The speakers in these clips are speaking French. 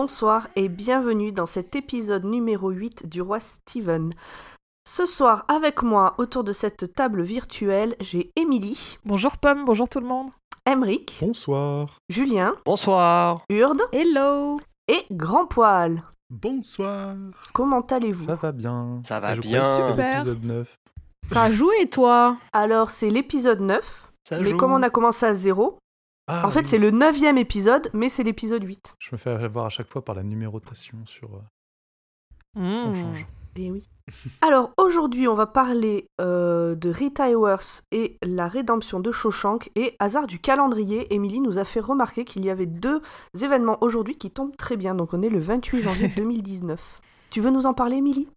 bonsoir et bienvenue dans cet épisode numéro 8 du roi Steven. Ce soir, avec moi, autour de cette table virtuelle, j'ai Émilie. Bonjour Pomme, bonjour tout le monde. Emric. Bonsoir. Julien. Bonsoir. Urde. Hello. Et Grand Poil. Bonsoir. Comment allez-vous? Ça va bien. Ça va Je bien. crois que c'est Super. l'épisode 9. Ça a joué, toi? Alors, c'est l'épisode 9. Ça mais joue. comme on a commencé à zéro, Ah, en fait, oui. c'est le neuvième épisode, mais c'est l'épisode 8. Je me fais avoir à chaque fois par la numérotation sur. euh, Mmh. On change. Et oui. Alors aujourd'hui, on va parler euh, de Rita Hayworth et la rédemption de Shawshank. Et hasard du calendrier, Émilie nous a fait remarquer qu'il y avait deux événements aujourd'hui qui tombent très bien. Donc on est le 28 janvier 2019. Tu veux nous en parler, Émilie?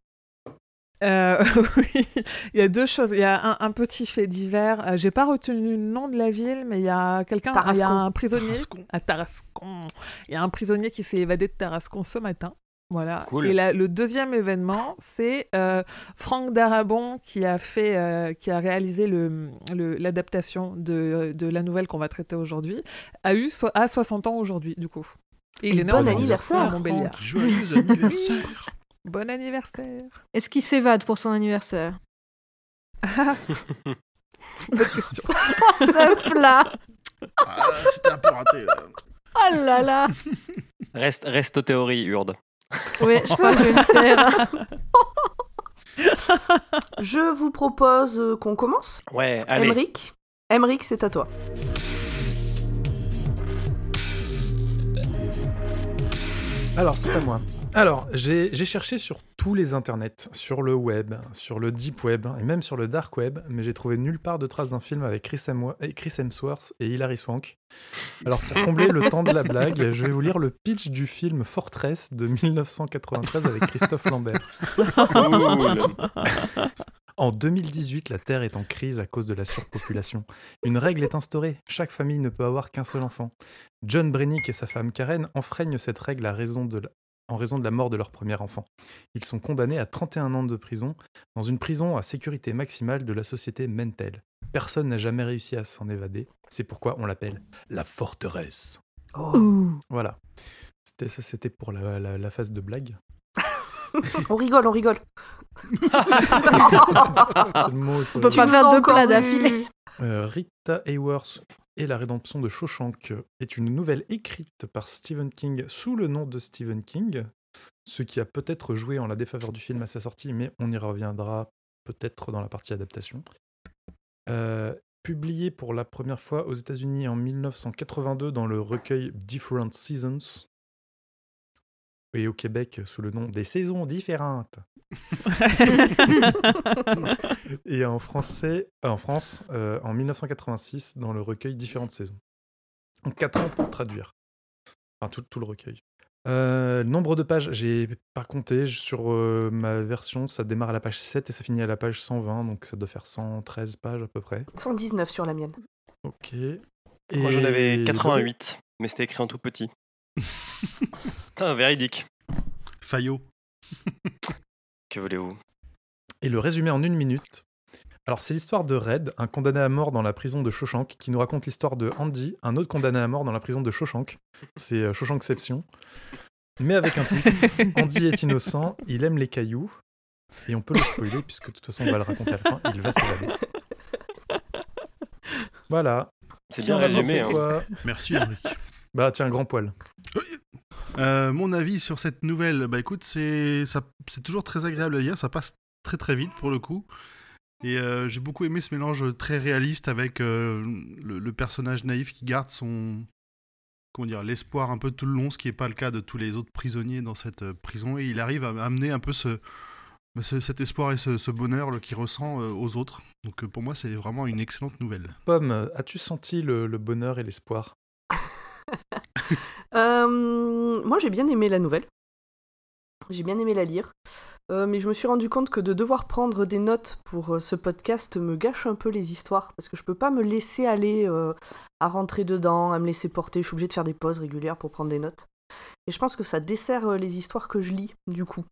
Euh, oui, il y a deux choses. Il y a un, un petit fait divers. Euh, J'ai pas retenu le nom de la ville, mais il y a quelqu'un, il y a un prisonnier Tarascon. à Tarascon. Il y a un prisonnier qui s'est évadé de Tarascon ce matin. Voilà. Cool. Et la- le deuxième événement, c'est euh, Franck Darabon qui a fait, euh, qui a réalisé le- le- l'adaptation de, de la nouvelle qu'on va traiter aujourd'hui, a eu so- a 60 ans aujourd'hui, du coup. Et il Et est né bon en anniversaire, à Montbéliard. Joyeux anniversaire. Bon anniversaire. Est-ce qu'il s'évade pour son anniversaire? Bonne question. Ce plat Ah, c'était un peu raté. Là. Oh là là Reste, reste aux théories, Urde. Ouais, je crois que je vais me taire. Je vous propose euh, qu'on commence. Ouais, allez. Emric Emric, c'est à toi. Alors, c'est à moi. Alors, j'ai cherché sur tous les internets, sur le web, sur le deep web et même sur le dark web, mais j'ai trouvé nulle part de traces d'un film avec Chris, Hemsworth et Hilary Swank. Alors, pour combler le temps de la blague, je vais vous lire le pitch du film Fortress de 1993 avec Christophe Lambert. Cool. En 2018, la Terre est en crise à cause de la surpopulation. Une règle est instaurée, chaque famille ne peut avoir qu'un seul enfant. John Brennick et sa femme Karen enfreignent cette règle à raison de la- en raison de la mort de leur premier enfant. Ils sont condamnés à 31 ans de prison dans une prison à sécurité maximale de la société Mentel. Personne n'a jamais réussi à s'en évader, c'est pourquoi on l'appelle la forteresse. Voilà. C'était ça, c'était pour la, la- la phase de blague. On rigole, on rigole. Le mot, On peut pas faire deux plats d'affilée. Euh, Rita Hayworth et la rédemption de Shawshank est une nouvelle écrite par Stephen King sous le nom de Stephen King, ce qui a peut-être joué en la défaveur du film à sa sortie, mais on y reviendra peut-être dans la partie adaptation. Euh, publié pour la première fois aux États-Unis en 1982 dans le recueil Different Seasons, et au Québec sous le nom des saisons différentes. Et en français, euh, en France, euh, en 1986, dans le recueil Différentes saisons. Donc 4 ans pour traduire. Enfin, tout, tout le recueil. Euh, le nombre de pages, j'ai pas compté. Sur euh, ma version, ça démarre à la page 7 et ça finit à la page 120, donc ça doit faire 113 pages à peu près. 119 sur la mienne. Ok. Moi, j'en avais 88, mais c'était écrit en tout petit. Putain, véridique. Fayot. Que voulez-vous? Et le résumé en une minute. Alors, c'est l'histoire de Red, un condamné à mort dans la prison de Shawshank, qui nous raconte l'histoire de Andy, un autre condamné à mort dans la prison de Shawshank. C'est euh, Shawshankception. Mais avec un twist. Andy est innocent, il aime les cailloux, et on peut le spoiler, puisque de toute façon, on va le raconter à la fin, il va s'évader. Voilà. C'est bien résumé. hein. quoi? Merci, Henrik. Bah, tiens, grand poil. Euh, mon avis sur cette nouvelle, bah écoute, c'est toujours très agréable à lire, ça passe très très vite pour le coup. Et euh, j'ai beaucoup aimé ce mélange très réaliste avec euh, le, personnage naïf qui garde son comment dire l'espoir un peu tout le long, ce qui n'est pas le cas de tous les autres prisonniers dans cette prison. Et il arrive à amener un peu ce, ce- cet espoir et ce, bonheur qu'il ressent aux autres. Donc pour moi, c'est vraiment une excellente nouvelle. Pomme, as-tu senti le bonheur et l'espoir? Euh, moi, j'ai bien aimé la nouvelle. J'ai bien aimé la lire. Euh, mais je me suis rendu compte que de devoir prendre des notes pour euh, ce podcast me gâche un peu les histoires. Parce que je peux pas me laisser aller euh, à rentrer dedans, à me laisser porter. Je suis obligée de faire des pauses régulières pour prendre des notes. Et je pense que ça dessert euh, les histoires que je lis, du coup.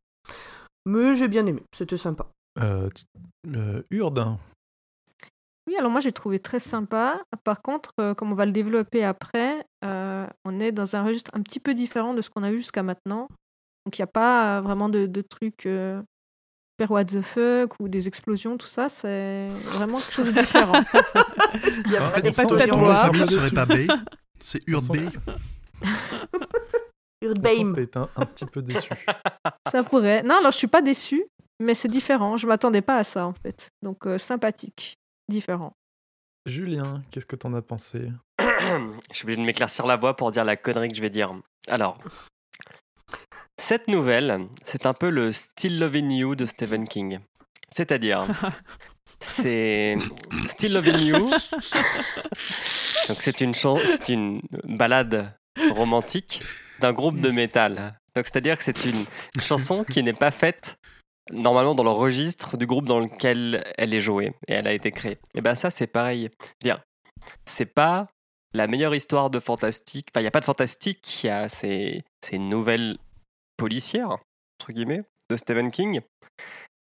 Mais j'ai bien aimé. C'était sympa. euh, euh, Urde Oui, alors moi j'ai trouvé très sympa. Par contre, euh, comme on va le développer après, euh, on est dans un registre un petit peu différent de ce qu'on a eu jusqu'à maintenant. Donc il n'y a pas vraiment de, de trucs euh, super what the fuck ou des explosions, tout ça. C'est vraiment quelque chose de différent. Il y a En pas de tête serait pas Bay, c'est Urdbay. Urbaim. T'es un, un petit peu déçu. ça pourrait. Non, alors je suis pas déçue, mais c'est différent. Je m'attendais pas à ça en fait. Donc euh, sympathique, différent. Julien, qu'est-ce que t'en as pensé? je suis obligé de m'éclaircir la voix pour dire la connerie que je vais dire. Alors, cette nouvelle, c'est un peu le Still Loving You de Stephen King. C'est-à-dire, c'est Still Loving You. Donc c'est une c'est une balade romantique d'un groupe de métal. Donc c'est-à-dire que c'est une chanson qui n'est pas faite normalement dans le registre du groupe dans lequel elle est jouée et elle a été créée. Et ben ça c'est pareil. Bien, c'est pas la meilleure histoire de fantastique. Enfin, il n'y a pas de fantastique, il y a c'est c'est une nouvelle policière entre guillemets de Stephen King.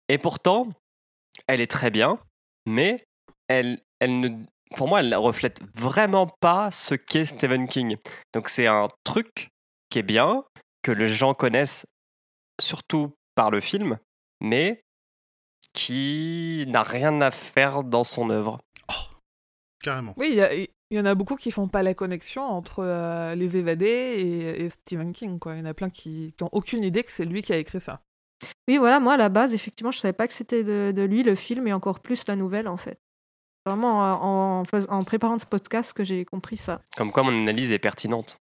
Et pourtant, elle est très bien, mais elle elle ne pour moi, elle ne reflète vraiment pas ce qu'est Stephen King. Donc c'est un truc qui est bien, que les gens connaissent surtout par le film, mais qui n'a rien à faire dans son œuvre. Carrément. Oui, il y, a- il y en a beaucoup qui font pas la connexion entre euh, Les Évadés et, et Stephen King. Quoi. Il y en a plein qui, qui ont aucune idée que c'est lui qui a écrit ça. Oui, voilà, moi à la base, effectivement, je savais pas que c'était de, de lui le film et encore plus la nouvelle en fait. Vraiment euh, en, préparant ce podcast que j'ai compris ça. Comme quoi mon analyse est pertinente.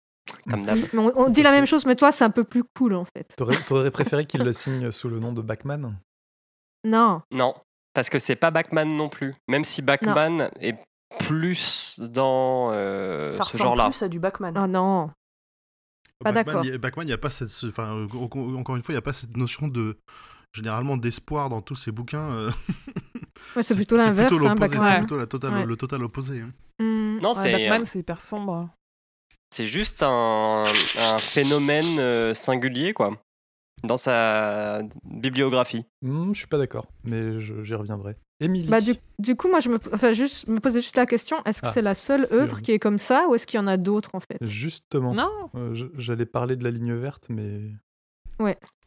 Comme d'hab. On, on dit la même chose, mais toi c'est un peu plus cool en fait. T'aurais t'aurais préféré qu'il le signe sous le nom de Backman Non, Non, parce que c'est pas Backman non plus. Même si Backman est plus dans euh, Ça ce ressemble genre-là. plus à du Backman. non, non. Pas d'accord. il y a- Backman, il n'y a pas cette. Enfin, euh, en- encore une fois, il n'y a pas cette notion de. Généralement d'espoir dans tous ces bouquins. euh, Ouais, c'est plutôt l'inverse, plutôt hein. C'est plutôt la totale- Ouais. le total opposé. hein. Hmm. Non, Ouais, c'est Batman, c'est hyper sombre. c'est juste un, un phénomène euh, singulier, quoi, dans sa bibliographie. Hmm, Je suis pas d'accord, mais j'y reviendrai. Émilie Bah, du, du coup, moi, je me, enfin, juste, me posais juste la question est-ce que Ah. c'est la seule œuvre qui est comme ça ou est-ce qu'il y en a d'autres en fait? Justement, Non euh, j'allais parler de la ligne verte, mais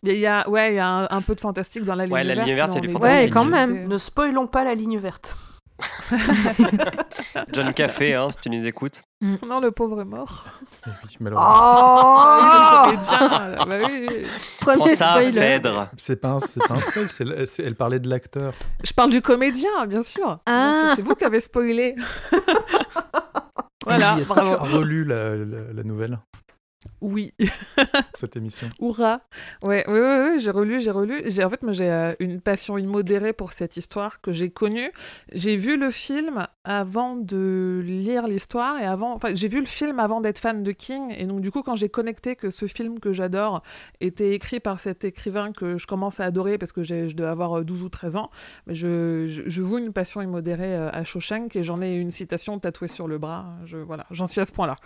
Il y a, ouais, il y a un, un peu de fantastique dans la ligne Ouais, la verte. ligne verte, il y a du fantastique. Ouais, quand même. Ne spoilons pas la ligne verte. John Café, hein, si tu nous écoutes. Non, le pauvre est mort. Oh. Bah oui. Premier ça, spoiler. Phèdre. C'est pas un, c'est pas un spoil, c'est la- c'est- elle parlait de l'acteur. Je parle du comédien, bien sûr. Bien sûr, Ah. C'est vous qui avez spoilé. voilà, Est-ce que tu bravo. as relu la, la- la nouvelle, Oui. cette émission Hurrah Ouais, ouais, ouais, ouais, j'ai relu, j'ai relu. En fait, moi, j'ai euh, une passion immodérée pour cette histoire que j'ai connue. J'ai vu le film avant de lire l'histoire et avant... Enfin, j'ai vu le film avant d'être fan de King. Et donc, du coup, quand j'ai connecté que ce film que j'adore était écrit par cet écrivain que je commence à adorer parce que j'ai, je dois avoir euh, 12 ou 13 ans, mais je, je, je voue une passion immodérée euh, à Shawshank et j'en ai une citation tatouée sur le bras. Je, voilà, j'en suis à ce point-là.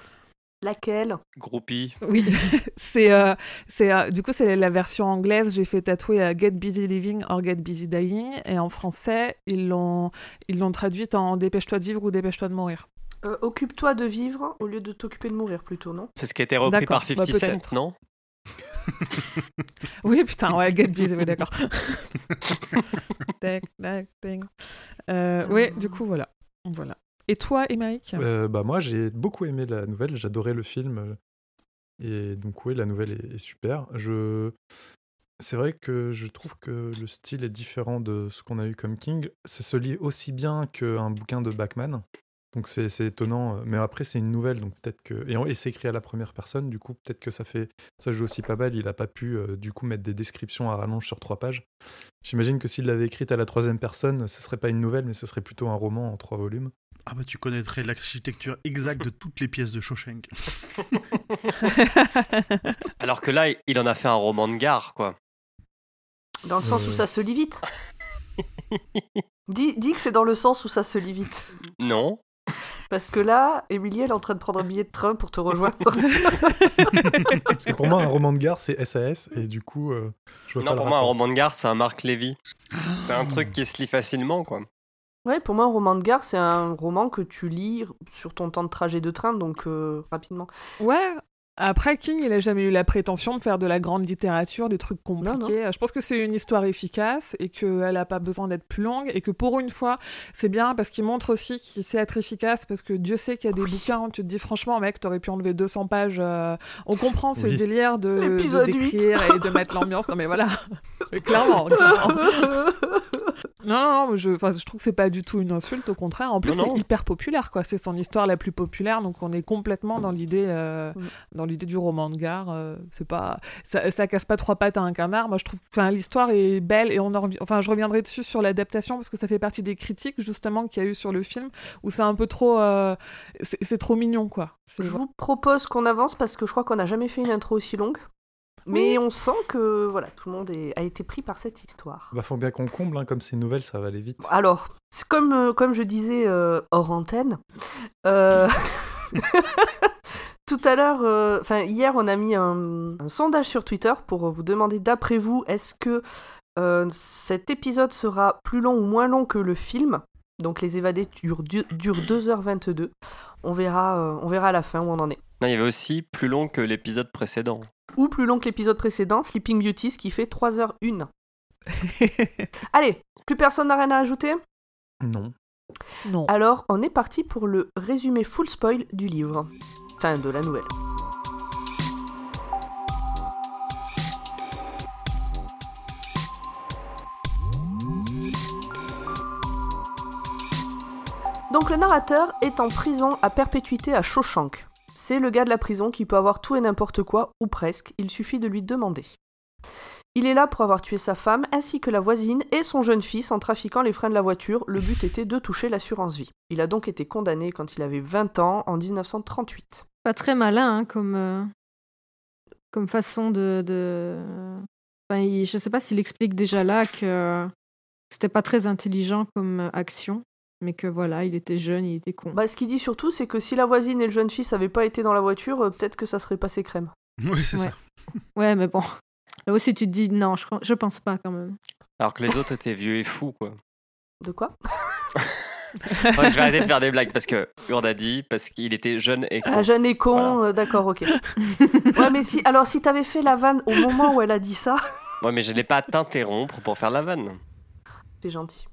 Laquelle? Groupie. Oui, c'est euh, c'est euh, du coup c'est la version anglaise. J'ai fait tatouer euh, Get Busy Living or Get Busy Dying et en français ils l'ont ils l'ont traduite en Dépêche-toi de vivre ou Dépêche-toi de mourir. Euh, Occupe-toi de vivre au lieu de t'occuper de mourir plutôt, non? C'est ce qui a été repris D'accord, par 50 bah, Cent, non? Oui putain ouais Get Busy oui d'accord. Tac, tac, tac. Euh, ouais du coup voilà voilà. Et toi Émeric? Euh, bah moi j'ai beaucoup aimé la nouvelle, j'adorais le film et donc oui la nouvelle est, super. Je c'est vrai que je trouve que le style est différent de ce qu'on a eu comme King. Ça se lit aussi bien qu'un bouquin de Bachman. Donc c'est étonnant, mais après c'est une nouvelle, donc que et, et c'est écrit à la première personne, du coup peut-être que ça fait ça joue aussi pas mal. Il a pas pu euh, du coup mettre des descriptions à rallonge sur trois pages. J'imagine que s'il l'avait écrite à la troisième personne, ce serait pas une nouvelle, mais ce serait plutôt un roman en trois volumes. Ah bah tu connaîtrais l'architecture exacte de toutes les pièces de Shawshank. Alors que là, il en a fait un roman de gare, quoi. Dans le sens où Euh. ça se lit vite. dis, dis que c'est dans le sens où ça se lit vite. Non. Parce que là, Émilie, elle est en train de prendre un billet de train pour te rejoindre. Parce que pour moi, un roman de gare, c'est SAS, et du coup, euh, je vois Non, pas pour moi, un roman de gare, c'est un Marc Lévy. C'est un truc qui se lit facilement, quoi. Ouais, pour moi, un roman de gare, c'est un roman que tu lis sur ton temps de trajet de train, donc euh, rapidement. Ouais, après, King, il a jamais eu la prétention de faire de la grande littérature, des trucs compliqués. Je pense que c'est une histoire efficace et qu'elle n'a pas besoin d'être plus longue et que pour une fois, c'est bien parce qu'il montre aussi qu'il sait être efficace parce que Dieu sait qu'il y a des bouquins où tu te dis franchement, mec, t'aurais pu enlever 200 pages. euh, On comprend ce Oui. délire de, de d'écrire et de mettre l'ambiance. Non mais voilà, Mais clairement. clairement. Non, non, non, je, enfin, je trouve que c'est pas du tout une insulte, au contraire. En plus, c'est hyper populaire, quoi. C'est son histoire la plus populaire, donc on est complètement dans l'idée, euh, Mm. dans l'idée du roman de gare. euh, c'est pas, ça, ça casse pas trois pattes à un canard. Moi, je trouve, enfin, l'histoire est belle et on en revi- enfin, je reviendrai dessus sur l'adaptation parce que ça fait partie des critiques justement qu'il y a eu sur le film où c'est un peu trop, euh, c'est trop mignon, quoi. Je vous propose qu'on avance parce que je crois qu'on n'a jamais fait une intro aussi longue. Mais on sent que voilà, tout le monde est- a été pris par cette histoire. Bah, faut bien qu'on comble, hein, comme c'est une nouvelle, ça va aller vite. Alors, c'est comme, euh, comme je disais euh, hors antenne, euh, tout à l'heure, euh, enfin hier, on a mis un, un sondage sur Twitter pour vous demander d'après vous, est-ce que euh, cet épisode sera plus long ou moins long que le film? Donc les évadés durent, durent 2h22. On verra, euh, on verra à la fin où on en est. Non, il y avait aussi plus long que l'épisode précédent. Ou plus long que l'épisode précédent, Sleeping Beauty, ce qui fait 3h01. Allez, plus personne n'a rien à ajouter? Non. non. Alors, on est parti pour le résumé full spoil du livre. Enfin, de la nouvelle. Donc le narrateur est en prison à perpétuité à Shawshank. C'est le gars de la prison qui peut avoir tout et n'importe quoi, ou presque, il suffit de lui demander. Il est là pour avoir tué sa femme, ainsi que la voisine et son jeune fils en trafiquant les freins de la voiture. Le but était de toucher l'assurance vie. Il a donc été condamné quand il avait 20 ans, en 1938. Pas très malin hein, comme, euh, comme façon de. de... Enfin, il- je sais pas s'il explique déjà là que c'était pas très intelligent comme euh, action, mais que voilà, il était jeune, il était con. Bah, ce qu'il dit surtout, c'est que si la voisine et le jeune fils n'avaient pas été dans la voiture, euh, peut-être que ça serait passé crème. Oui, c'est Ouais. ça. Ouais, mais bon. Là aussi, tu te dis non, je, je pense pas quand même. Alors que les autres étaient vieux et fous, quoi. De quoi? Ouais, je vais arrêter de faire des blagues parce que Urde a dit, parce qu'il était jeune et con. Ah, jeune et con, Voilà. euh, d'accord, ok. ouais, mais si, alors si t'avais fait la vanne au moment où elle a dit ça, Ouais, mais je n'ai pas à t'interrompre pour faire la vanne. c'est gentil.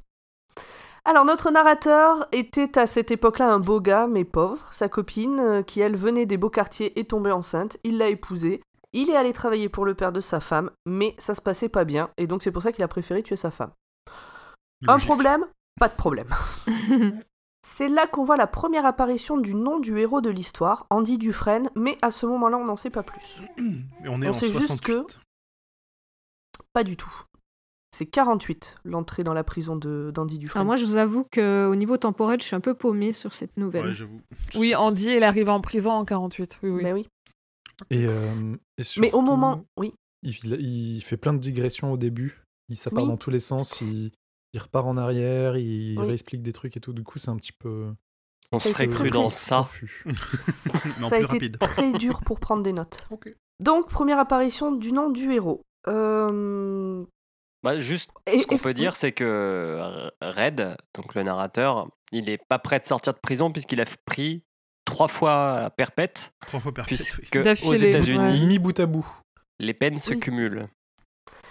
Alors, notre narrateur était à cette époque-là un beau gars, mais pauvre. Sa copine, euh, qui elle venait des beaux quartiers, est tombée enceinte. Il l'a épousée. Il est allé travailler pour le père de sa femme, mais ça se passait pas bien, et donc c'est pour ça qu'il a préféré tuer sa femme. Un problème? Pas de problème. C'est là qu'on voit la première apparition du nom du héros de l'histoire, Andy Dufresne, mais à ce moment-là, on n'en sait pas plus. Et on est On en sait juste 68. que- Pas du tout. C'est 48, l'entrée dans la prison de- d'Andy Dufresne. Alors moi, je vous avoue qu'au niveau temporel, je suis un peu paumée sur cette nouvelle. Ouais, j'avoue. Oui, Andy, il arrive en prison en 48. Oui, oui. Mais oui. Et, euh, et Mais au moment... Oui. Il, il fait plein de digressions au début. Il, ça part Oui. dans tous les sens. Il, il repart en arrière. Il Oui. réexplique des trucs et tout. Du coup, c'est un petit peu. On Ça, serait cru dans ça. non, ça a plus été rapide. très dur pour prendre des notes. Donc, première apparition du nom du héros. Euh... Bah, juste, et- ce qu'on peut dire, c'est que Red, donc le narrateur, il est pas prêt de sortir de prison puisqu'il a pris trois fois perpète, Trois fois oui. puisque aux États-Unis, Mi bout à bout. les peines se cumulent.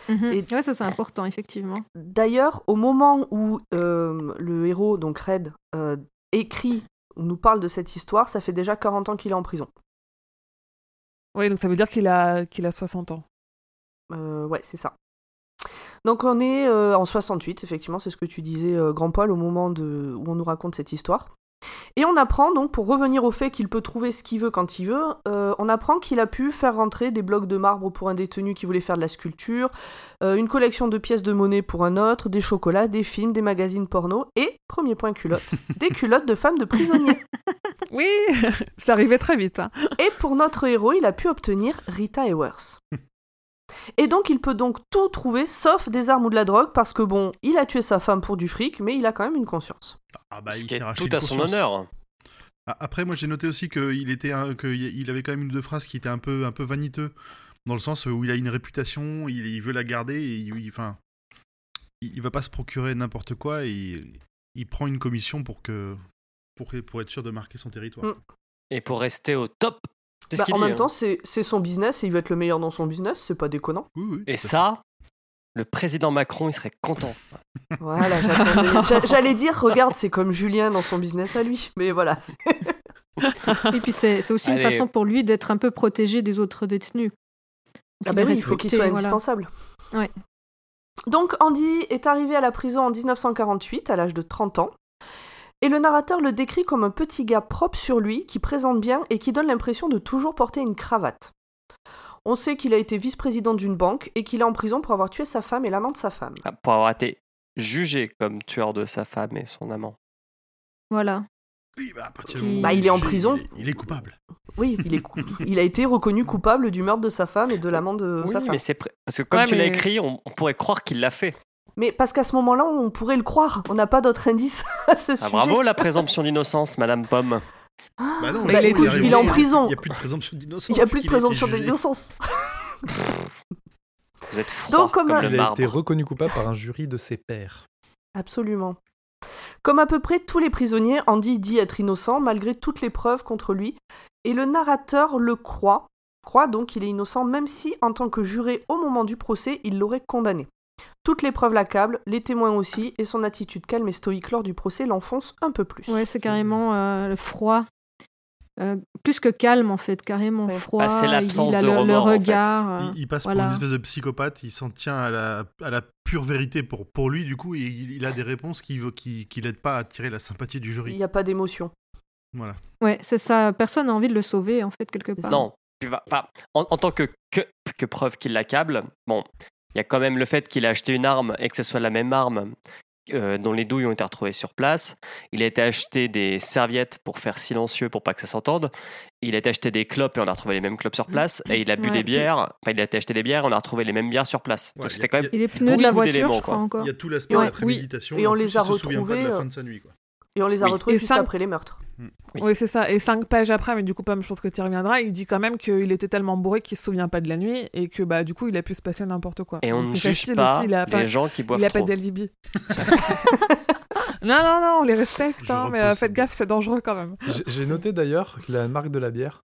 Mhm. Et- Ouais, ça c'est important, effectivement. D'ailleurs, au moment où euh, le héros, donc Red, euh, écrit ou nous parle de cette histoire, ça fait déjà 40 ans qu'il est en prison. Oui, donc ça veut dire qu'il a, qu'il a 60 ans. Euh, ouais, c'est ça. Donc on est euh, en 68, effectivement, c'est ce que tu disais, euh, Grand Paul, au moment de... où on nous raconte cette histoire. Et on apprend donc, pour revenir au fait qu'il peut trouver ce qu'il veut quand il veut, euh, on apprend qu'il a pu faire rentrer des blocs de marbre pour un détenu qui voulait faire de la sculpture, euh, une collection de pièces de monnaie pour un autre, des chocolats, des films, des magazines porno, et, premier point culotte, des culottes de femmes de prisonniers. Oui, ça arrivait très vite. hein. Et pour notre héros, il a pu obtenir Rita Hayworth. Et donc il peut donc tout trouver sauf des armes ou de la drogue parce que bon, il a tué sa femme pour du fric, mais il a quand même une conscience. Ah bah, ce il s'est tout à son honneur. Ah, Après, moi, j'ai noté aussi qu'il était, un- que y- il avait quand même une ou deux phrases qui étaient un peu, un peu vaniteux, dans le sens où il a une réputation, il, il veut la garder, et il, il- enfin, il, va pas se procurer n'importe quoi, et il, il prend une commission pour que pour, pour être sûr de marquer son territoire. Mm. Et pour rester au top. C'est Bah, ce qu'il en dit, même hein. temps, c'est c'est son business et il veut être le meilleur dans son business, c'est pas déconnant. Oui, oui. Et ça, le président Macron, il serait content. Voilà, j'attendais- j'allais dire, regarde, c'est comme Julien dans son business à lui. Mais voilà. Et puis c'est c'est aussi une façon pour lui d'être un peu protégé des autres détenus. Ah bah oui, il faut qu'il soit voilà. indispensable. Ouais. Donc Andy est arrivé à la prison en 1948, à l'âge de 30 ans. Et le narrateur le décrit comme un petit gars propre sur lui, qui présente bien et qui donne l'impression de toujours porter une cravate. On sait qu'il a été vice-président d'une banque et qu'il est en prison pour avoir tué sa femme et l'amant de sa femme. Ah, Pour avoir été jugé comme tueur de sa femme et son amant. Voilà. Oui, bah, à partir Qui- du moment Bah, il est en prison. Il est, il est coupable. Oui, il, est cou- il a été reconnu coupable du meurtre de sa femme et de l'amant de Oui, sa femme. mais c'est parce que comme Ouais, tu l'as écrit, on, on pourrait croire qu'il l'a fait. Mais parce qu'à ce moment-là, on pourrait le croire. On n'a pas d'autres indices à ce Ah, sujet. bravo la présomption d'innocence, Madame Pomme. Bah non, Mais il est- arrive il est en prison. Il n'y a plus de présomption d'innocence. Il n'y a plus de présomption d'innocence. Vous êtes froid Donc, comme comme, un- le Il a été reconnu coupable par un jury de ses pairs. Absolument. Comme à peu près tous les prisonniers, Andy dit être innocent malgré toutes les preuves contre lui, et le narrateur le croit, croit donc qu'il est innocent même si, en tant que juré au moment du procès, il l'aurait condamné. Toutes les preuves l'accablent, les témoins aussi, et son attitude calme et stoïque lors du procès l'enfonce un peu plus. Ouais, c'est carrément euh, le froid. Euh, plus que calme en fait, carrément Ouais. froid. Bah, c'est l'absence il a de le, le remords, en fait. regard. Il, il passe voilà. pour une espèce de psychopathe, il s'en tient à la, à la pure vérité pour, pour lui, du coup, et il, il a des réponses qui ne qui, qui l'aident pas à attirer la sympathie du Il jury. n'y a pas d'émotion. Voilà. Ouais, c'est ça. Personne n'a envie de le sauver en fait quelque part. Non, tu vas pas. En, en tant que, que, que preuve qu'il l'accable, bon, il y a quand même le fait qu'il a acheté une arme et que ce soit la même arme euh, dont les douilles ont été retrouvées sur place. Il a été acheté des serviettes pour faire silencieux pour pas que ça s'entende. Il a été acheté des clopes et on a retrouvé les mêmes clopes sur place. Et il a bu Ouais. des bières. Enfin, il a été acheté des bières et on a retrouvé les mêmes bières sur place. Ouais, Donc c'était quand même. Et les pneus de la voiture, je crois encore. Il y a tout l'aspect Ouais, de la préméditation. Et on les a de retrouvés, la fin de sa nuit. Quoi. Et on les a Oui. retrouvés Et juste ça- après les meurtres. Oui. Oui, c'est ça. Et cinq pages après, mais du coup, Pam, je pense que tu y reviendras, il dit quand même qu'il était tellement bourré qu'il se souvient pas de la nuit et que bah du coup, il a pu se passer n'importe quoi. Et on ne juge pas aussi, il a, les gens qui boivent il a trop. pas d'alibi. non, non, non, on les respecte, hein, mais euh, faites gaffe, c'est dangereux quand même. J'ai- noté d'ailleurs la marque de la bière.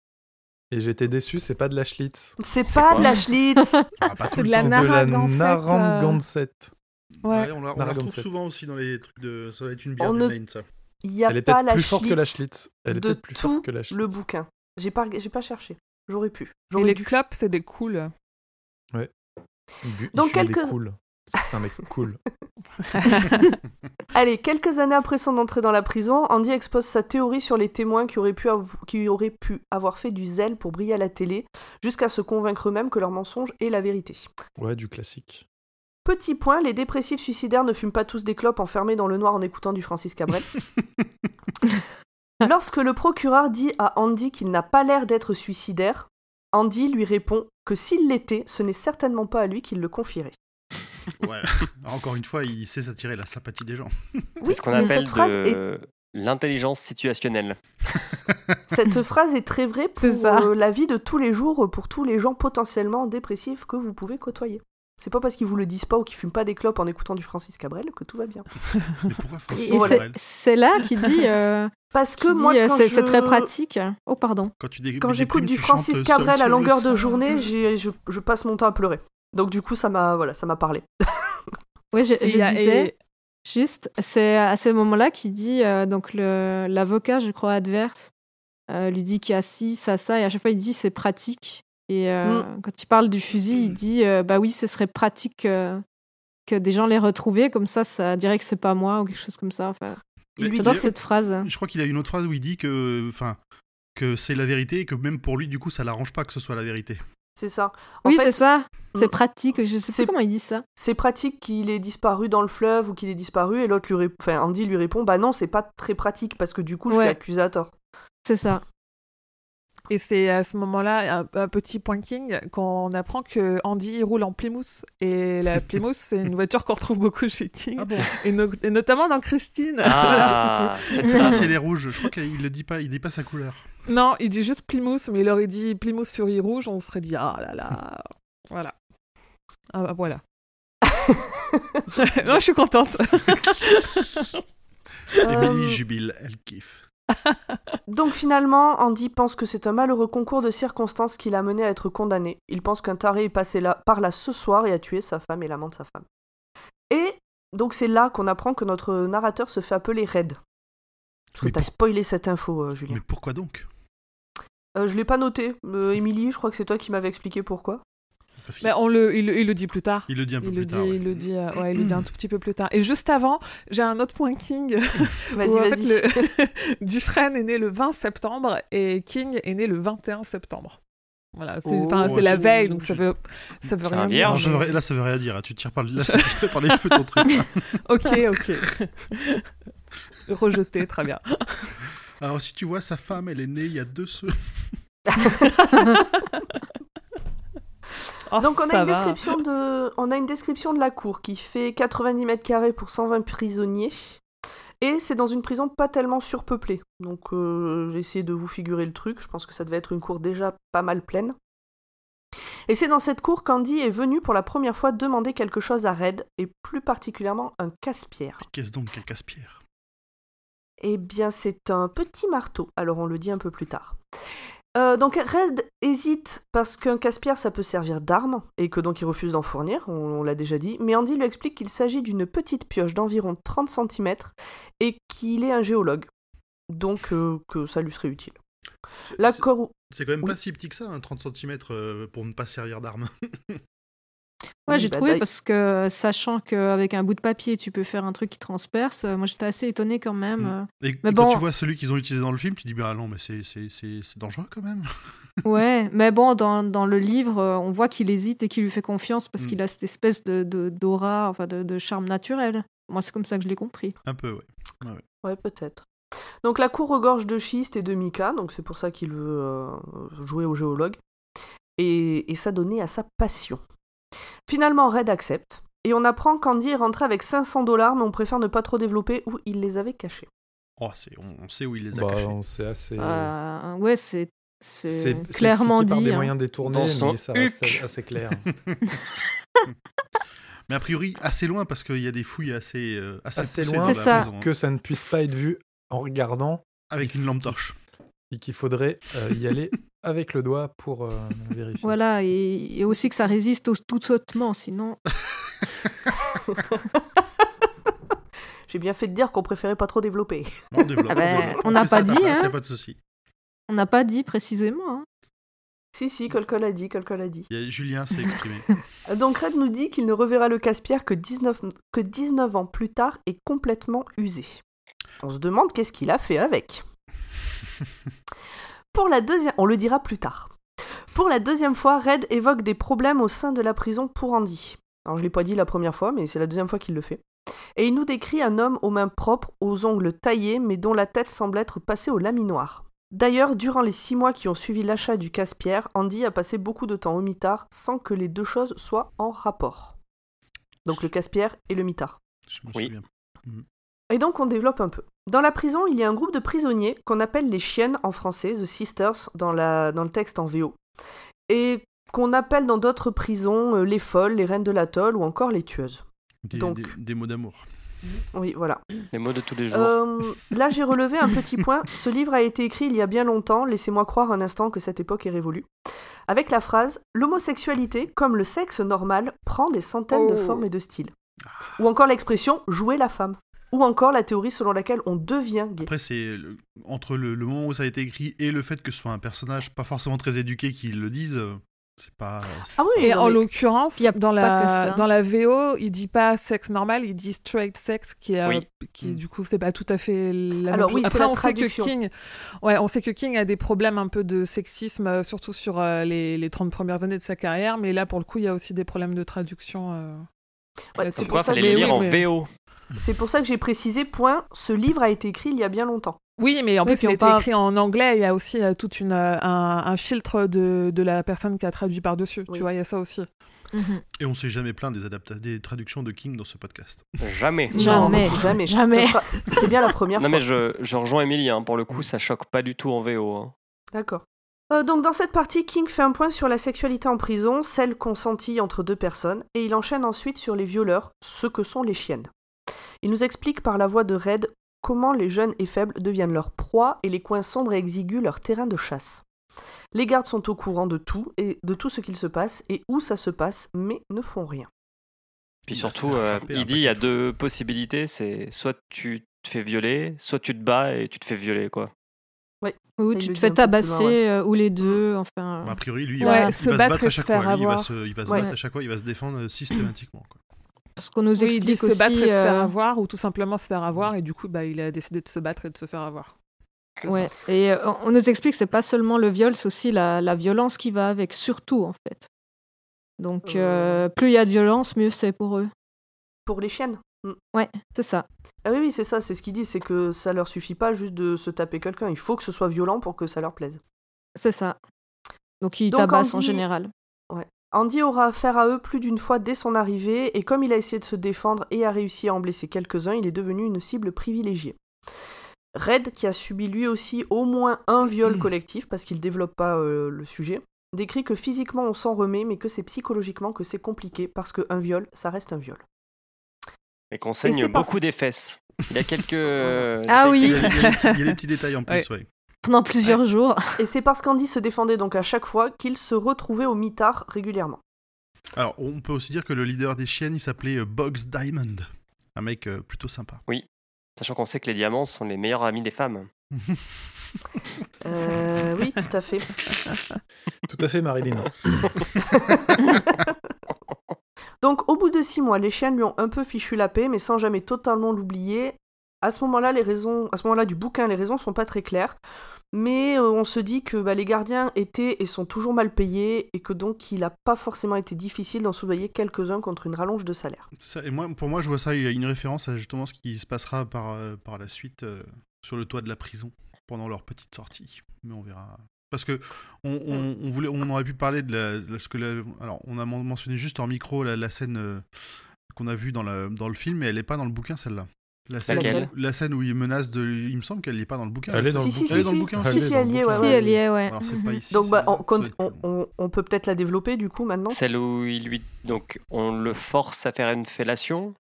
Et j'étais déçu, c'est pas de la Schlitz. C'est pas de la Schlitz Ah, tout C'est de la Narragansett, euh, Narragansett. Ouais. Ouais, on la, on la retrouve souvent aussi dans les trucs de. Ça va être une bière On du ne- Maine, ça. Il n'y a Elle est pas peut-être la plus forte que la Schlitz. Elle est de plus tout forte que la Schlitz. le bouquin. J'ai pas, j'ai pas cherché. J'aurais pu. Et J'aurais les dû. clopes, c'est des cools. Il, bu- il des quelques- cools. C'est un mec cool. Allez, quelques années après son entrée dans la prison, Andy expose sa théorie sur les témoins qui auraient pu, qui auraient pu avoir fait du zèle pour briller à la télé, jusqu'à se convaincre eux-mêmes que leur mensonge est la vérité. Ouais, du classique. Petit point, les dépressifs suicidaires ne fument pas tous des clopes enfermés dans le noir en écoutant du Francis Cabrel. Lorsque le procureur dit à Andy qu'il n'a pas l'air d'être suicidaire, Andy lui répond que s'il l'était, ce n'est certainement pas à lui qu'il le confierait. Ouais. Encore une fois, il sait s'attirer la sympathie des gens. C'est ce qu'on appelle cette phrase est- l'intelligence situationnelle. Cette phrase est très vraie pour ça. euh, la vie de tous les jours, pour tous les gens potentiellement dépressifs que vous pouvez côtoyer. C'est pas parce qu'ils vous le disent pas ou qu'ils fument pas des clopes en écoutant du Francis Cabrel que tout va bien. Mais pourquoi Francis Et Voilà. c'est- là qu'il dit, euh, Parce que dit, moi, euh, quand c'est je- c'est très pratique. Oh, pardon. Quand j'écoute du Francis Cabrel à longueur de journée, je, je passe mon temps à pleurer. Donc du coup, ça m'a voilà, ça m'a parlé. Oui, je, disais, et- juste, c'est à ce moment-là qu'il dit, euh, donc l'avocat, je crois, adverse, euh, lui dit qu'il y a ci, ça, ça, et à chaque fois il dit c'est pratique. Et euh, Mm. quand il parle du fusil, il dit, euh, bah oui, ce serait pratique euh, que des gens l'aient retrouvé, comme ça, ça dirait que c'est pas moi, ou quelque chose comme ça. Enfin, j'adore dit- cette phrase. Je crois qu'il a une autre phrase où il dit que, enfin, que c'est la vérité et que même pour lui, du coup, ça l'arrange pas que ce soit la vérité. C'est ça. En oui, c'est ça. C'est mm. pratique. Je sais C'est- plus comment il dit ça. C'est pratique qu'il ait disparu dans le fleuve ou qu'il ait disparu et l'autre lui enfin Andy lui répond bah non, c'est pas très pratique parce que du coup, je suis Ouais. accusé à tort. C'est ça. Et c'est à ce moment-là, un, un petit point king, qu'on apprend que Andy roule en Plymouth. Et la Plymouth, c'est une voiture qu'on retrouve beaucoup chez King. Ah bon Et, no- et notamment dans Christine. Ah, C'est phrase. si elle est rouge. Je crois qu'il le dit pas. Il dit pas sa couleur. non, il dit juste Plymouth, mais il aurait dit Plymouth Fury Rouge, on serait dit ah là là. Voilà. Ah bah voilà. non, je suis contente. Emily jubile, elle kiffe. Donc finalement, Andy pense que c'est un malheureux concours de circonstances qui l'a mené à être condamné. Il pense qu'un taré est passé là, par là ce soir et a tué sa femme et l'amant de sa femme. Et donc c'est là qu'on apprend que notre narrateur se fait appeler Red. Parce que t'as pour- spoilé cette info, euh, Julien. Mais pourquoi donc? Euh, je l'ai pas noté. Euh, Émilie, je crois que c'est toi qui m'avais expliqué pourquoi. Parce Mais on le, il, le- il le dit plus tard. il le dit un peu Il plus le, dit, tard. ouais. il, le dit, euh, ouais, il le dit un tout petit peu plus tard. Et juste avant, j'ai un autre point King. Vas-y, où, en vas-y. fait, le... Dufresne est né le 20 septembre et King est né le 21 septembre. Voilà, c'est Oh, enfin, c'est la veille, donc ça veut, ça veut rien dire. Non, là, ça veut rien dire. hein. Tu tires par, là, par les cheveux ton truc. Ok, ok. Rejeté, très bien. Alors, si tu vois, sa femme, elle est née il y a deux semaines. Oh, Donc on a, une va. description de, on a une description de la cour qui fait 90 mètres carrés pour 120 prisonniers. Et c'est dans une prison pas tellement surpeuplée. Donc euh, j'ai essayé de vous figurer le truc. Je pense que ça devait être une cour déjà pas mal pleine. Et c'est dans cette cour qu'Andy est venu pour la première fois demander quelque chose à Red, et plus particulièrement un casse-pierre. Qu'est-ce donc qu'un casse-pierre? Eh bien, c'est un petit marteau. Alors, on le dit un peu plus tard. Euh, donc, Red hésite parce qu'un casse-pierre, ça peut servir d'arme, et que donc il refuse d'en fournir, on, on l'a déjà dit. Mais Andy lui explique qu'il s'agit d'une petite pioche d'environ 30 cm et qu'il est un géologue. Donc, euh, que ça lui serait utile. C'est- La cor- C'est quand même Oui. pas si petit que ça, hein, 30 cm pour ne pas servir d'arme. Ouais, Oui, j'ai trouvé parce que sachant qu'avec un bout de papier, tu peux faire un truc qui transperce, euh, moi j'étais assez étonnée quand même. Mm. euh. Et, Mais et quand bon. tu vois celui qu'ils ont utilisé dans le film, tu dis, bah non, mais c'est- c'est c'est- c'est dangereux quand même. Ouais, mais bon, dans, dans le livre, euh, on voit qu'il hésite et qu'il lui fait confiance parce Mm. qu'il a cette espèce de de- d'aura, enfin de, de charme naturel. Moi, c'est comme ça que je l'ai compris. Un peu, ouais. Ouais, peut-être. Donc la cour regorge de schiste et de mica, donc c'est pour ça qu'il veut euh, jouer au géologue, et, et s'adonner à sa passion. Finalement, Red accepte, et on apprend qu'Andy est rentré avec 500 dollars, mais on préfère ne pas trop développer où il les avait cachés. Oh, c'est- on, on sait où il les a Bah, cachés. on sait assez. Euh, ouais, c'est c'est c'est c'est clairement expliqué par dit. des hein. moyens détournés, mais ça reste huc. assez clair. Mais a priori, assez loin parce qu'il y a des fouilles assez, euh, assez, loin. dans la ça. prison, hein. que ça ne puisse pas être vu en regardant Avec une lampe torche. Et qu'il faudrait euh, y aller avec le doigt pour euh, vérifier. Voilà, et, et aussi que ça résiste au tout sautement, sinon. J'ai bien fait de dire qu'on préférait pas trop développer. On développe. Ah ben, développe. on n'a pas dit, hein. y a pas de souci. On n'a pas dit précisément. hein. Si, si, Colcol a dit, Colcol a dit. A- Julien s'est exprimé. Donc Red nous dit qu'il ne reverra le casse-pierre que 19, que 19 ans plus tard et complètement usé. On se demande qu'est-ce qu'il a fait avec. Pour la deuxième, on le dira plus tard. Pour la deuxième fois, Red évoque des problèmes au sein de la prison pour Andy. Alors je l'ai pas dit la première fois, mais c'est la deuxième fois qu'il le fait. Et il nous décrit un homme aux mains propres, aux ongles taillés, mais dont la tête semble être passée au laminoir. D'ailleurs, durant les six mois qui ont suivi l'achat du casse-pierre, Andy a passé beaucoup de temps au mitard sans que les deux choses soient en rapport. Donc le casse-pierre et le mitard. Je me Oui. souviens. Et donc on développe un peu. Dans la prison, il y a un groupe de prisonniers qu'on appelle les chiennes en français, The Sisters, dans, la, dans le texte en VO. Et qu'on appelle dans d'autres prisons euh, les folles, les reines de l'atoll ou encore les tueuses. Des, Donc- des- des mots d'amour. Oui, voilà. Les mots de tous les jours. Euh, là, j'ai relevé un petit point. Ce livre a été écrit il y a bien longtemps, laissez-moi croire un instant que cette époque est révolue. Avec la phrase L'homosexualité, comme le sexe normal, prend des centaines de Oh. formes et de styles. Ou encore l'expression jouer la femme. Ou encore la théorie selon laquelle on devient gay. Après, c'est le- entre le, le moment où ça a été écrit et le fait que ce soit un personnage pas forcément très éduqué qui le dise, euh, c'est pas. c'est Ah oui, Et en l'occurrence, Y a dans la, dans la VO, il dit pas sexe normal, il dit straight sex, qui, est, euh, Oui. qui du coup, c'est pas tout à fait la Alors même oui, chose. c'est Après, la on sait que. King, ouais, on sait que King a des problèmes un peu de sexisme, euh, surtout sur euh, les, les 30 premières années de sa carrière, mais là, pour le coup, il y a aussi des problèmes de traduction. Ouais, c'est Pourquoi pour ça fallait que- le Mais lire oui, en mais- VO C'est pour ça que j'ai précisé, point, ce livre a été écrit il y a bien longtemps. Oui, mais en Oui, plus, il a été écrit en anglais. Il y a aussi euh, toute une, euh, un, un filtre de, de la personne qui a traduit par-dessus. Oui. Tu vois, il y a ça aussi. Mhm. Et on s'est jamais plaint des, adapta- des traductions de King dans ce podcast. Jamais. Jamais. Non, jamais. Jamais. C'est bien la première Non fois. mais je, je rejoins Émilie, hein, pour le coup ça choque pas du tout en VO. hein. D'accord. Euh, donc dans cette partie, King fait un point sur la sexualité en prison, celle consentie entre deux personnes, et il enchaîne ensuite sur les violeurs, ce que sont les chiennes. Il nous explique par la voix de Red comment les jeunes et faibles deviennent leur proie et les coins sombres et exigus leur terrain de chasse. Les gardes sont au courant de tout et de tout ce qu'il se passe et où ça se passe, mais ne font rien. Puis surtout, euh, il dit il y a deux possibilités, c'est soit tu te fais violer, soit tu te bats et tu te fais violer, quoi. Ou il tu te fais loin, tabasser, ouais. euh, ou les deux, enfin. Bah, a priori, lui, il Ouais, va, il se va battre se battre à chaque faire fois. Lui, il va se, il va se Ouais. battre à chaque fois, il va se défendre euh, systématiquement. quoi. Ce qu'on nous Oui, il dit explique se battre et se faire euh, avoir, ou tout simplement se faire avoir, et du coup, bah, il a décidé de se battre et de se faire avoir. Ouais. Et euh, on- nous explique que c'est pas seulement le viol, c'est aussi la, la violence qui va avec, surtout en fait. Donc euh, plus il y a de violence, mieux c'est pour eux. Pour les chiennes Ouais, c'est ça. Ah oui, oui, c'est ça, c'est ce qu'il dit, c'est que ça leur suffit pas juste de se taper quelqu'un, il faut que ce soit violent pour que ça leur plaise. C'est ça. Donc ils tabassent en général. Andy aura affaire à eux plus d'une fois dès son arrivée, et comme il a essayé de se défendre et a réussi à en blesser quelques-uns, il est devenu une cible privilégiée. Red, qui a subi lui aussi au moins un viol collectif, parce qu'il développe pas euh, le sujet, décrit que physiquement on s'en remet, mais que c'est psychologiquement que c'est compliqué, parce qu'un viol, ça reste un viol. Et qu'on saigne beaucoup des fesses. Il y a quelques. euh, Ah détails oui. Il y, a, il y a des petits- il y a des petits détails en plus. ouais. Pendant plusieurs jours. Et c'est parce qu'Andy se défendait donc à chaque fois qu'il se retrouvait au mitard régulièrement. Alors, on peut aussi dire que le leader des chiennes, il s'appelait euh, Boggs Diamond. Un mec euh, plutôt sympa. Sachant qu'on sait que les diamants sont les meilleurs amis des femmes. Euh, oui, tout à fait. Tout à fait, Marilyn. Donc, au bout de six mois, les chiennes lui ont un peu fichu la paix, mais sans jamais totalement l'oublier. À ce moment-là, les raisons, à ce moment-là du bouquin, les raisons sont pas très claires, mais euh, on se dit que bah, les gardiens étaient et sont toujours mal payés, et que donc il n'a pas forcément été difficile d'en surveiller quelques-uns contre une rallonge de salaire. Et moi, pour moi, je vois ça, il y a une référence à justement ce qui se passera par, euh, la suite euh, sur le toit de la prison pendant leur petite sortie. Mais on verra. Parce que on, on- on voulait, on aurait pu parler de, la, de ce que la- alors on a men- mentionné juste en micro la, la scène euh, qu'on a vue dans, la- dans le film, mais elle n'est pas dans le bouquin celle-là. La scène, Laquelle où, la scène où il menace de, il me semble qu'elle n'est pas dans le bouquin. Elle est dans le si, si, bouquin. Elle est si, si, elle y est, ouais, si ouais. elle y est, ouais. Alors c'est pas ici. Donc, bah, on, peut peut-être la développer du coup maintenant. Celle où il lui. Donc, on le force à faire une fellation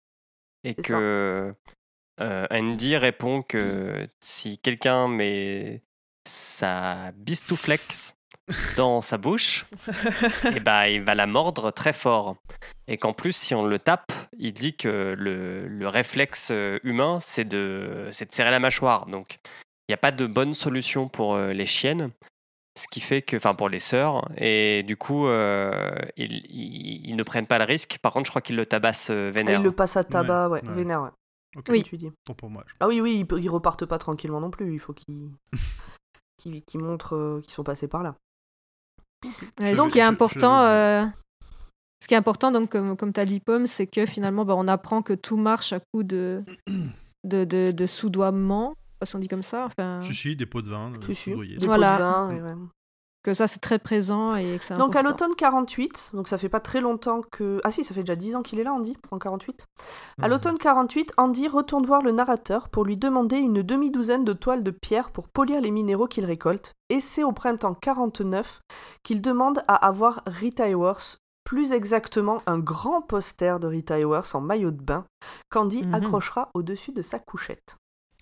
et que euh, Andy répond que si quelqu'un met sa bistouflex dans sa bouche, et bah, il va la mordre très fort. Et qu'en plus, si on le tape, il dit que le, le réflexe euh, humain, c'est de, c'est de serrer la mâchoire. Donc, il n'y a pas de bonne solution pour euh, les chiennes. Ce qui fait que, enfin pour les sœurs, et du coup, euh, ils, ils- ils ne prennent pas le risque. Par contre, je crois qu'ils le tabassent euh, Ah, vénère. il le passe à tabac, ouais, Ouais, ouais. vénère, ouais, Ok, comme tu dis. tant pour moi. Ah oui, oui, ils, ils repartent pas tranquillement non plus, il faut qu'ils qu'ils qu'ils montrent euh, qu'ils sont passés par là. Ouais, ce qui est je- je important, euh, ce qui est important, donc comme, comme tu as dit Pomme, c'est que finalement, bah, on apprend que tout marche à coup de, de, de, de soudoiement, je sais pas si on dit comme ça, enfin, Si, si, des pots de vin. euh, Si, si, soudoyés. Des Voilà. pots de vin, et ouais. Que ça c'est très présent et que c'est Donc à l'automne 48, donc ça fait pas très longtemps que... Ah si, ça fait déjà 10 ans qu'il est là, Andy, en 48. À l'automne 48, Andy retourne voir le narrateur pour lui demander une demi-douzaine de toiles de pierre pour polir les minéraux qu'il récolte, et c'est au printemps 49 qu'il demande à avoir Rita Hayworth, plus exactement un grand poster de Rita Hayworth en maillot de bain, qu'Andy Mhm. accrochera au-dessus de sa couchette.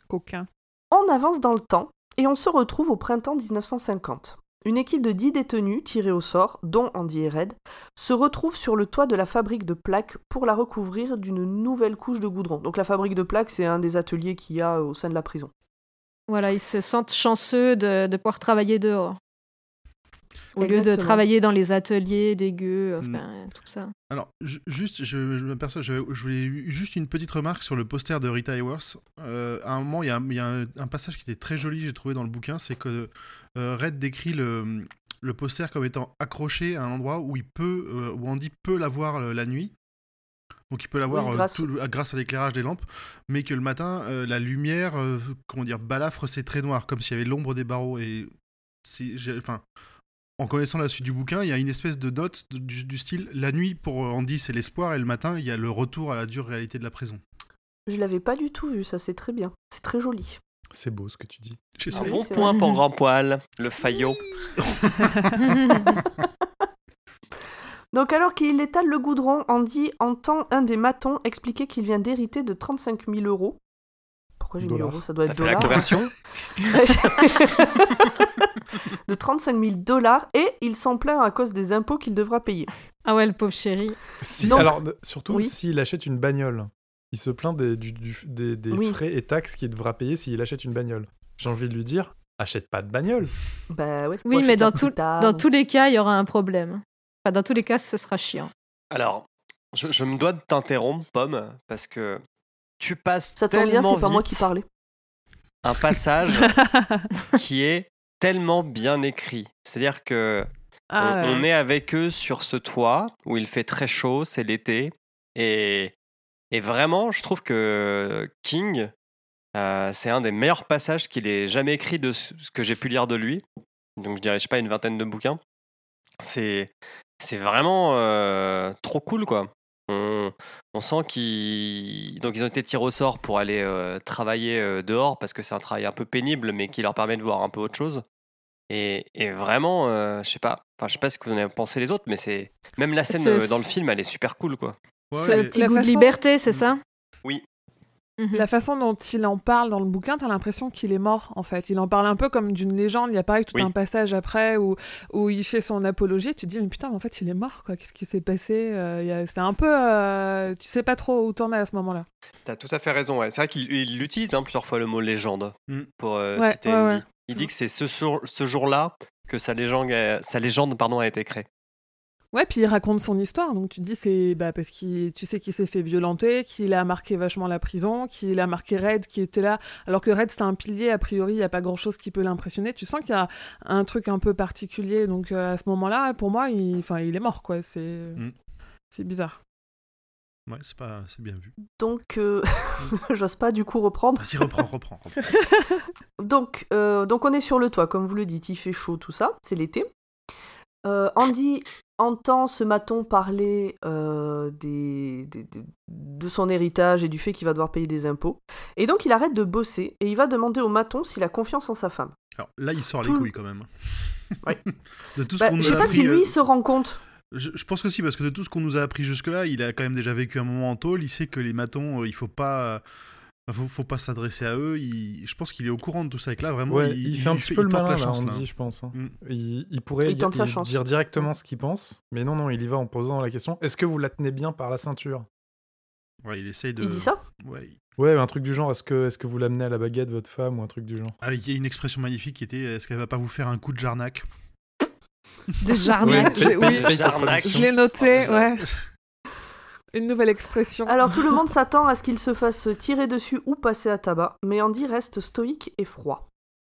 Coquin. On avance dans le temps et on se retrouve au printemps 1950. Une équipe de 10 détenus tirés au sort, dont Andy et Red, se retrouve sur le toit de la fabrique de plaques pour la recouvrir d'une nouvelle couche de goudron. Donc la fabrique de plaques, c'est un des ateliers qu'il y a au sein de la prison. Voilà, ils se sentent chanceux de, de pouvoir travailler dehors. Au lieu de travailler dans les ateliers dégueux, Mm. enfin, tout ça. Alors, ju- juste, je, je m'aperçois, je, je voulais juste une petite remarque sur le poster de Rita Hayworth. Euh, à un moment, il y a, il y a un, un passage qui était très joli, j'ai trouvé dans le bouquin, c'est que euh, Red décrit le, le poster comme étant accroché à un endroit où il peut, euh, où Andy peut la voir euh, la nuit. Donc il peut la voir Oui, euh, grâce- à l'éclairage des lampes, mais que le matin, euh, la lumière, euh, comment dire, balafre ses traits noirs, comme s'il y avait l'ombre des barreaux. Et c'est- enfin, en connaissant la suite du bouquin, il y a une espèce de note du, du style la nuit pour Andy c'est l'espoir et le matin il y a le retour à la dure réalité de la prison. Je l'avais pas du tout vu, ça c'est très bien. C'est très joli. C'est beau ce que tu dis. Un oui, bon point pour Grand Poil, le faillot. Donc alors qu'il étale le goudron, Andy entend un des matons expliquer qu'il vient d'hériter de 35 000 euros. pourquoi j'ai mis Dollars. euros? Ça doit être fait la dollars. conversion de 35 000 dollars et il s'en plaint à cause des impôts qu'il devra payer. Ah ouais, le pauvre chéri. Si, Donc- alors, surtout Oui. s'il achète une bagnole. Il se plaint des, du- du- des, des Oui. frais et taxes qu'il devra payer s'il achète une bagnole. J'ai envie de lui dire, achète pas de bagnole. Bah ouais. Oui, Moi, mais dans, tout- plus tard. dans tous les cas, il y aura un problème. Enfin, dans tous les cas, ce sera chiant. Alors, je, je me dois de t'interrompre, Pomme, parce que tu passes Ça tombe bien, tellement c'est pas moi qui parlais. un passage qui est tellement bien écrit. C'est-à-dire que Ah, on, est avec eux sur ce toit où il fait très chaud, c'est l'été, et, et vraiment, je trouve que King, euh, c'est un des meilleurs passages qu'il ait jamais écrit de ce que j'ai pu lire de lui. Donc je dirais, je sais pas, une vingtaine de bouquins. C'est c'est vraiment euh, trop cool, quoi. On, on sent qu'ils donc ils ont été tirés au sort pour aller euh, travailler dehors parce que c'est un travail un peu pénible, mais qui leur permet de voir un peu autre chose. Et, et vraiment, je sais pas, enfin je sais pas ce que vous en avez pensé les autres, mais c'est même la scène dans le film, elle est super cool, quoi. Ouais, Ce mais- petit La goût de liberté, c'est ça Oui. Mhm. La façon dont il en parle dans le bouquin, t'as l'impression qu'il est mort en fait. Il en parle un peu comme d'une légende. Il y a pareil tout Oui. un passage après où, où il fait son apologie. Tu te dis mais putain, mais en fait il est mort quoi. Qu'est-ce qui s'est passé Euh, il y a- C'est un peu, euh, tu sais pas trop où t'en es à ce moment-là. T'as tout à fait raison, ouais. C'est vrai qu'il il utilise hein, plusieurs fois le mot légende Mm. pour euh, Ouais, citer ouais, Andy. ouais. Il dit que c'est ce, ce jour-là que sa légende, sa légende pardon, a été créée. Ouais, puis il raconte son histoire. Donc tu te dis c'est bah, parce qu'il, tu sais qu'il s'est fait violenter, qu'il a marqué vachement la prison, qu'il a marqué Red qui était là. Alors que Red c'est un pilier. A priori, il y a pas grand chose qui peut l'impressionner. Tu sens qu'il y a un truc un peu particulier. Donc euh, à ce moment-là, pour moi, il, enfin, il est mort quoi. C'est, Mm. c'est bizarre. Ouais, c'est pas, c'est bien vu. Donc, euh, j'ose pas du coup reprendre. Vas-y, reprends, reprends. reprends. Donc, euh, donc on est sur le toit, comme vous le dites, il fait chaud, tout ça, c'est l'été. Euh, Andy entend ce maton parler euh, des, des- des- de son héritage et du fait qu'il va devoir payer des impôts. Et donc il arrête de bosser et il va demander au maton s'il a confiance en sa femme. Alors là, il sort les couilles quand même. Ouais. de tout ce Bah, qu'on je sais pas appris. si lui euh, se rend compte. Je, je pense que si, parce que de tout ce qu'on nous a appris jusque-là, il a quand même déjà vécu un moment en tôle. Il sait que les matons, il faut pas. Euh, faut, faut pas s'adresser à eux. Il- je pense qu'il est au courant de tout ça. Et que là, vraiment, Ouais, il, il, fait un petit peu il le malin, la là, chance. là. Je pense. hein. Mm. Il, il pourrait Il tente sa il- chance. dire directement ce qu'il pense, mais non, non, il y va en posant la question est-ce que vous la tenez bien par la ceinture? Ouais, il essaye de. Il dit ça? Ouais. Ouais, un truc du genre est-ce que, est que vous l'amenez à la baguette, votre femme, ou un truc du genre? Ah, il y a une expression magnifique qui était est-ce qu'elle va pas vous faire un coup de jarnac? De Jarnac. Oui. ta Jarnac. Je l'ai noté, Oh, ouais. Une nouvelle expression. Alors tout le monde s'attend à ce qu'il se fasse tirer dessus ou passer à tabac, mais Andy reste stoïque et froid.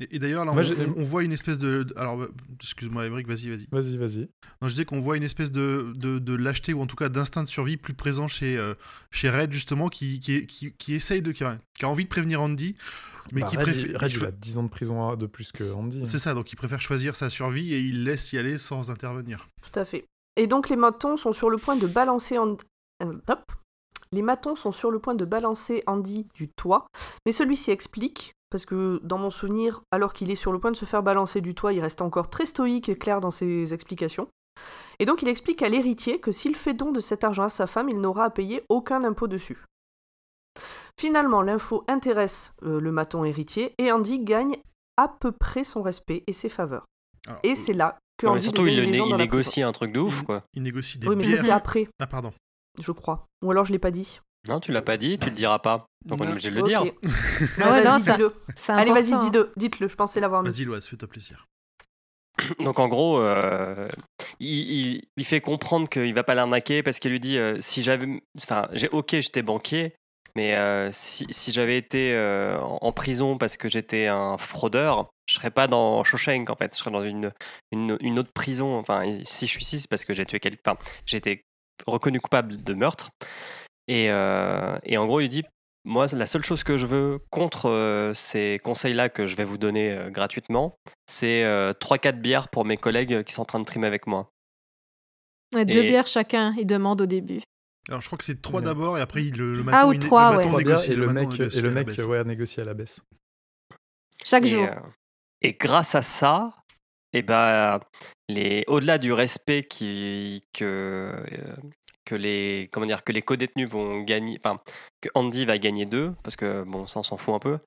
Et, et d'ailleurs, on, on- voit une espèce de. de- Alors, euh, excuse-moi, Émeric, vas-y, vas-y. Vas-y, vas-y. Non, je disais qu'on voit une espèce de, de, de lâcheté ou en tout cas d'instinct de survie plus présent chez, euh, chez Red, justement, qui, qui, qui, qui essaye de. Qui a, qui a envie de prévenir Andy, mais Bah, qui préfère. Red, il a 10 ans de prison de plus que Andy. hein. C'est ça, donc il préfère choisir sa survie et il laisse y aller sans intervenir. Tout à fait. Et donc les matons sont sur le point de balancer Andy... euh, hop. Les matons sont sur le point de balancer Andy du toit, mais celui-ci explique, parce que dans mon souvenir, alors qu'il est sur le point de se faire balancer du toit, il reste encore très stoïque et clair dans ses explications. Et donc il explique à l'héritier que s'il fait don de cet argent à sa femme, il n'aura à payer aucun impôt dessus. Finalement, l'info intéresse euh, le maton héritier et Andy gagne à peu près son respect et ses faveurs. Alors, Et c'est là que Non, mais Andy surtout, il, né- négocie un truc de ouf, quoi. il négocie des. Oui, mais ça c'est après, Ah, pardon. Je crois. Ou alors je l'ai pas dit. Non, tu l'as pas dit, tu le diras pas. Donc on est Non. obligé de le dire. Ah ouais, non, ça- dis-le. C'est Allez, vas-y, hein. dis-le. Dites-le, je pensais l'avoir mis. Vas-y, Loise, fais-toi plaisir. Donc en gros, euh, il, il- il fait comprendre qu'il va pas l'arnaquer parce qu'il lui dit euh, si j'avais, enfin, j'ai ok, j'étais banquier, mais euh, si, si j'avais été euh, en prison parce que j'étais un fraudeur, je serais pas dans Shawshank en fait, je serais dans une, une, une autre prison. Enfin, si je suis ici, c'est parce que j'ai tué quelqu'un. J'ai été reconnu coupable de meurtre. Et, euh, et en gros, il dit moi, la seule chose que je veux contre euh, ces conseils-là que je vais vous donner euh, gratuitement, c'est 3-4 bières pour mes collègues qui sont en train de trimer avec moi. Ouais, deux Et- bières chacun, il demande au début. Alors, je crois que c'est trois Ouais. d'abord et après, il- le, le Ah, ou il né- trois, le ouais. maton négocie, et le mec, négocie et le à la mec baisse. ouais, négocie à la baisse. Chaque Et, jour. euh, et grâce à ça, et bah, les, au-delà du respect qui, que, euh, que les comment dire que les co-détenus vont gagner, enfin que Andy va gagner d'eux, parce que bon, ça on s'en fout un peu.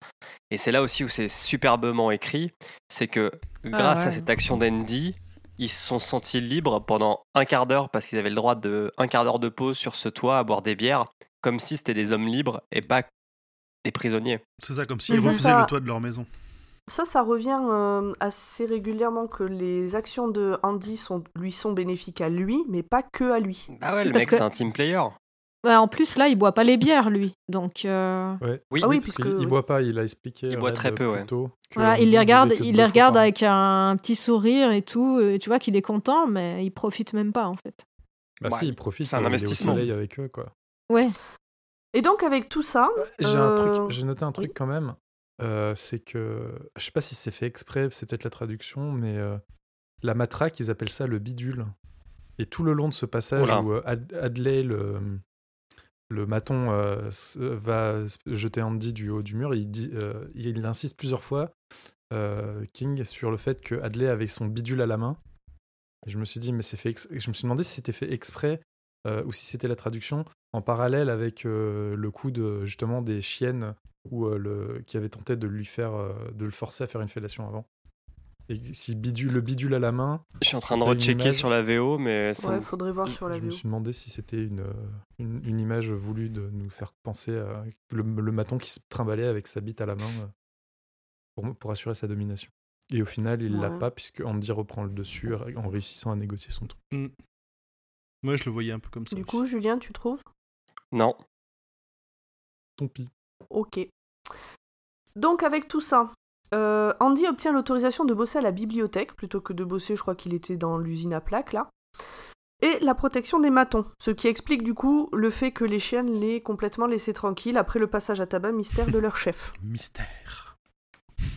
Et c'est là aussi où c'est superbement écrit, c'est que grâce à ouais. cette action d'Andy, ils se sont sentis libres pendant un quart d'heure parce qu'ils avaient le droit de un quart d'heure de pause sur ce toit à boire des bières, comme si c'était des hommes libres et pas des prisonniers. C'est ça, comme s'ils refusaient ça. le toit de leur maison. Ça, ça revient euh, assez régulièrement que les actions de Andy sont, lui sont bénéfiques à lui, mais pas que à lui. Bah ouais, le Parce mec que- c'est un team player. Ouais, en plus, là, il boit pas les bières, lui. Donc, euh, Ouais. Oui, Ah oui, parce puisque- qu'il il boit pas, il a expliqué. Il boit très peu, ouais. voilà, il les regarde, il les regarde avec un petit sourire et tout. Et tu vois qu'il est content, mais il profite même pas, en fait. Bah Ouais, si, il profite. c'est un il est au investissement. soleil avec eux, quoi. Ouais. Et donc, avec tout ça, J'ai un Euh, truc, j'ai noté un truc oui. quand même. Euh, c'est que je sais pas si c'est fait exprès, c'est peut-être la traduction, mais euh, la matraque, ils appellent ça le bidule. Et tout le long de ce passage où euh, Ad- Adley, le, le maton, euh, va jeter Andy du haut du mur, il, dit, il insiste plusieurs fois, King, sur le fait que Adley avait son bidule à la main. Et je me suis dit, mais c'est fait. Je me suis demandé si c'était fait exprès ou si c'était la traduction en parallèle avec le coup de justement des chiennes ou euh, le qui avait tenté de lui faire euh, de le forcer à faire une fellation avant. Et si bidule, le bidule à la main, Je suis en train de rechecker image sur la VO, mais ça ouais, faudrait voir sur la je me VO. suis demandé si c'était une, euh, une, une image voulue de nous faire penser à le, le maton qui se trimballait avec sa bite à la main pour, pour assurer sa domination. Et au final, il l'a Ouais. pas puisque Andy reprend le dessus en réussissant à négocier son truc. Moi, je le voyais un peu comme ça. Du aussi. coup, Julien, tu trouves? Non. Tant pis. Ok. Donc, avec tout ça, euh, Andy obtient l'autorisation de bosser à la bibliothèque, plutôt que de bosser, je crois qu'il était dans l'usine à plaques, là. Et la protection des matons, ce qui explique du coup le fait que les chiennes l'aient complètement laissé tranquille après le passage à tabac mystère de leur chef. Mystère.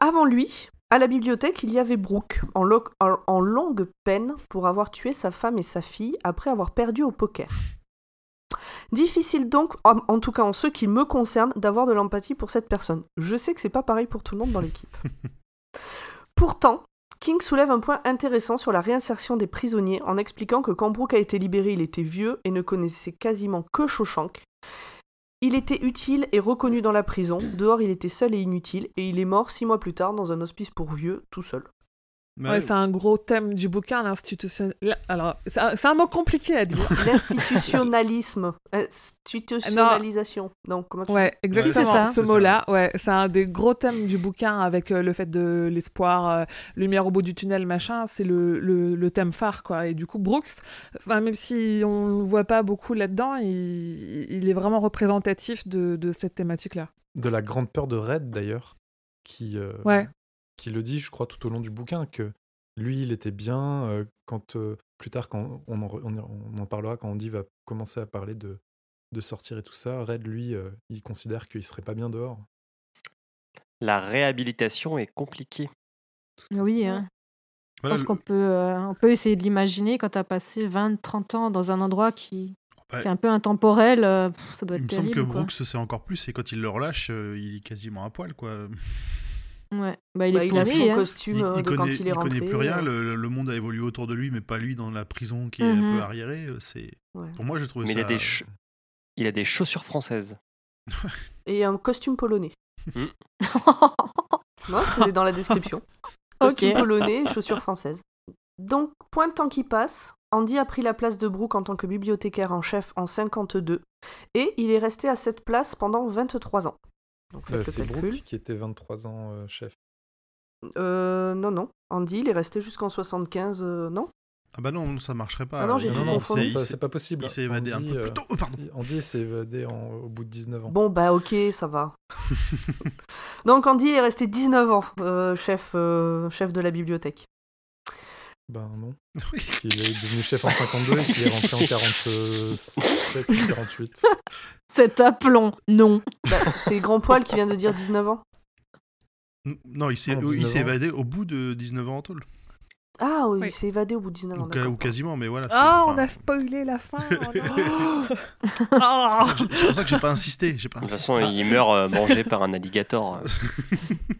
Avant lui, à la bibliothèque, il y avait Brooke, en, lo- en- en longue peine pour avoir tué sa femme et sa fille après avoir perdu au poker. Difficile donc, en, en tout cas en ce qui me concerne, d'avoir de l'empathie pour cette personne. Je sais que c'est pas pareil pour tout le monde dans l'équipe. Pourtant, King soulève un point intéressant sur la réinsertion des prisonniers en expliquant que quand Brooke a été libéré, il était vieux et ne connaissait quasiment que Shawshank. Il était utile et reconnu dans la prison, dehors il était seul et inutile, et il est mort six mois plus tard dans un hospice pour vieux, tout seul. Mais- Ouais, c'est un gros thème du bouquin, l'institution. la- Alors, c'est un, mot compliqué à dire. L'institutionnalisme. Institutionnalisation. Non, comment tu Ouais, exactement. c'est ça. Ce mot-là, ouais, c'est un des gros thèmes du bouquin avec euh, le fait de l'espoir, euh, lumière au bout du tunnel, machin. C'est le, le, le thème phare, quoi. Et du coup, Brooks, enfin, même si on ne voit pas beaucoup là-dedans, il, il est vraiment représentatif de, de cette thématique-là. de la grande peur de Red d'ailleurs, qui, euh, Ouais. Qui le dit, je crois, tout au long du bouquin, que lui, il était bien. euh, quand euh, plus tard, quand on en, on en- on en parlera, quand Andy va commencer à parler de, de sortir et tout ça, Red, lui, euh, il considère qu'il serait pas bien dehors. La réhabilitation est compliquée. Oui, hein. je pense le- qu'on peut, euh, on peut essayer de l'imaginer quand tu as passé 20-30 ans dans un endroit qui, Ouais. qui est un peu intemporel. euh, pff, ça doit Il me semble que quoi. Brooks, c'est encore plus, et quand il le relâche, euh, il est quasiment à poil, quoi. Ouais. Bah, il Bah, est il a son hein. costume Il, euh, il de connaît, quand il est il rentré. connaît plus rien, euh, le, le monde a évolué autour de lui, mais pas lui dans la prison qui est un peu arriérée. euh, C'est... ouais. Pour moi, j'ai trouvé Mais il ça... a des ch- Il a des chaussures françaises. Et un costume polonais. Non, c'est dans la description. Costume polonais et chaussures françaises. Donc, point de temps qui passe, Andy a pris la place de Brooke en tant que bibliothécaire en chef en 52 et il est resté à cette place pendant 23 ans. Donc, faites Euh, le c'est calcul. Brooke qui était 23 ans euh, chef. Euh, non, non. Andy, il est resté jusqu'en 75, euh, non? Ah bah non, ça marcherait pas. Ah non, j'ai Il- tout il- confondu. il ça, s'est- c'est pas possible. Il s'est évadé un Andy, peu euh, plus tôt. Oh, pardon. Andy s'est évadé en- au bout de 19 ans. Bon, bah ok, ça va. Donc Andy est resté 19 ans euh, chef, euh, chef de la bibliothèque. Ben non. Oui. Il est devenu chef en 52 et qu'il est rentré en 47 ou 48. Cet aplomb, non. Bah, c'est Grand Poil qui vient de dire 19 ans. Non, il s'est, Ah, il 19 s'est ans. évadé au bout de 19 ans en tôle. Ah oui, Oui. il s'est évadé au bout de 19 ans. Ou, ca- d'accord. ou quasiment, mais voilà. c'est- Ah, on a spoilé la fin. oh non. Ah. C'est pour ça que j'ai pas insisté. J'ai pas De toute insisté. façon, il meurt euh, mangé par un alligator.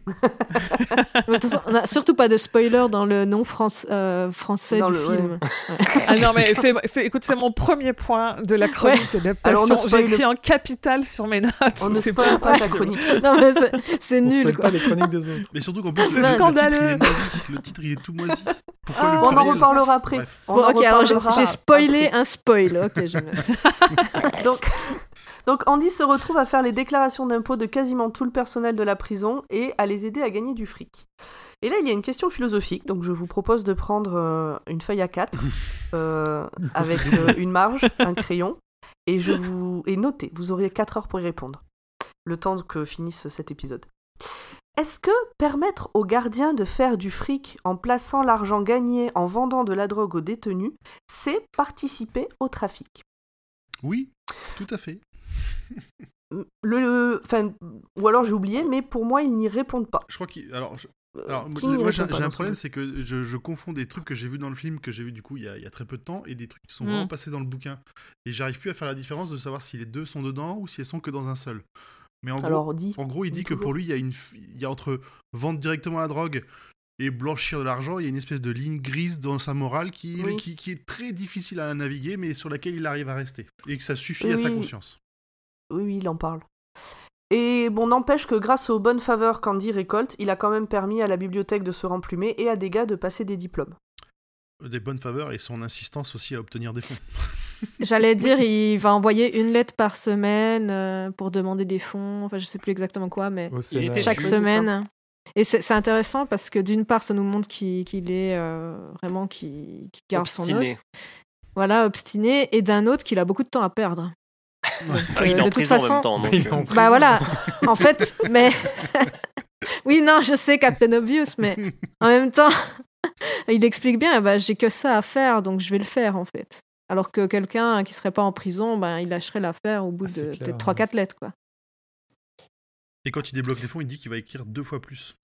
Mais de toute façon, on n'a surtout pas de spoiler dans le nom France- euh, français Dans du le- film. Ah non, mais c'est, c'est- écoute, c'est mon premier point de la chronique Alors, on d'adaptation. J'ai écrit en capital sur mes notes. On ne C'est spoil pas ta possible. chronique. Non, mais c'est- c'est On nul, quoi. pas les chroniques des autres. Mais surtout qu'en plus, C'est le, le titre, il scandaleux. est moisi. Le titre, il est tout moisi. Ah. on en pluriel reparlera après. Bref. Bon, ok, alors j'ai spoilé après. un spoil. Ok, je. Donc, donc Andy se retrouve à faire les déclarations d'impôts de quasiment tout le personnel de la prison et à les aider à gagner du fric. Et là, il y a une question philosophique, donc je vous propose de prendre euh, une feuille à 4 avec euh, une marge, un crayon, et je vous et notez, vous aurez 4 heures pour y répondre, le temps que finisse cet épisode. Est-ce que permettre aux gardiens de faire du fric en plaçant l'argent gagné en vendant de la drogue aux détenus, c'est participer au trafic? Oui, tout à fait. le, le- enfin, ou alors j'ai oublié, mais pour moi, ils n'y répondent pas. Je crois qu'il. Alors, je- Euh, alors moi, j'ai un problème, c'est que je, je confonds des trucs que j'ai vus dans le film, que j'ai vu du coup il y, a, il y a très peu de temps, et des trucs qui sont Mm. vraiment passés dans le bouquin. Et j'arrive plus à faire la différence de savoir si les deux sont dedans ou si elles sont que dans un seul. Mais en gros, en il dit que toujours. pour lui, il y, a une, il y a entre vendre directement la drogue et blanchir de l'argent, il y a une espèce de ligne grise dans sa morale qui, Oui. qui, qui est très difficile à naviguer, mais sur laquelle il arrive à rester. Et que ça suffit à sa conscience. Oui, oui, il en parle. Et bon, n'empêche que grâce aux bonnes faveurs qu'Andy récolte, il a quand même permis à la bibliothèque de se remplumer et à des gars de passer des diplômes. Des bonnes faveurs et son insistance aussi à obtenir des fonds. J'allais dire, il va envoyer une lettre par semaine euh, pour demander des fonds. Enfin, je sais plus exactement quoi, mais chaque semaine. Et c'est intéressant parce que d'une part, ça nous montre qu'il qu'il est euh, vraiment qui garde son Obstiné. os. Voilà, obstiné. Et d'un autre, qu'il a beaucoup de temps à perdre. Bah, Euh, il est de en toute prison en façon- même temps. donc, Il est en euh, prison. Bah voilà, en fait, mais. oui, non, je sais Captain Obvious, mais en même temps, il explique bien, bah, j'ai que ça à faire, donc je vais le faire, en fait. Alors que quelqu'un qui serait pas en prison, ben, il lâcherait l'affaire au bout Ah, de peut-être ouais. 3-4 lettres, quoi. Et quand il débloque les fonds, il dit qu'il va écrire deux fois plus.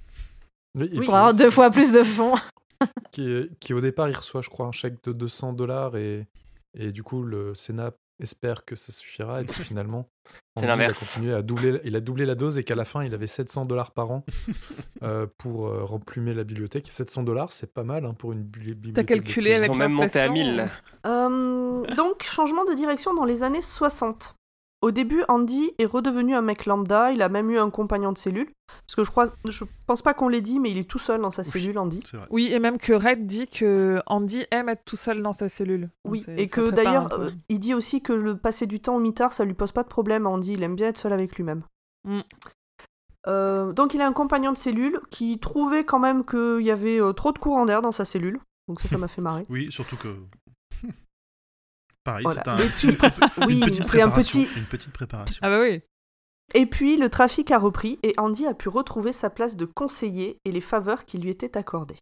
Oui, et Pour avoir deux fois plus de fonds. qui, qui, au départ il reçoit je crois un chèque de 200 dollars et, et du coup le Sénat espère que ça suffira et puis finalement C'est Andy, l'inverse. Il a, continué à doubler, il a doublé la dose et qu'à la fin il avait 700 dollars par an euh, pour euh, remplumer la bibliothèque. 700 dollars c'est pas mal hein, pour une bibli- bibliothèque. de calculé prison. Ils avec sont même montés à l'inflation, 1000. Euh, donc, changement de direction dans les années 60. Au début, Andy est redevenu un mec lambda, il a même eu un compagnon de cellule. Parce que je crois, je pense pas qu'on l'ait dit, mais il est tout seul dans sa cellule, Andy. Oui, et même que Red dit que Andy aime être tout seul dans sa cellule. Oui, et que d'ailleurs, euh, il dit aussi que le passer du temps au mitard, ça lui pose pas de problème, Andy, il aime bien être seul avec lui-même. Mm. Euh, donc il a un compagnon de cellule qui trouvait quand même qu'il y avait euh, trop de courant d'air dans sa cellule. Donc ça, ça m'a fait marrer. Oui, surtout que. Pareil, Voilà. c'est un, une, oui, une petite c'est un petit- Une petite préparation. Ah bah oui. Et puis le trafic a repris et Andy a pu retrouver sa place de conseiller et les faveurs qui lui étaient accordées.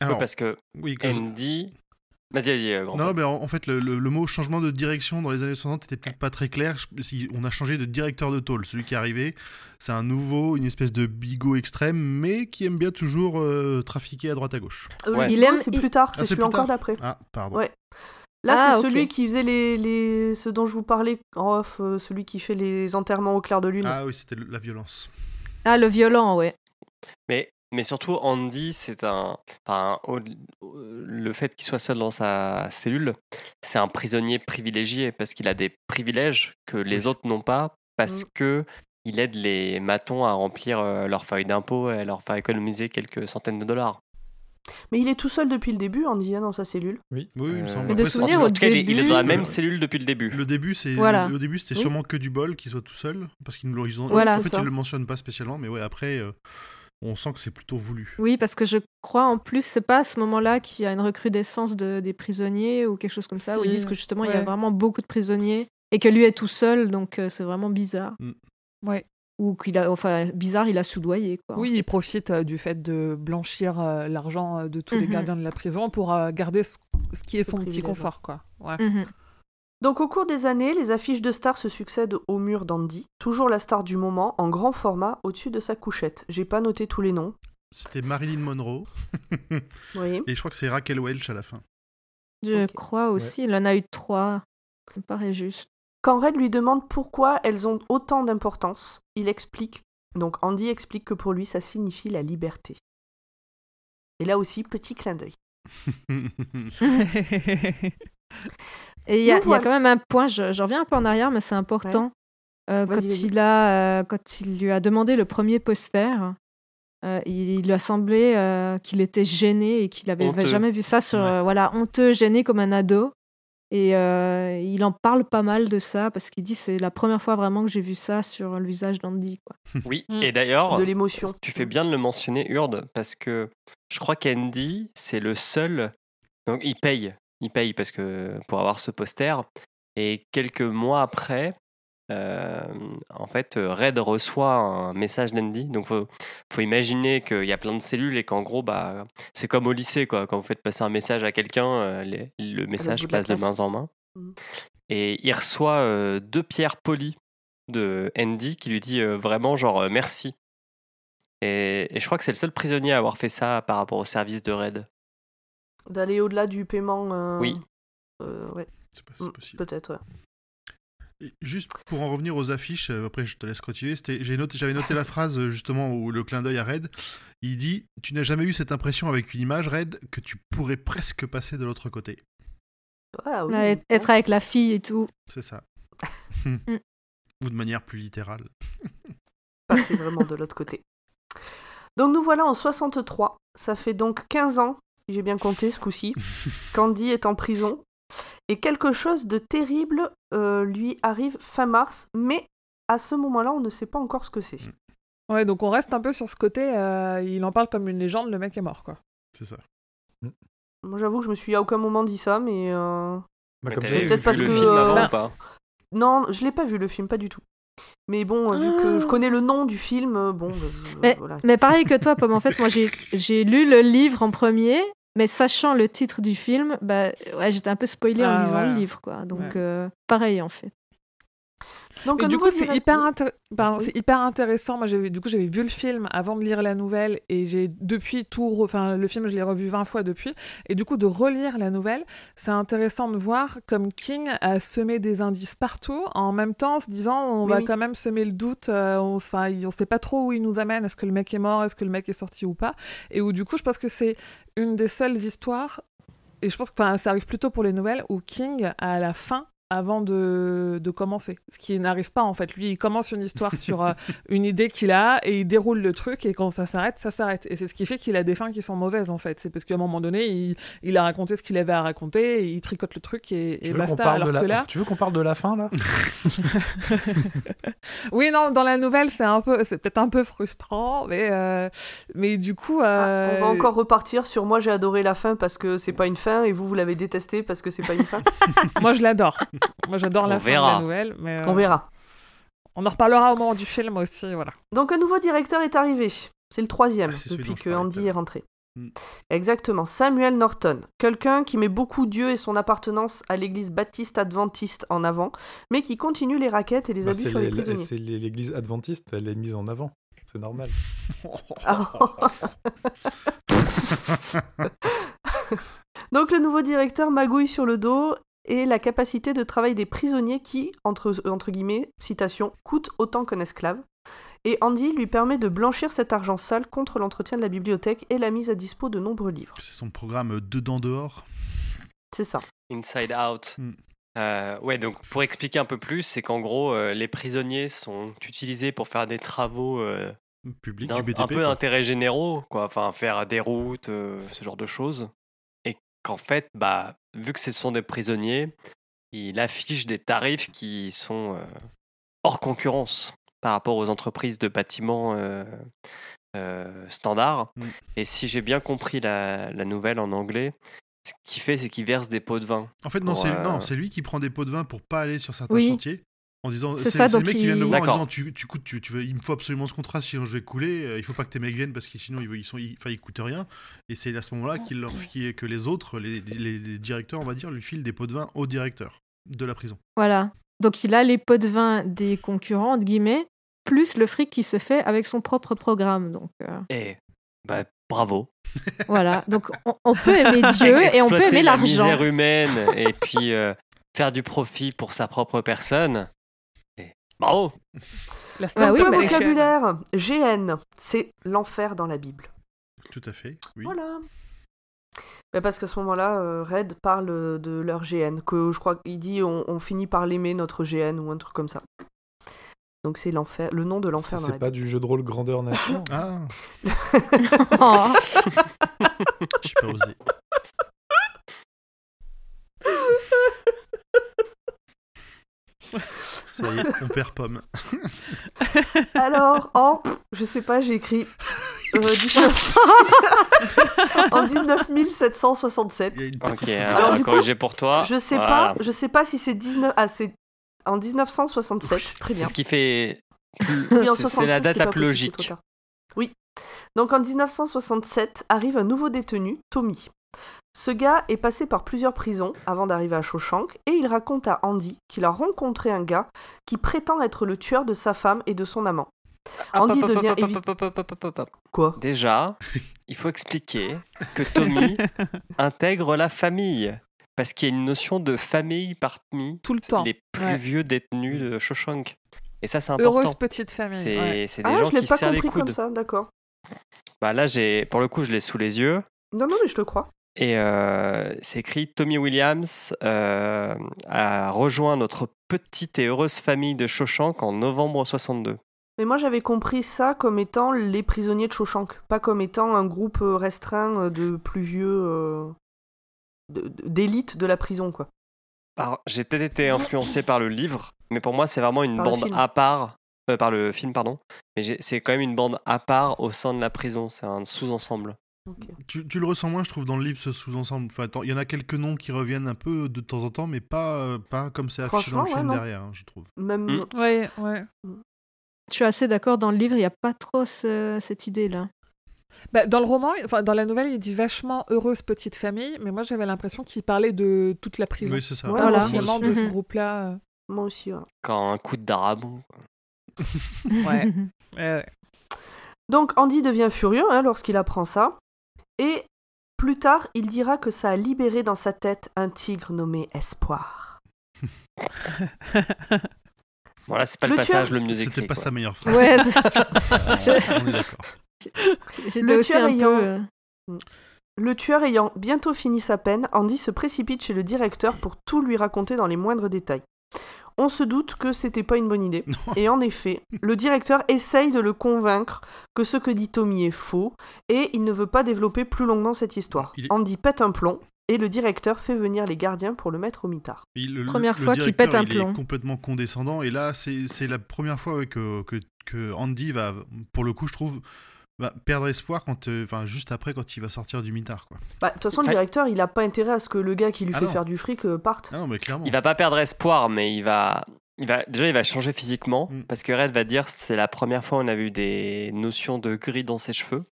Ouais, Alors, parce que oui, Andy. Vas-y, vas-y, euh, grand Non, mais en, en fait, le, le- le mot changement de direction dans les années 60 était peut-être pas très clair. Si- on a changé de directeur de tôle. Celui qui est arrivé, c'est un nouveau, une espèce de bigot extrême, mais qui aime bien toujours euh, trafiquer à droite à gauche. Euh, Ouais. Il aime- c'est plus tard, Ah, c'est celui plus encore d'après. Ah, pardon. Ouais. Là, Ah, c'est ok. celui qui faisait les, les... ce dont je vous parlais en off, euh, celui qui fait les enterrements au clair de lune. Ah oui, c'était la violence. Ah, le violent, ouais. Mais, mais surtout, Andy, c'est un. Le fait qu'il soit seul dans sa cellule, c'est un prisonnier privilégié parce qu'il a des privilèges que les autres n'ont pas parce Mm. que il aide les matons à remplir euh, leurs feuilles d'impôt et à leur faire économiser quelques centaines de dollars. Mais il est tout seul depuis le début, Andy, dans sa cellule. Oui, oui, il me semble. Mais de souvenir, en au tout cas, il est- il est dans la début, même cellule depuis le début. Le début, c'est Voilà. le, au début, c'était Oui. sûrement que du bol qu'il soit tout seul, parce qu'ils nous ils ont, Voilà, en fait, ils le mentionnent pas spécialement, mais ouais, après, euh, on sent que c'est plutôt voulu. Oui, parce que je crois en plus, c'est pas à ce moment-là qu'il y a une recrudescence de, des prisonniers ou quelque chose comme ça, où ils disent que justement il y a vraiment beaucoup de prisonniers et que lui est tout seul, donc euh, c'est vraiment bizarre. Ouais. Ou qu'il a, enfin, bizarre, il a soudoyé, quoi. Oui, il profite euh, du fait de blanchir euh, l'argent euh, de tous les Mhm. gardiens de la prison pour euh, garder ce, ce qui est son petit confort, quoi. Ouais. Mhm. Donc au cours des années, les affiches de stars se succèdent au mur d'Andy, toujours la star du moment, en grand format, au-dessus de sa couchette. J'ai pas noté tous les noms. C'était Marilyn Monroe. Oui. Et je crois que c'est Raquel Welch à la fin. Je crois aussi. Il en a eu trois. Ça me paraît juste. Quand Red lui demande pourquoi elles ont autant d'importance, il explique, donc Andy explique que pour lui ça signifie la liberté. Et là aussi, petit clin d'œil. Et il y, a- quand même un point, je, je reviens un peu en arrière, mais c'est important. Euh, Vas-y, quand, vas-y. il a, euh, quand il lui a demandé le premier poster, euh, il, il lui a semblé euh, qu'il était gêné et qu'il n'avait jamais vu ça sur. Ouais. euh, voilà, honteux, gêné comme un ado. Et euh, il en parle pas mal de ça parce qu'il dit c'est la première fois vraiment que j'ai vu ça sur le visage d'Andy. quoi. Oui, Mm. et d'ailleurs, De l'émotion. tu fais bien de le mentionner, Urde, parce que je crois qu'Andy, c'est le seul. Donc, il paye. Il paye parce que pour avoir ce poster. Et quelques mois après, euh, en fait, Red reçoit un message d'Andy. Donc, faut, faut imaginer qu'il y a plein de cellules et qu'en gros, bah, c'est comme au lycée, quoi. Quand vous faites passer un message à quelqu'un, euh, les- le message de passe de main en main. Mhm. Et il reçoit euh, deux pierres polies de Andy qui lui dit euh, vraiment genre euh, merci. Et, et je crois que c'est le seul prisonnier à avoir fait ça par rapport au service de Red. D'aller au-delà du paiement. euh, Oui. euh, ouais, C'est pas- c'est mm, possible. peut-être. ouais. Juste pour en revenir aux affiches, euh, après je te laisse continuer, noté- j'avais noté la phrase euh, justement où le clin d'œil à Red. Il dit Tu n'as jamais eu cette impression avec une image, Red, que tu pourrais presque passer de l'autre côté. Ah oui, être, avec la fille et tout. C'est ça. Mm. Ou de manière plus littérale. passer vraiment de l'autre côté. Donc nous voilà en 63. Ça fait donc 15 ans, j'ai bien compté ce coup-ci, qu'Andy est en prison. Et quelque chose de terrible euh, lui arrive fin mars, mais à ce moment-là, on ne sait pas encore ce que c'est. Ouais, donc on reste un peu sur ce côté, euh, il en parle comme une légende, le mec est mort, quoi. C'est ça. Moi, j'avoue que je me suis à aucun moment dit ça, mais euh, Bah, Mais comme peut-être vu parce le que, film avant ou pas non, je l'ai pas vu le film, pas du tout. Mais bon, vu que je connais le nom du film, bon, bah, Mais- voilà. Mais pareil que toi, Pomme, en fait, moi j'ai j'ai lu le livre en premier, mais sachant le titre du film, bah, ouais, j'étais un peu spoilée en Ah, lisant le livre. quoi. Donc Ouais. euh, pareil en fait. Donc du coup, c'est hyper, intér- pardon, Oui. c'est hyper intéressant. Moi, du coup, j'avais vu le film avant de lire la nouvelle et j'ai depuis tout, re- enfin, le film, je l'ai revu 20 fois depuis. Et du coup, de relire la nouvelle, c'est intéressant de voir comme King a semé des indices partout en même temps, en se disant, on Oui, va oui. quand même semer le doute. euh, on, enfin, on sait pas trop où il nous amène. Est-ce que le mec est mort Est-ce que le mec est sorti ou pas Et où du coup, je pense que c'est une des seules histoires. Et je pense que ça arrive plutôt pour les nouvelles où King à la fin avant de, de commencer. Ce qui n'arrive pas en fait. Lui, il commence une histoire sur euh, une idée qu'il a et il déroule le truc et quand ça s'arrête, ça s'arrête. Et c'est ce qui fait qu'il a des fins qui sont mauvaises en fait. C'est parce qu'à un moment donné, il, il a raconté ce qu'il avait à raconter, et il tricote le truc et, basta. Alors la... que là, Tu veux qu'on parle de la fin là? Oui, non, dans la nouvelle, c'est un peu, c'est peut-être un peu frustrant, mais euh, mais du coup, Ah, euh, On va encore repartir sur moi j'ai adoré la fin parce que c'est pas une fin et vous vous l'avez détesté parce que c'est pas une fin. moi je l'adore. Moi j'adore la On fin de la nouvelle, mais euh, On verra. on en reparlera au moment du film aussi, voilà. Donc un nouveau directeur est arrivé. C'est le troisième Ah, depuis que Andy est rentré. Hmm. Exactement, Samuel Norton, quelqu'un qui met beaucoup Dieu et son appartenance à l'église baptiste adventiste en avant, mais qui continue les raquettes et les Bah, abus sur les les- prisonniers. c'est l'église adventiste, elle est mise en avant. C'est normal. Ah. Donc le nouveau directeur magouille sur le dos et la capacité de travail des prisonniers qui, entre, entre guillemets, citation, coûte autant qu'un esclave. Et Andy lui permet de blanchir cet argent sale contre l'entretien de la bibliothèque et la mise à dispo de nombreux livres. C'est son programme dedans dehors? C'est ça. Inside Out. Hmm. Euh, ouais, donc pour expliquer un peu plus, c'est qu'en gros, euh, les prisonniers sont utilisés pour faire des travaux euh, Public d'un- du BTP. un peu d'intérêt généraux, quoi. Enfin, faire des routes, euh, ce genre de choses. Qu'en fait, bah, vu que ce sont des prisonniers, il affiche des tarifs qui sont euh, hors concurrence par rapport aux entreprises de bâtiments euh, euh, standards. Mm. Et si j'ai bien compris la, la nouvelle en anglais, ce qu'il fait, c'est qu'il verse des pots de vin. En fait, non, euh, non, c'est lui qui prend des pots de vin pour pas aller sur certains Oui. chantiers. En disant, C'est c'est ça, c'est le donc mec qui vient de le il- voir en disant tu, tu coûtes, tu, tu veux, il me faut absolument ce contrat, sinon je vais couler. euh, Il faut pas que tes mecs viennent parce que sinon ils, ils sont, ils, enfin, ils coûtent rien. Et c'est à ce moment-là qu'il leur qui- que les autres, les, les- les directeurs, on va dire, lui filent des pots de vin au directeur de la prison. Voilà. Donc il a les pots de vin des concurrents, entre guillemets, plus le fric qui se fait avec son propre programme. Donc, euh, Et Bah, bravo. Voilà, donc on, on peut aimer Dieu et on peut aimer la l'argent. misère humaine et puis euh, faire du profit pour sa propre personne. Bravo. La Bah oui, nation. vocabulaire. GN, c'est l'enfer dans la Bible. Tout à fait, oui. Voilà. Mais parce qu'à ce moment-là, euh, Red parle de leur GN, que je crois qu'il dit on, on finit par l'aimer notre GN ou un truc comme ça. Donc c'est l'enfer, le nom de Ça, l'enfer dans C'est la pas du jeu de rôle grandeur nature. Ah, Oh. j'ai pas osé. Ça y est, on perd pomme. Alors, en, je sais pas, j'ai écrit euh, 19... en 19 767. Il y a une Ok, petite- alors, du à coup, corriger pour toi. Je sais Voilà. pas, je sais pas si c'est 19 ah c'est en 1967, très C'est bien. ce qui fait. C'est- C'est 66, la date c'est la plus c'est logique. Oui. Donc en 1967 arrive un nouveau détenu, Tommy. Ce gars est passé par plusieurs prisons avant d'arriver à Shawshank et il raconte à Andy qu'il a rencontré un gars qui prétend être le tueur de sa femme et de son amant. Andy devient. Quoi? Déjà, il faut expliquer que Tommy intègre la famille. Parce qu'il y a une notion de famille parmi Tout le temps. les plus Ouais. vieux détenus de Shawshank. Et ça, c'est important. Heureuse petite famille. C'est ouais. des Ah, gens je l'ai qui pas serrent les compris comme ça, d'accord. Bah là, j'ai, pour le coup, je l'ai sous les yeux. Non, non, mais je te crois. Et euh, c'est écrit Tommy Williams euh, a rejoint notre petite et heureuse famille de Shawshank en novembre 62. Mais moi j'avais compris ça comme étant les prisonniers de Shawshank, pas comme étant un groupe restreint de plus vieux euh, d'élite de la prison, quoi. Alors, j'ai peut-être été influencé par le livre, mais pour moi, c'est vraiment une Par bande à part. euh, par le film, pardon. Mais c'est quand même une bande à part au sein de la prison. C'est un sous-ensemble. Tu, tu le ressens moins, je trouve, dans le livre, ce sous-ensemble. Enfin, il y en a quelques noms qui reviennent un peu de temps en temps, mais pas, euh, pas comme c'est affiché dans le film non. derrière, hein, je trouve. Même Mm. Ouais, ouais. Je suis assez d'accord, dans le livre, il n'y a pas trop ce- cette idée-là. Bah, dans le roman, enfin dans la nouvelle, il dit vachement heureuse petite famille, mais moi j'avais l'impression qu'il parlait de toute la prison. Oui, c'est ça. Pas voilà. forcément de ce Mhm. groupe-là. euh. moi aussi. ouais. Quand un coup de darabon. Ouais. Donc Andy devient furieux hein, lorsqu'il apprend ça, et plus tard il dira que ça a libéré dans sa tête un tigre nommé Espoir. Voilà, c'est pas Le le, passage tueur, le mieux C'était écrit. pas quoi. sa meilleure phrase. ouais, c'est- On est d'accord. j'étais Le aussi tueur un ayant- peu... euh, Le tueur ayant bientôt fini sa peine, Andy se précipite chez le directeur pour tout lui raconter dans les moindres détails. On se doute que c'était pas une bonne idée. Et en effet, le directeur essaye de le convaincre que ce que dit Tommy est faux et il ne veut pas développer plus longuement cette histoire. Est- Andy pète un plomb et le directeur fait venir les gardiens pour le mettre au mitard. Il- le- Première le fois qu'il pète un il plomb. est complètement condescendant. Et là, c'est c'est la première fois ouais, que, que, que Andy va, pour le coup, je trouve, va perdre espoir quand, euh, enfin, juste après quand il va sortir du mitard. Quoi. Bah, De toute façon, le directeur, il a pas intérêt à ce que le gars qui lui Ah fait non. faire du fric euh, parte. Ah non, mais clairement. Il va pas perdre espoir, mais il va, il va déjà il va changer physiquement Mm. parce que Red va dire c'est la première fois où on a vu des notions de gris dans ses cheveux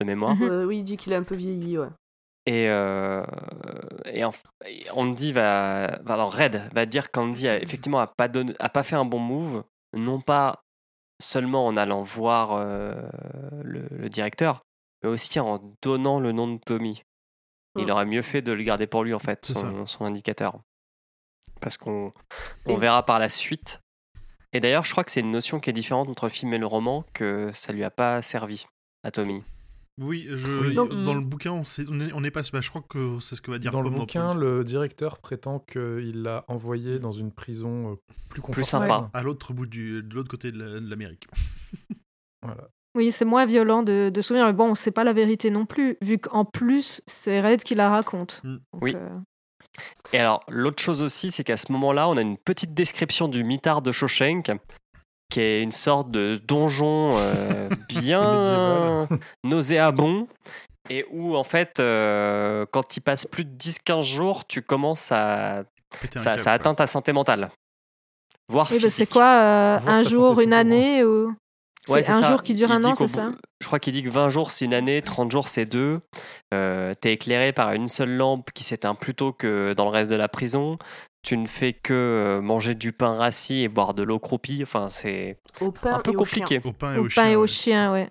de mémoire. Mhm. Euh, oui, il dit qu'il est un peu vieilli, ouais. Et, euh, et en- et Andy va, alors Red va dire qu'Andy a, effectivement a pas donné, a pas fait un bon move, non pas seulement en allant voir euh, le, le directeur, mais aussi en donnant le nom de Tommy. Il Mm. aurait mieux fait de le garder pour lui en fait, son, son indicateur, parce qu'on on verra par la suite. Et d'ailleurs, je crois que c'est une notion qui est différente entre le film et le roman, que ça lui a pas servi à Tommy. Oui, je, Donc- dans le bouquin, on, sait, on, est, on est pas. bah, je crois que c'est ce que va dire Dans le bouquin, le- le directeur prétend qu'il l'a envoyé dans une prison euh, plus confortable. sympa. à l'autre bout du, de l'autre côté de la- de l'Amérique. Voilà. Oui, c'est moins violent de, de souvenir, mais bon, on sait pas la vérité non plus, vu qu'en plus, c'est Red qui la raconte. Mm. Donc, Oui. euh, Et alors, l'autre chose aussi, c'est qu'à ce moment-là, on a une petite description du mitard de Shawshank, qui est une sorte de donjon euh, bien nauséabond, et où, en fait, euh, quand il passe plus de 10-15 jours, tu commences à... Ça, atteint ta santé mentale. Voire Oui, bah, c'est quoi euh, Un jour, une année ou... Ouais, C'est un ça. jour qui dure Il un an, c'est ça Je crois qu'il dit que 20 jours c'est une année, 30 jours c'est deux. Euh, T'es éclairé par une seule lampe qui s'éteint plus tôt que dans le reste de la prison. Tu ne fais que euh, manger du pain rassis et boire de l'eau croupie. Enfin, c'est pain un peu et au compliqué. Au pain et Au au pain chien. et au ouais. chien, ouais.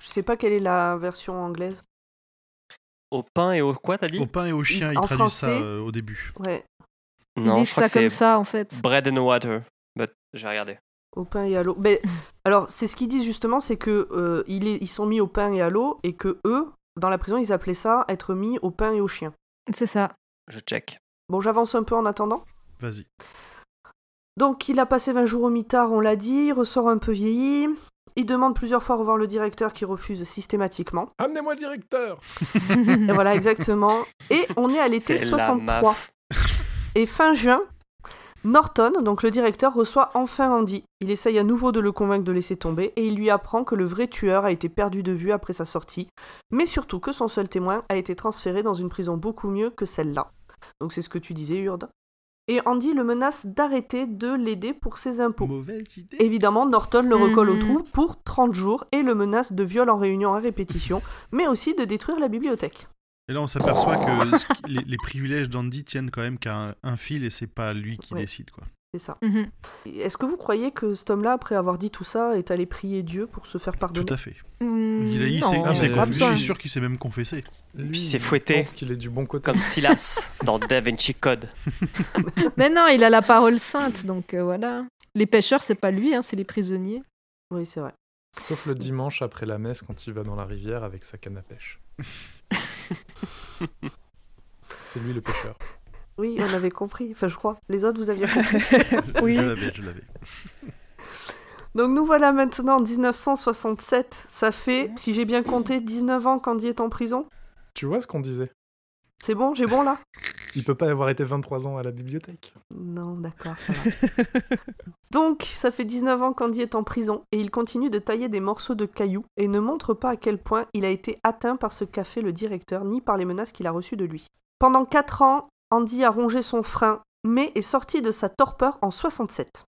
Je sais pas quelle est la version anglaise. Au pain et au quoi, t'as dit? Au pain et au chien, Il- ils en traduisent ça français- euh, au début. Ouais, Ils Non, disent je crois ça comme ça, en fait. bread and water. But j'ai regardé. au pain et à l'eau. Mais alors, c'est ce qu'ils disent justement, c'est que euh, ils sont mis au pain et à l'eau et que eux, dans la prison, ils appelaient ça être mis au pain et au chien. C'est ça. Je check. Bon, j'avance un peu en attendant. Vas-y. Donc, il a passé 20 jours au mitard, on l'a dit, il ressort un peu vieilli. Il demande plusieurs fois à revoir le directeur qui refuse systématiquement. Amenez-moi le directeur Et voilà, exactement. Et on est à l'été C'est la 63. maf. Et fin juin, Norton, donc le directeur, reçoit enfin Andy. Il essaye à nouveau de le convaincre de laisser tomber et il lui apprend que le vrai tueur a été perdu de vue après sa sortie, mais surtout que son seul témoin a été transféré dans une prison beaucoup mieux que celle-là. Donc c'est ce que tu disais, Urde. Et Andy le menace d'arrêter de l'aider pour ses impôts. Mauvaise idée. Évidemment, Norton le recolle au Mhm. trou pour 30 jours et le menace de viol en réunion à répétition, mais aussi de détruire la bibliothèque. Et là, on s'aperçoit que les, les privilèges d'Andy tiennent quand même qu'à un, un fil et c'est pas lui qui Ouais. décide. quoi. C'est ça. Mhm. Est-ce que vous croyez que cet homme-là, après avoir dit tout ça, est allé prier Dieu pour se faire pardonner? Tout à fait. Mm, Il, a- il non, s'est- conf- je suis sûr qu'il s'est même confessé. Lui, Puis il s'est fouetté. pense qu'il est du bon côté. Comme Silas dans Da Vinci Code. Mais non, il a la parole sainte, donc euh, voilà. Les pêcheurs, c'est pas lui, hein, c'est les prisonniers. Oui, c'est vrai. Sauf le dimanche après la messe quand il va dans la rivière avec sa canne à pêche. C'est lui le pêcheur. Oui, on avait compris. Enfin, je crois. Les autres, vous aviez compris. Oui. Je l'avais, je l'avais. Donc, nous voilà maintenant en 1967. Ça fait, si j'ai bien compté, 19 ans qu'Andy est en prison. Tu vois ce qu'on disait? C'est bon J'ai bon là? Il peut pas avoir été 23 ans à la bibliothèque. Non, d'accord, ça va. Donc, ça fait 19 ans qu'Andy est en prison et il continue de tailler des morceaux de cailloux et ne montre pas à quel point il a été atteint par ce qu'a fait le directeur ni par les menaces qu'il a reçues de lui. Pendant 4 ans, Andy a rongé son frein, mais est sorti de sa torpeur en 67.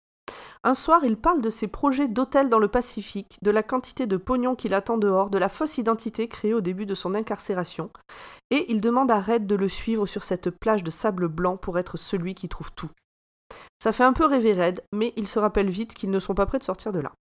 Un soir, il parle de ses projets d'hôtel dans le Pacifique, de la quantité de pognon qu'il attend dehors, de la fausse identité créée au début de son incarcération, et il demande à Red de le suivre sur cette plage de sable blanc pour être celui qui trouve tout. Ça fait un peu rêver Red, mais il se rappelle vite qu'ils ne sont pas prêts de sortir de là.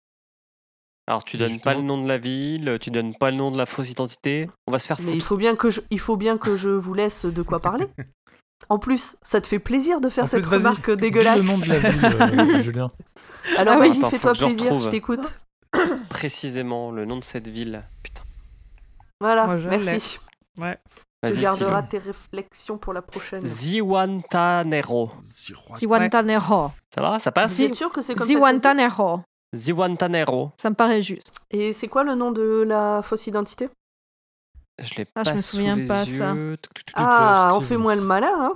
Alors tu donnes pas le nom de la ville, tu donnes pas le nom de la fausse identité. On va se faire Mais il foutre. faut bien que je, il faut bien que je vous laisse de quoi parler. En plus, ça te fait plaisir de faire En cette plus, remarque Dis dégueulasse. le nom de la ville, euh, Julien. Alors Ah oui. vas-y, fais-toi je plaisir, je t'écoute. Précisément le nom de cette ville. Putain. Voilà, Moi, je merci. Ouais. Tu garderas tes réflexions pour la prochaine. Ziwantanero. Ziwantanero. Ça va Ça passe Vous êtes sûr que c'est comme Ziwantanero. Ziwantanero. Ça me paraît juste. Et c'est quoi le nom de la fausse identité? Je l'ai Ah, pas je me sous souviens les pas, yeux. ça. Ah, on fait moins le malin, hein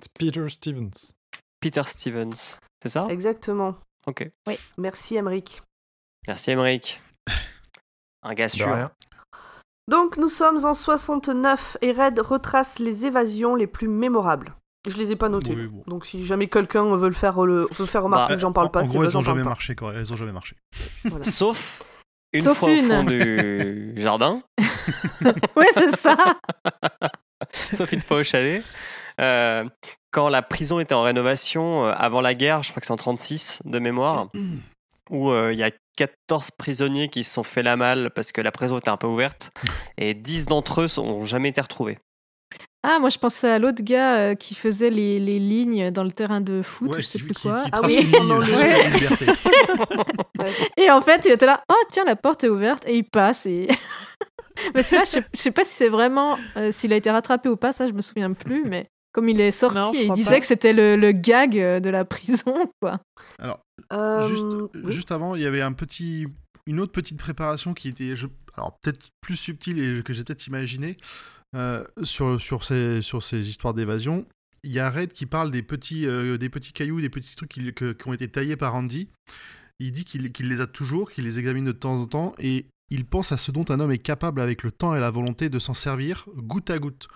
C'est Peter Stevens. Peter Stevens. C'est ça? Exactement. Ok. Merci, Emric. Merci Emmerich. Un gars sûr. rien. Donc nous sommes en 69 et Red retrace les évasions les plus mémorables. Je les ai pas notées. Oui, bon. Donc si jamais quelqu'un veut le faire, le, veut faire remarquer Bah, que j'en parle en, pas, en c'est gros, elles ont jamais marché. Quoi. Elles ont jamais marché. Voilà. Sauf une Sauf fois une. au fond du jardin, Ouais, c'est ça. sauf une fois au chalet. Euh, quand la prison était en rénovation euh, avant la guerre, je crois que c'est en 36 de mémoire, où euh, il y a 14 prisonniers qui se sont fait la malle parce que la prison était un peu ouverte, et 10 d'entre eux n'ont jamais été retrouvés. Ah, moi je pensais à l'autre gars euh, qui faisait les, les lignes dans le terrain de foot, Ouais, je sais qui- plus qui- quoi. qui Ah oui, liberté. Et en fait, il était là, oh tiens, la porte est ouverte, et il passe. Et... Parce que là, je sais, je sais pas si c'est vraiment, euh, s'il a été rattrapé ou pas, ça je me souviens plus, mais comme il est sorti, Non, je et il disait pas. que c'était le, le gag euh, de la prison, quoi. Euh, juste, oui. juste avant, il y avait un petit, une autre petite préparation qui était, je- alors peut-être plus subtile et que j'ai peut-être imaginé euh, sur, sur, ces, sur ces histoires d'évasion. Il y a Red qui parle des petits, euh, des petits cailloux, des petits trucs qui, que- qui ont été taillés par Andy. Il dit qu'il qu'il les a toujours, qu'il les examine de temps en temps et il pense à ce dont un homme est capable avec le temps et la volonté de s'en servir goutte à goutte.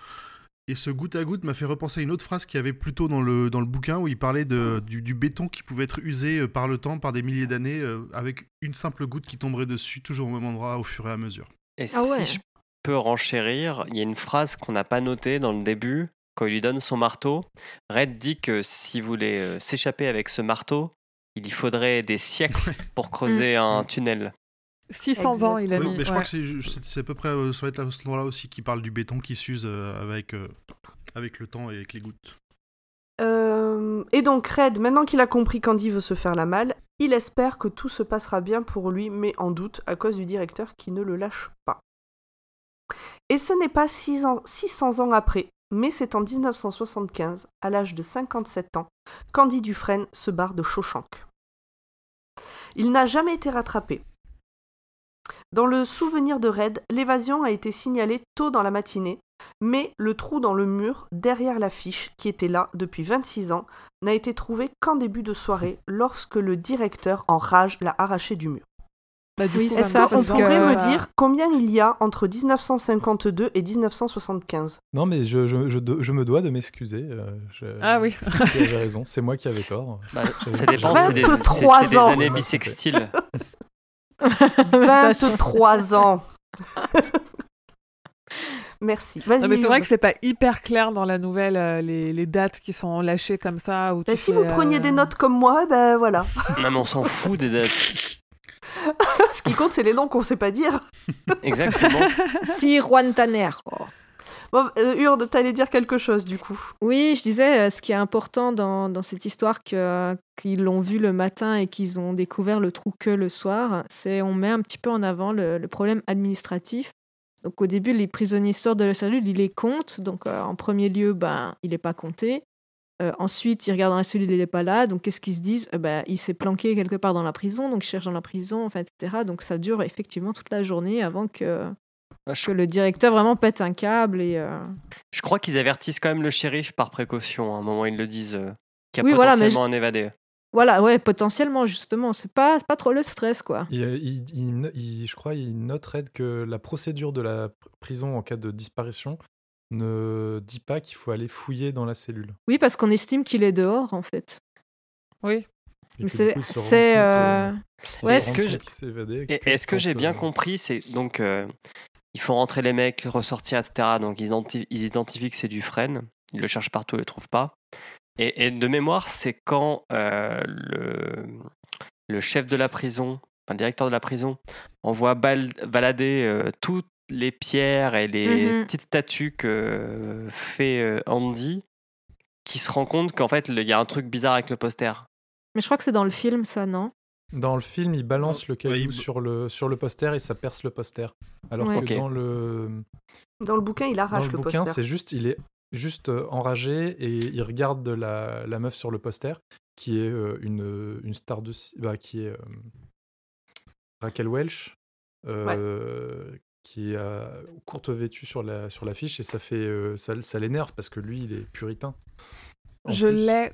Et ce goutte à goutte m'a fait repenser à une autre phrase qu'il y avait plus tôt dans le, dans le bouquin où il parlait de, du, du béton qui pouvait être usé euh, par le temps, par des milliers d'années, euh, avec une simple goutte qui tomberait dessus, toujours au même endroit, au fur et à mesure. Et Ah ouais. si je renchérir, il y a une phrase qu'on n'a pas notée dans le début, quand il lui donne son marteau. Red dit que s'il voulait euh, s'échapper avec ce marteau, il y faudrait des siècles pour creuser un tunnel. 600 ans, il a Oui, mis. mais je crois que c'est- à peu près euh, ça va être à ce moment-là aussi qui parle du béton qui s'use euh, avec, euh, avec le temps et avec les gouttes. Euh, et donc Red, maintenant qu'il a compris qu'Andy veut se faire la malle, il espère que tout se passera bien pour lui, mais en doute à cause du directeur qui ne le lâche pas. Et ce n'est pas six ans- 600 ans après, mais c'est en 1975, à l'âge de 57 ans, qu'Andy Dufresne se barre de Shawshank. Il n'a jamais été rattrapé. Dans le souvenir de Red, l'évasion a été signalée tôt dans la matinée, mais le trou dans le mur, derrière l'affiche, qui était là depuis 26 ans, n'a été trouvé qu'en début de soirée, lorsque le directeur, en rage, l'a arraché du mur. Bah, du Oui, coup, c'est ça, qu'on parce pourrait que- me dire combien il y a entre 1952 et 1975 Non, mais je, je, je, do- je me dois de m'excuser. euh, Ah oui. Tu avais raison, c'est moi qui avais tort. Bah, ça dépend, c'est des, c'est- 23 c'est des ans. années bissextiles. 23 ans Merci. Vas-y. Mais c'est vrai que c'est pas hyper clair dans la nouvelle, euh, les, les dates qui sont lâchées comme ça. Ben, tu si fais, vous preniez euh, des notes comme moi, ben voilà. Non, mais on s'en fout des dates. Ce qui compte, c'est les noms qu'on sait pas dire. Exactement. Si Juan Tanner. oh. Bon, euh, Urde, t'allais dire quelque chose du coup. Oui, je disais, euh, ce qui est important dans, dans cette histoire que, qu'ils l'ont vu le matin et qu'ils ont découvert le trou que le soir, c'est on met un petit peu en avant le, le problème administratif. Donc au début, les prisonniers sortent de la cellule, ils les comptent. Donc euh, en premier lieu, ben, il n'est pas compté. Euh, ensuite, ils regardent dans la cellule, il n'est pas là. Donc qu'est-ce qu'ils se disent? Euh, ben, Il s'est planqué quelque part dans la prison, donc ils cherchent dans la prison, enfin, etc. Donc ça dure effectivement toute la journée avant que, Je, que le directeur vraiment pète un câble et... euh, je crois qu'ils avertissent quand même le shérif par précaution. À un moment, ils le disent. euh, qu'il y a Oui, voilà, mais potentiellement un évadé. Voilà, ouais, potentiellement, justement. C'est pas, pas trop le stress, quoi. Il, il- il- il- je crois il note Red que la procédure de la pr- prison en cas de disparition ne dit pas qu'il faut aller fouiller dans la cellule. Oui, parce qu'on estime qu'il est dehors, en fait. Oui. C'est. du euh, ouais, est-ce que j'ai bien euh, compris C'est donc euh, il faut rentrer les mecs, ressortir, etc. Donc ils, identi- ils identifient que c'est Dufresne. Ils le cherchent partout, ils le trouvent pas. Et, et de mémoire, c'est quand euh, le, le chef de la prison, enfin, le directeur de la prison, envoie bal- balader euh, toutes les pierres et les Mhm. petites statues que fait euh, Andy, qui se rend compte qu'en fait, il y a un truc bizarre avec le poster. Mais je crois que c'est dans le film, ça, non? Dans le film, il balance le caillou Ouais, il- sur, le, sur le poster et ça perce le poster. Alors Ouais. que dans le, Dans le bouquin, il dans arrache le le, bouquin, poster. c'est juste, il est juste euh, enragé et il regarde la, la meuf sur le poster qui est euh, une, une star de bah, qui est euh, Raquel Welch euh, qui a courte vêtue sur la sur l'affiche et ça fait euh, ça, ça l'énerve parce que lui il est puritain. En Je plus. l'ai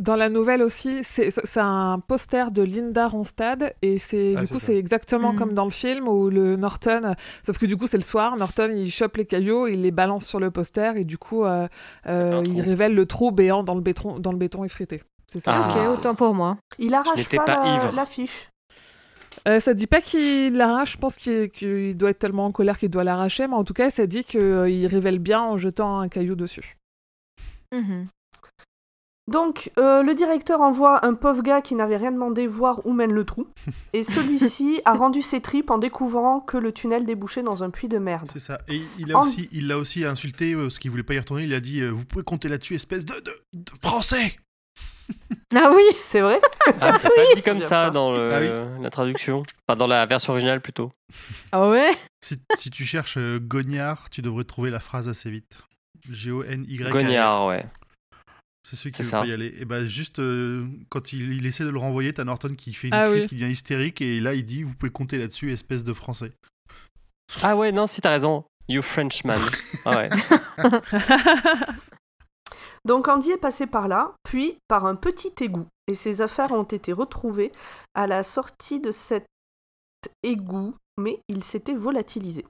dans la nouvelle aussi. C'est c'est un poster de Linda Ronstadt et c'est Ah, du c'est coup ça. c'est exactement Mhm. comme dans le film où le Norton, sauf que du coup c'est le soir. Norton il chope les cailloux, il les balance sur le poster et du coup euh, euh, il révèle le trou béant dans le béton dans le béton effrité. C'est ça. Ah. Ok, autant pour moi. Il arrache pas, pas la- ivre. l'affiche. Euh, ça dit pas qu'il l'arrache, je pense qu'il doit être tellement en colère qu'il doit l'arracher, mais en tout cas, ça dit qu'il révèle bien en jetant un caillou dessus. Mhm. Donc, euh, le directeur envoie un pauvre gars qui n'avait rien demandé voir où mène le trou. Et celui-ci a rendu ses tripes en découvrant que le tunnel débouchait dans un puits de merde. C'est ça. Et il a En- aussi, il aussi insulté euh, parce qu'il voulait pas y retourner. Il a dit euh, Vous pouvez compter là-dessus, espèce de, de, de français Ah oui C'est vrai Ah, c'est Oui, pas dit comme me ça dans le- Ah oui. la traduction. Enfin, dans la version originale plutôt. Ah ouais? Si, si tu cherches euh, Gognard, tu devrais trouver la phrase assez vite. G-O-N-Y. Gognard, ouais. C'est celui qui C'est veut ça. pas y aller. Et bah, juste euh, quand il, il essaie de le renvoyer, t'as Norton qui fait une Ah crise, oui. qui devient hystérique. Et là, il dit Vous pouvez compter là-dessus, espèce de français. Ah ouais, non, si t'as raison. You Frenchman. Ah ouais. Donc Andy est passé par là, puis par un petit égout, et ses affaires ont été retrouvées à la sortie de cet égout, mais il s'était volatilisé.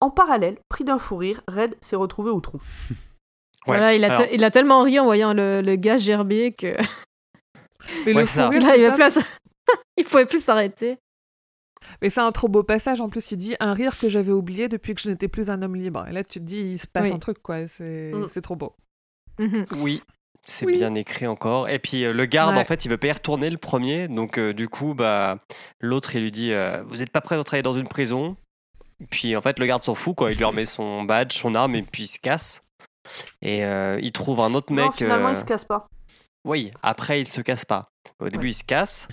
En parallèle, pris d'un fou rire, Red s'est retrouvé au trou. Ouais. Voilà, il a, te- Alors, il a tellement ri en voyant le, le gars gerber que Mais Ouais, le fou rire, là, il, pas- il pouvait plus s'arrêter. Mais c'est un trop beau passage. En plus, il dit un rire que j'avais oublié depuis que je n'étais plus un homme libre. Et là, tu te dis, il se passe Oui. un truc, quoi. C'est Mm. c'est trop beau. Mhm. oui, C'est Oui. bien écrit encore. Et puis euh, le garde, Ouais. en fait, il veut pas y retourner le premier. Donc euh, du coup, bah, l'autre, il lui dit euh, Vous n'êtes pas prêt à travailler dans une prison? Puis en fait, le garde s'en fout, quoi. Il lui remet son badge, son arme, et puis il se casse. Et euh, il trouve un autre mec. Non, finalement, euh, il se casse pas. Oui, après, il se casse pas. Au début, il se casse.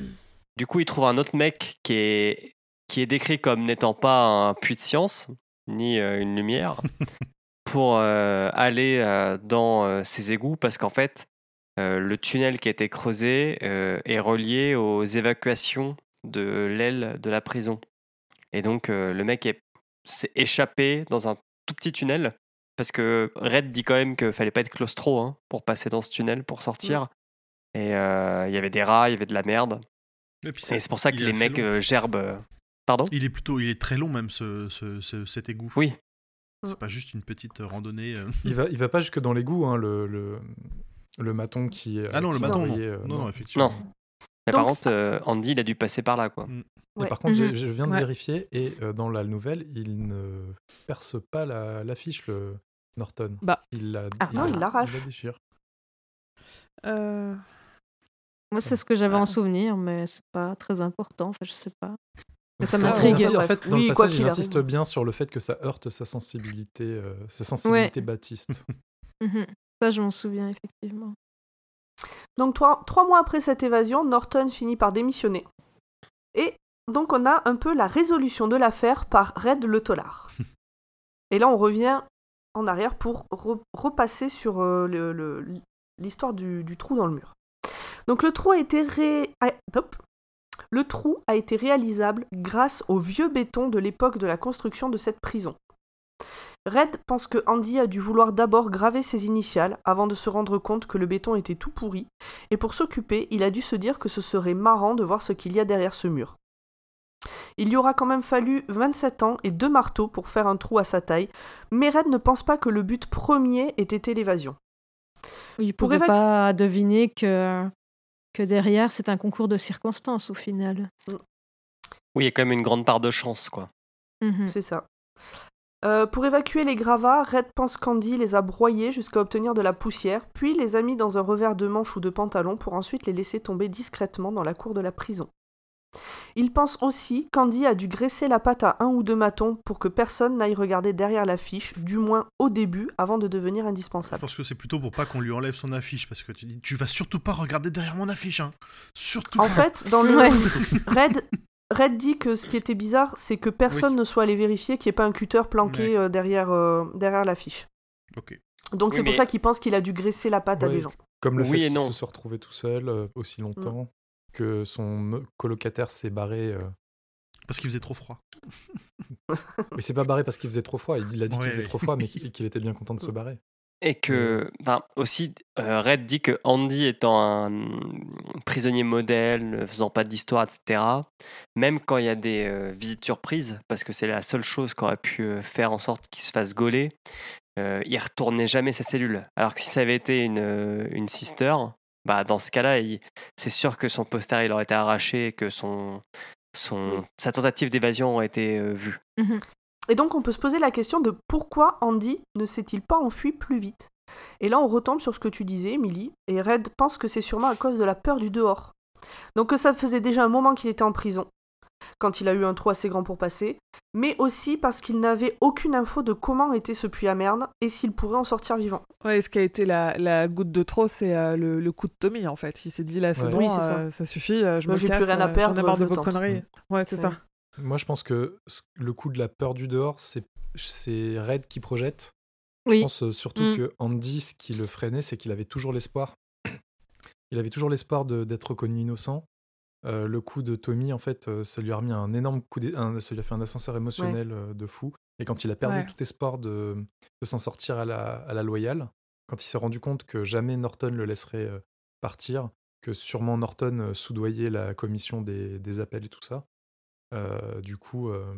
Du coup, il trouve un autre mec qui est, qui est décrit comme n'étant pas un puits de science, ni euh, une lumière, pour euh, aller euh, dans euh, ces égouts, parce qu'en fait, euh, le tunnel qui a été creusé euh, est relié aux évacuations de l'aile de la prison. Et donc, euh, le mec est- s'est échappé dans un tout petit tunnel, parce que Red dit quand même qu'il fallait pas être claustro hein, pour passer dans ce tunnel, pour sortir. Et euh, il y avait des rats, il y avait de la merde. Et Et c'est pour ça que les mecs long. euh, gerbent. euh, Pardon? Il est plutôt, il est très long même ce, ce- ce- cet égout. Oui. C'est pas juste une petite randonnée. euh. Il va, il va pas jusque dans l'égout, hein, le, le, le maton qui. euh, Ah non, le qui maton, non. euh, non, non, effectivement. Non. Mais par contre, euh, Andy, il a dû passer par là, quoi. Mais Ouais. par contre, Mhm. je viens de Ouais. vérifier et euh, dans la nouvelle, il ne perce pas la- l'affiche, le Norton. Bah. Il la, Ah non, il l'arrache. il la déchire. Euh, Moi, c'est ce que j'avais Ah. en souvenir, mais c'est pas très important. Enfin, je sais pas. Ça m'intrigue. En fait, dans Oui, le quoi passage, qu'il il insiste arrive. bien sur le fait que ça heurte sa sensibilité, euh, sa sensibilité baptiste. Mhm. Ça, je m'en souviens effectivement. Donc trois, trois mois après cette évasion, Norton finit par démissionner. Et donc on a un peu la résolution de l'affaire par Red le Tollard. Et là on revient en arrière pour re- repasser sur euh, le- le- l'histoire du, du trou dans le mur. Donc le trou a été ré... a- hop. Le trou a été réalisable grâce au vieux béton de l'époque de la construction de cette prison. Red pense que Andy a dû vouloir d'abord graver ses initiales avant de se rendre compte que le béton était tout pourri, et pour s'occuper, il a dû se dire que ce serait marrant de voir ce qu'il y a derrière ce mur. Il lui aura quand même fallu 27 ans et deux marteaux pour faire un trou à sa taille, mais Red ne pense pas que le but premier ait été l'évasion. Il Pour pouvait évac- pas deviner que, que derrière, c'est un concours de circonstances au final. Oui, il y a quand même une grande part de chance, quoi. Mhm. C'est ça. Euh, pour évacuer les gravats, Red pense qu'Andy les a broyés jusqu'à obtenir de la poussière, puis les a mis dans un revers de manche ou de pantalon pour ensuite les laisser tomber discrètement dans la cour de la prison. Il pense aussi qu'Andy a dû graisser la patte à un ou deux matons pour que personne n'aille regarder derrière l'affiche, du moins au début, avant de devenir Je indispensable. pense que c'est plutôt pour pas qu'on lui enlève son affiche parce que tu dis tu vas surtout pas regarder derrière mon affiche hein. Surtout. En pas. fait, dans le Ouais. Red, Red dit que ce qui était bizarre, c'est que personne ne soit allé vérifier qu'il n'y ait pas un cutter planqué euh, derrière, euh, derrière l'affiche. OK. Donc Oui, c'est pour ça qu'il pense qu'il a dû graisser la patte à des gens. Comme le Oui fait et qu'il non. se soit retrouvé tout seul euh, aussi longtemps, que son colocataire s'est barré. euh, Parce qu'il faisait trop froid. Mais c'est pas barré parce qu'il faisait trop froid. Il a dit Ouais, qu'il faisait ouais. trop froid, mais qu'il était bien content de se barrer. Et que, enfin, aussi, euh, Red dit que Andy étant un prisonnier modèle, ne faisant pas d'histoire, etc., même quand il y a des euh, visites surprises, parce que c'est la seule chose qui aurait pu faire en sorte qu'il se fasse gauler, euh, il retournait jamais sa cellule. Alors que si ça avait été une, une sister, bah, dans ce cas-là, c'est sûr que son poster il aurait été arraché et que son, son, sa tentative d'évasion aurait été euh, vue. Et donc on peut se poser la question de pourquoi Andy ne s'est-il pas enfui plus vite? Et là on retombe sur ce que tu disais, Emily, et Red pense que c'est sûrement à cause de la peur du dehors. Donc que ça faisait déjà un moment qu'il était en prison, quand il a eu un trou assez grand pour passer, mais aussi parce qu'il n'avait aucune info de comment était ce puits à merde et s'il pourrait en sortir vivant. Ouais, ce qui a été la, la goutte de trop, c'est euh, le, le coup de Tommy, en fait. Il s'est dit, là, c'est Ouais. bon, Oui, ça. euh, ça. suffit, euh, je Moi, me casse, plus rien à perdre, j'en ai marre je de vos tente. conneries. Ouais, c'est Ouais. ça. Moi, je pense que le coup de la peur du dehors, c'est c'est Red qui projette. Je Oui. pense euh, surtout Mm. que Andy, ce qui le freinait, c'est qu'il avait toujours l'espoir. Il avait toujours l'espoir de- d'être reconnu innocent. Euh, le coup de Tommy, en fait, euh, ça lui a remis un énorme coup, un- ça lui a fait un ascenseur émotionnel euh, de fou. Et quand il a perdu Ouais. tout espoir de, de s'en sortir à la, à la loyale, quand il s'est rendu compte que jamais Norton le laisserait partir, que sûrement Norton soudoyait la commission des, des appels et tout ça, euh, du coup, euh,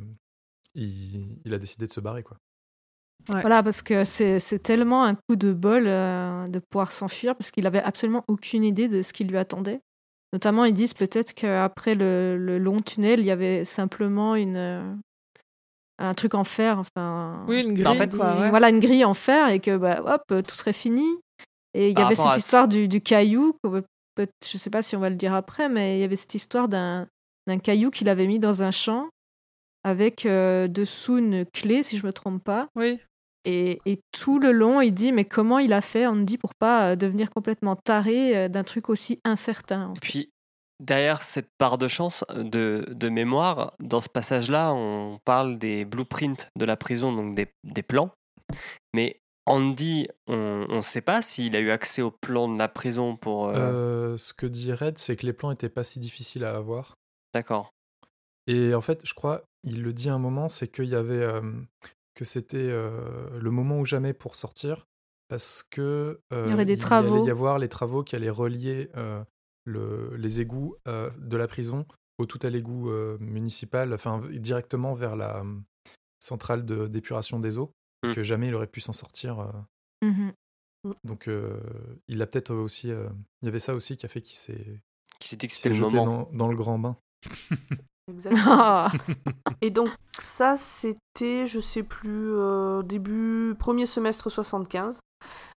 il, il a décidé de se barrer, quoi. Ouais. Voilà, parce que c'est c'est tellement un coup de bol euh, de pouvoir s'enfuir, parce qu'il avait absolument aucune idée de ce qui lui attendait. Notamment, ils disent peut-être qu'après le, le long tunnel, il y avait simplement une, euh, un truc en fer, enfin. Oui, une grille, Bah, en fait, quoi. ouais. Voilà, une grille en fer, et que, bah, hop, tout serait fini. Et il y Par avait cette histoire du, du caillou, je sais pas si on va le dire après, mais il y avait cette histoire d'un d'un caillou qu'il avait mis dans un champ avec euh, dessous une clé, si je me trompe pas. Oui. Et, et tout le long, il dit mais comment il a fait, dit, pour pas euh, devenir complètement taré euh, d'un truc aussi incertain. en Et puis, derrière cette part de chance, de, de mémoire, dans ce passage-là, on parle des blueprints de la prison, donc des, des plans. Mais Andy, on ne sait pas s'il a eu accès aux plans de la prison pour... euh, Euh, ce que dit Red, c'est que les plans étaient pas si difficiles à avoir. D'accord. Et en fait, je crois, il le dit à un moment, c'est qu'il y avait euh, que c'était euh, le moment ou jamais pour sortir, parce que euh, Il y aurait des allait travaux. y avoir les travaux qui allaient relier euh, le- les égouts euh, de la prison au tout à l'égout euh, municipal, enfin directement vers la euh, centrale de- d'épuration des eaux, et Mm. que jamais il aurait pu s'en sortir. euh. Mhm. donc, euh, il a peut-être aussi, euh, il y avait ça aussi qui a fait qu'il s'est Qui s'est jeté dans le grand bain. Exactement. Ah. Et donc ça, c'était, je sais plus, euh, début premier semestre 75.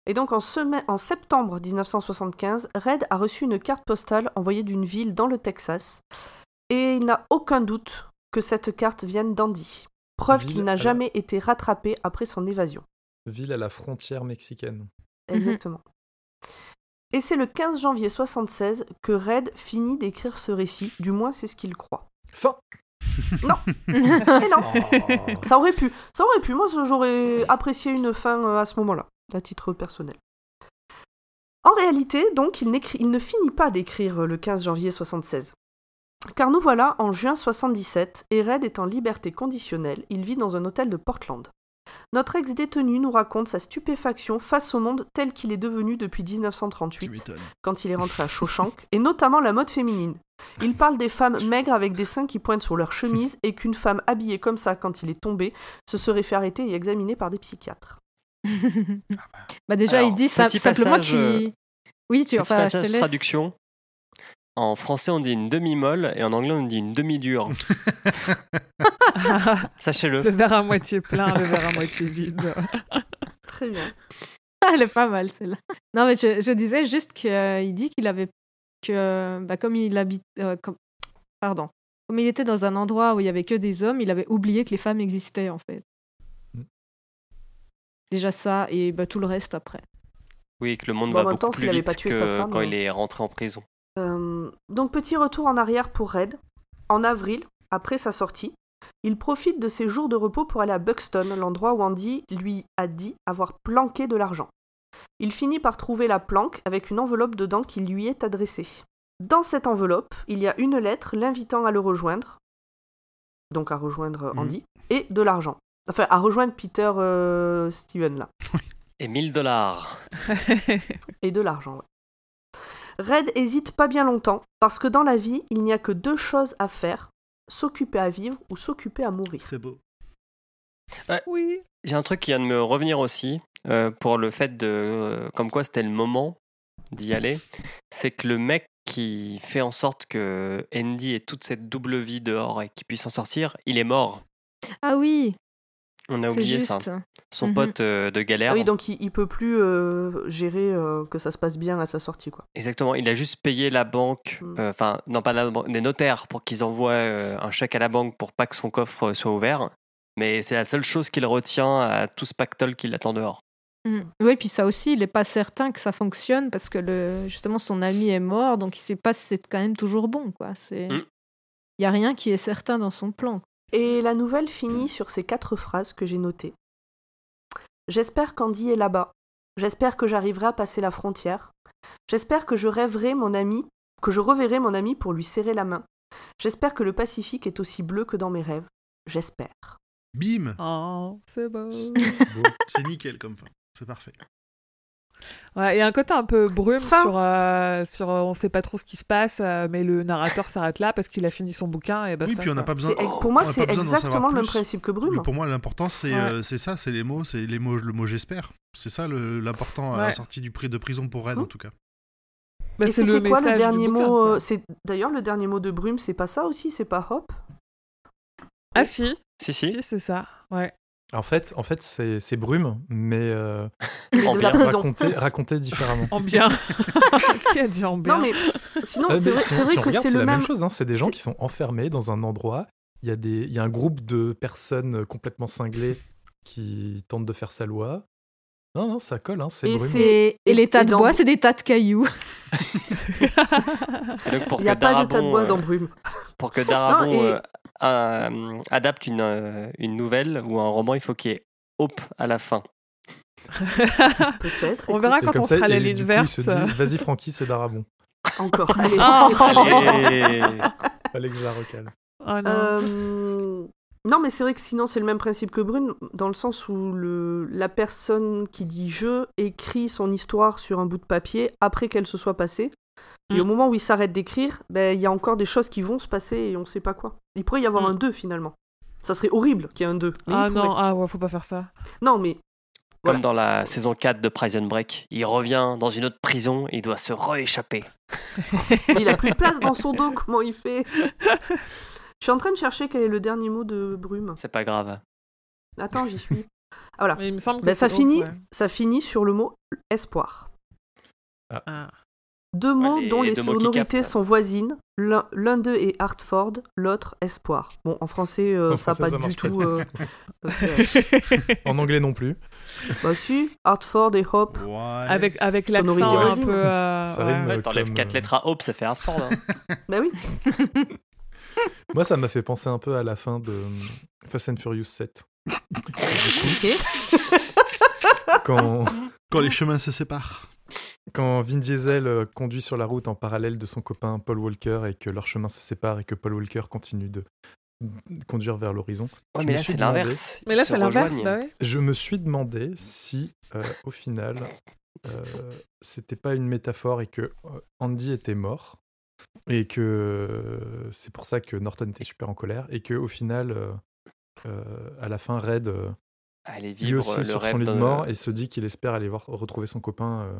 Et donc en, en septembre 1975, Red a reçu une carte postale envoyée d'une ville dans le Texas. Et il n'a aucun doute que cette carte vienne d'Andy. Preuve qu'il n'a la- jamais été rattrapé après son évasion. Ville à la frontière mexicaine. Exactement. Et c'est le 15 janvier 76 que Red finit d'écrire ce récit, du moins c'est ce qu'il croit. Fin Et non, Oh. ça aurait pu, ça aurait pu. Moi, j'aurais apprécié une fin euh, à ce moment-là, à titre personnel. En réalité, donc, il, n'écrit- il ne finit pas d'écrire le 15 janvier 76. Car nous voilà en juin 77 et Red est en liberté conditionnelle. Il vit dans un hôtel de Portland. Notre ex-détenu nous raconte sa stupéfaction face au monde tel qu'il est devenu depuis Tu 1938 m'étonnes. quand il est rentré à Shawshank, et notamment la mode féminine. Il parle des femmes maigres avec des seins qui pointent sur leur chemise et qu'une femme habillée comme ça quand il est tombé se serait fait arrêter et examiner par des psychiatres. bah déjà, Alors, il dit simplement qu'il. Oui, tu Petit enfin, je te passage laisse. traduction. En français, on dit une demi-molle et en anglais, on dit une demi-dure. Sachez-le. le verre à moitié plein, le verre à moitié vide. Très bien. Ah, Elle est pas mal celle-là. Non, mais je, je disais juste qu'il dit qu'il avait que bah, comme il habite, euh, comme, pardon, comme il était dans un endroit où il y avait que des hommes, il avait oublié que les femmes existaient en fait. Mm. Déjà ça et bah, tout le reste après. Oui, que le monde Bon, va temps, beaucoup s'il plus vite pas tué que sa femme, quand euh. il est rentré en prison. Euh, donc petit retour en arrière pour Red. En avril, après sa sortie, il profite de ses jours de repos pour aller à Buxton, l'endroit où Andy lui a dit avoir planqué de l'argent. Il finit par trouver la planque avec une enveloppe dedans qui lui est adressée. Dans cette enveloppe, il y a une lettre l'invitant à le rejoindre, donc à rejoindre Mhm. Andy, et de l'argent. Enfin, à rejoindre Peter euh, Steven là. Et 1000 dollars. Et de l'argent, ouais. Red hésite pas bien longtemps, parce que dans la vie, il n'y a que deux choses à faire s'occuper à vivre ou s'occuper à mourir. C'est beau. oui. J'ai un truc qui vient de me revenir aussi euh, pour le fait de. euh, comme quoi c'était le moment d'y aller. C'est que le mec qui fait en sorte que Andy ait toute cette double vie dehors et qu'il puisse en sortir, il est mort. Ah oui, On a oublié juste. ça. Son Mhm. pote euh, de galère. Ah oui, donc il, il peut plus euh, gérer euh, que ça se passe bien à sa sortie, quoi. Exactement, il a juste payé la banque, euh, enfin, non pas la banque, des notaires pour qu'ils envoient euh, un chèque à la banque pour pas que son coffre soit ouvert. Mais c'est la seule chose qu'il retient à tout ce pactole qui l'attend dehors. Mm. Oui, puis ça aussi, il n'est pas certain que ça fonctionne parce que le, justement son ami est mort, donc il sait pas si c'est quand même toujours bon. quoi. C'est, il y a rien qui est certain dans son plan. Et la nouvelle finit sur ces quatre phrases que j'ai notées. J'espère qu'Andy est là-bas. J'espère que j'arriverai à passer la frontière. J'espère que je rêverai mon ami, que je reverrai mon ami pour lui serrer la main. J'espère que le Pacifique est aussi bleu que dans mes rêves. J'espère. Bim Oh, c'est beau. Beau. C'est nickel comme fin. C'est parfait. Ouais, il y a un côté un peu brume Fin. sur, euh, sur euh, on sait pas trop ce qui se passe, euh, mais le narrateur s'arrête là parce qu'il a fini son bouquin et basta. oui, puis on n'a pas besoin. C'est- pour moi, c'est exactement le même principe que Brume. Mais pour moi, l'important, c'est Ouais. euh, c'est ça, c'est les mots, c'est les mots, le mot j'espère. C'est ça l'important à la sortie du prix de prison pour Red, en tout cas. Bah, Et c'était quoi le dernier bouquin, mot euh, C'est d'ailleurs le dernier mot de Brume, c'est pas ça aussi, c'est pas Hop? Ah si, Si, si. si, c'est ça. Ouais. En fait, en fait c'est c'est Brume, mais euh, En bien. raconté, raconté différemment. En bien. Qui a dit en bien Non, mais sinon, Ah, c'est mais vrai, si si que regarde, c'est le la même. même chose. hein. C'est des gens c'est- qui sont enfermés dans un endroit. Il y, a des, il y a un groupe de personnes complètement cinglées qui tentent de faire sa loi. Non, non, ça colle, hein, c'est Et Brume. c'est- Et, les tas et de bois, c'est des tas de cailloux. Et donc pour Il n'y a pas de tas de bois euh, dans Brume. pour que Darabon Non, et- euh, euh, adapte une, euh, une nouvelle ou un roman, il faut qu'il y ait Hope à la fin. Peut-être. On verra quand on ça, fera la ligne verte. vas-y Francky, c'est Darabon. Encore. Allez. Allez Fallait que je la recale. Oh non. Euh, Non, mais c'est vrai que sinon, c'est le même principe que Brune, dans le sens où le... la personne qui dit je écrit son histoire sur un bout de papier après qu'elle se soit passée. Et Mm. au moment où il s'arrête d'écrire, ben, il y a encore des choses qui vont se passer et on sait pas quoi. Il pourrait y avoir Mm. un 2 finalement. Ça serait horrible qu'il y ait un 2. mais ah non, ah ouais, faut pas faire ça. Non, mais Comme Voilà. dans la saison 4 de Prison Break, il revient dans une autre prison et il doit se rééchapper. il a plus de place dans son dos, comment il fait? Je suis en train de chercher quel est le dernier mot de Brume. C'est pas grave. Attends, j'y suis. Mais il me semble que Ben, ça, finit, ouais. ça finit sur le mot espoir. Ah. Deux mots les- dont les sonorités sont voisines. L'un d'eux est Hartford, l'autre Espoir. Bon, en français, euh, En ça n'a pas ça du tout. euh, ok. En anglais non plus. bah si, Hartford et Hope. Ouais. avec avec Sonorité l'accent un voisine. peu. euh, Ça ouais. rime. Ouais, Euh, T'enlèves comme, 4 euh, lettres à Hope, ça fait Hartford. hein. Bah oui. Moi, ça m'a fait penser un peu à la fin de euh, Fast and Furious 7. Ok. Quand, Quand les chemins se séparent. Quand Vin Diesel euh, conduit sur la route en parallèle de son copain Paul Walker et que leurs chemins se séparent et que Paul Walker continue de conduire vers l'horizon. Ouais, mais là, c'est l'inverse. Mais là, c'est l'inverse. Bah ouais. Je me suis demandé si, euh, au final, euh, c'était pas une métaphore et que euh, Andy était mort et que euh, c'est pour ça que Norton était super en colère et que au final, euh, euh, à la fin, Red euh, Allez lui vivre aussi le sur rêve son lit de mort et se dit qu'il espère aller voir retrouver son copain.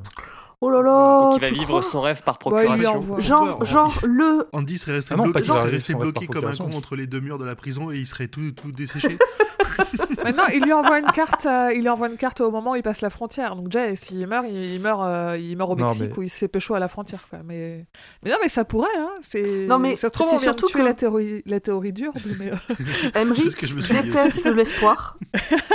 Oh là là. Ou qui va vivre son rêve par il lui procuration. envoie. Genre, Ouais, genre le. Andy serait resté Ah non, bloqué, serait resté comme un con entre les deux murs de la prison et il serait tout, tout desséché. Maintenant, il lui envoie une carte. euh, il lui envoie une carte au moment où il passe la frontière. Donc déjà, s'il meurt, il, il meurt, euh, il meurt au Non, Mexique mais- où il se fait pécho à la frontière. Quoi. Mais, mais non, mais ça pourrait. Hein. C'est. Non, mais ça se trouve, c'est on surtout que- la théorie, la théorie dure. Mais, euh, aussi. déteste l'espoir,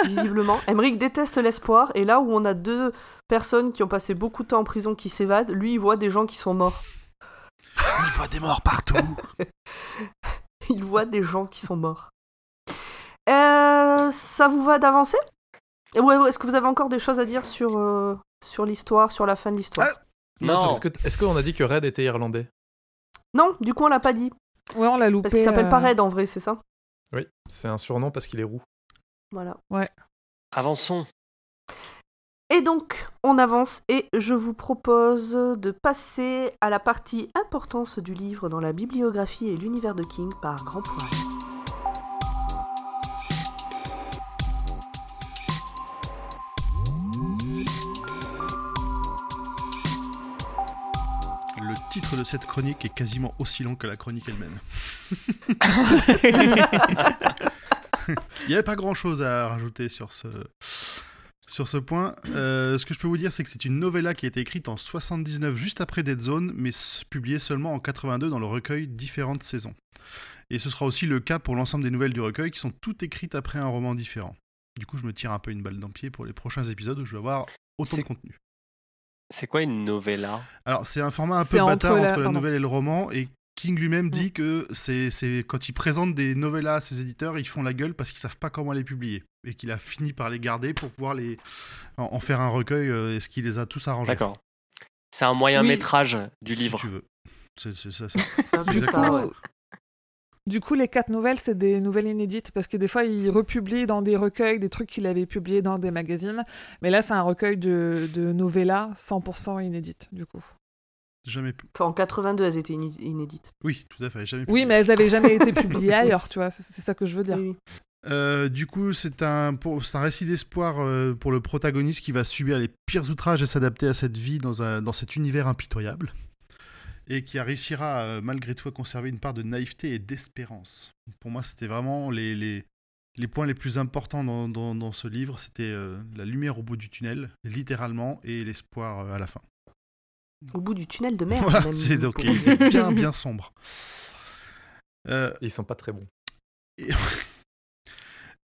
visiblement. Emmerich déteste l'espoir, et là où on a deux personnes qui ont passé beaucoup de temps en prison qui s'évadent, lui il voit des gens qui sont morts. Il voit des morts partout. Il voit des gens qui sont morts. Euh, ça vous va d'avancer? Ouais, ouais, Est-ce que vous avez encore des choses à dire sur, euh, sur l'histoire, sur la fin de l'histoire? Ah, Non, Est-ce que est-ce qu'on a dit que Red était irlandais? Non, du coup on l'a pas dit. ouais, on l'a loupé. Parce qu'il s'appelle pas euh, Red en vrai, c'est ça? Oui, c'est un surnom parce qu'il est roux. Voilà. avançons. Et donc, on avance et je vous propose de passer à la partie importance du livre dans la bibliographie et l'univers de King par Grand Poil. Le titre de cette chronique est quasiment aussi long que la chronique elle-même. Il n'y avait pas grand-chose à rajouter sur ce, sur ce point. Euh, ce que je peux vous dire, c'est que c'est une novella qui a été écrite en 79, juste après Dead Zone, mais publiée seulement en 82 dans le recueil Différentes saisons. Et ce sera aussi le cas pour l'ensemble des nouvelles du recueil, qui sont toutes écrites après un roman différent. Du coup, je me tire un peu une balle dans le pied pour les prochains épisodes où je vais avoir autant de C'est- contenu. C'est quoi une novella? Alors, c'est un format un peu entre bâtard la- entre la nouvelle et le roman, et King lui-même dit que c'est c'est quand il présente des novellas à ses éditeurs, ils font la gueule parce qu'ils savent pas comment les publier, et qu'il a fini par les garder pour pouvoir les en, en faire un recueil, euh, et ce qu'il les a tous arrangés. D'accord. C'est un moyen Oui. métrage du Si livre. tu veux. C'est ça. Du ça, ouais. coup, du coup, les quatre nouvelles, c'est des nouvelles inédites parce que des fois, il republie dans des recueils des trucs qu'il avait publiés dans des magazines. Mais là, c'est un recueil de, de novellas 100% inédites, du coup. Jamais. pu- Enfin, en 82, elles étaient iné- inédites. Oui, tout à fait. Jamais. Oui, mais elles avaient jamais été publiées ailleurs, tu vois. C'est c'est ça que je veux dire. Oui, oui. Euh, du coup, c'est un, un récit d'espoir euh, pour le protagoniste qui va subir les pires outrages et s'adapter à cette vie dans, un, dans cet univers impitoyable. Et qui réussira euh, malgré tout à conserver une part de naïveté et d'espérance. Pour moi, c'était vraiment les, les, les points les plus importants dans, dans- dans ce livre, c'était euh, la lumière au bout du tunnel, littéralement, et l'espoir euh, à la fin. Au bout du tunnel de mer. Voilà, c'est donc bien, bien sombre. Euh, Et ils sont pas très bons. et,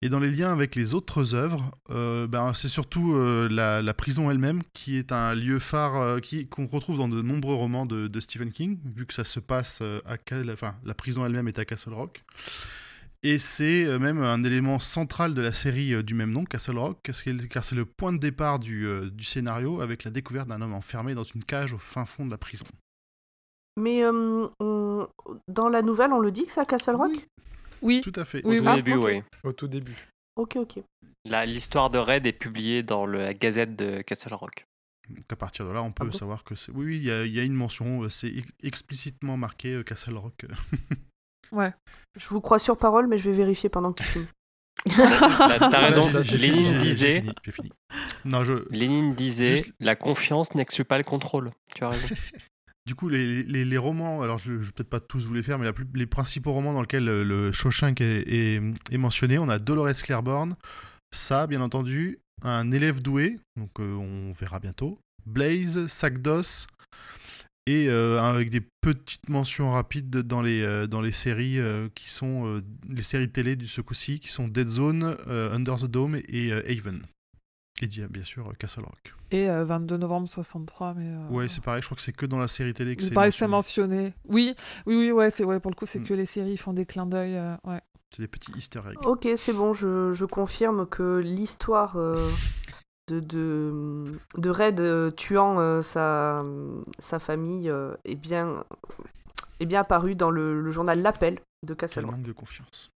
et dans les liens avec les autres œuvres, euh, ben, c'est surtout euh, la, la prison elle-même qui est un lieu phare euh, qu'on retrouve dans de nombreux romans de, de Stephen King, vu que ça se passe à enfin, la prison elle-même est à Castle Rock. Et c'est euh, même un élément central de la série euh, du même nom, Castle Rock, car c'est le point de départ du, euh, du scénario avec la découverte d'un homme enfermé dans une cage au fin fond de la prison. Mais euh, on- dans la nouvelle, on le dit que c'est à Castle Rock? Oui, Tout à fait. Oui, Au tout oui. début, Ah, ok. oui. Au tout début. Ok, ok. La- L'histoire de Red est publiée dans le- la gazette de Castle Rock. Donc à partir de là, on peut bon savoir que c'est. Oui, oui, il y, a- il y a une mention, euh, c'est ex- explicitement marqué euh, Castle Rock. ouais. Je vous crois sur parole, mais je vais vérifier pendant qu'il filme. T'as t'as raison, Lénine disait, fini, J'ai fini. Non, je. Lénine disait Juste- la confiance n'exclut pas le contrôle. Tu as raison. Du coup, les, romans, alors je ne vais peut-être pas tous vous les faire, mais les principaux romans dans lesquels euh, le Shawshank est, mentionné, on a Dolores Claiborne, ça, bien entendu, un élève doué, donc euh, on verra bientôt, Blaze, Sac d'os, et euh, avec des petites mentions rapides dans les, séries qui sont les séries télé du ce qui sont Dead Zone, Under the Dome et Haven. Et bien bien sûr euh, Castle Rock. Et euh, 22 novembre 63, mais. euh, Ouais, c'est pareil, je crois que c'est que dans la série télé que c'est que c'est mentionné. Oui, oui, oui, ouais, c'est ouais, pour le coup, c'est Mm. que les séries font des clins d'œil. euh, ouais. C'est des petits easter eggs. Ok, c'est bon, je, je confirme que l'histoire euh, de, de, de Red euh, tuant euh, sa, sa famille euh, est, bien, est bien apparue dans le, le journal L'Appel de Quel Castle Rock. manque de confiance.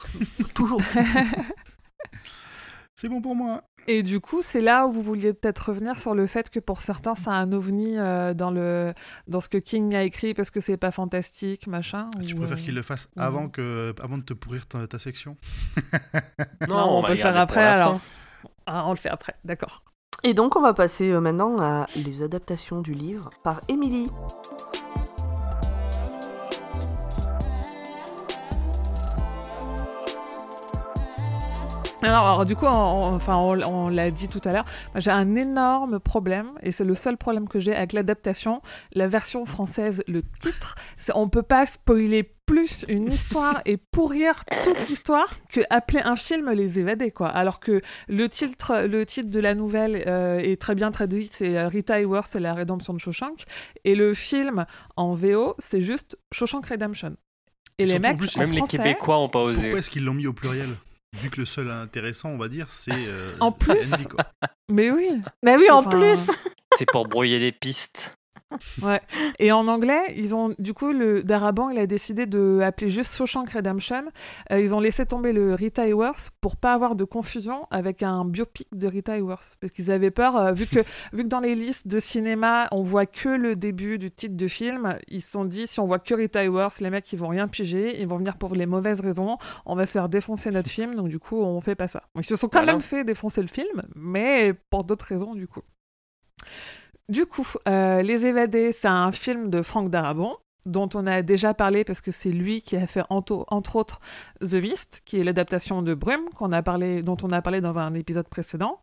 Toujours. C'est bon pour moi. Et du coup, c'est là où vous vouliez peut-être revenir sur le fait que pour certains, c'est un ovni euh, dans, le, dans ce que King a écrit parce que c'est pas fantastique, machin. Tu ou, préfères euh, qu'il le fasse ou avant, que, avant de te pourrir ta, ta section Non, on peut le faire après alors. Ah, on le fait après, d'accord. Et donc, on va passer euh, maintenant à les adaptations du livre par Émilie. Alors, alors, du coup, on, on- enfin, on, on l'a dit tout à l'heure, j'ai un énorme problème, et c'est le seul problème que j'ai avec l'adaptation. La version française, le titre, c'est on peut pas spoiler plus une histoire et pourrir toute l'histoire que appeler un film Les Évadés, quoi. Alors que le titre, le titre de la nouvelle euh, est très bien traduit, c'est euh, Rita Hayworth et la rédemption de Shawshank, et le film en VO, c'est juste Shawshank Redemption. Et les mecs, plus, en Même les Québécois ont pas osé. Pourquoi est-ce qu'ils l'ont mis au pluriel? Vu que le seul intéressant, on va dire, c'est. euh, En plus Andy, quoi. Mais oui, Mais oui, en Enfin, plus C'est pour brouiller les pistes. Et en anglais, ils ont du coup le Darabont, il a décidé de appeler juste Shawshank Redemption. Euh, ils ont laissé tomber le Rita Hayworth pour pas avoir de confusion avec un biopic de Rita Hayworth parce qu'ils avaient peur euh, vu que vu que dans les listes de cinéma on voit que le début du titre de film, ils se sont dit si on voit que Rita Hayworth, les mecs ils vont rien piger, ils vont venir pour les mauvaises raisons, on va se faire défoncer notre film donc du coup on fait pas ça. Donc, ils se sont quand Voilà. même fait défoncer le film, mais pour d'autres raisons du coup. Du coup, euh, Les Évadés, c'est un film de Frank Darabont, dont on a déjà parlé parce que c'est lui qui a fait entre autres The Mist, qui est l'adaptation de Brume, qu'on a parlé, dont on a parlé dans un épisode précédent.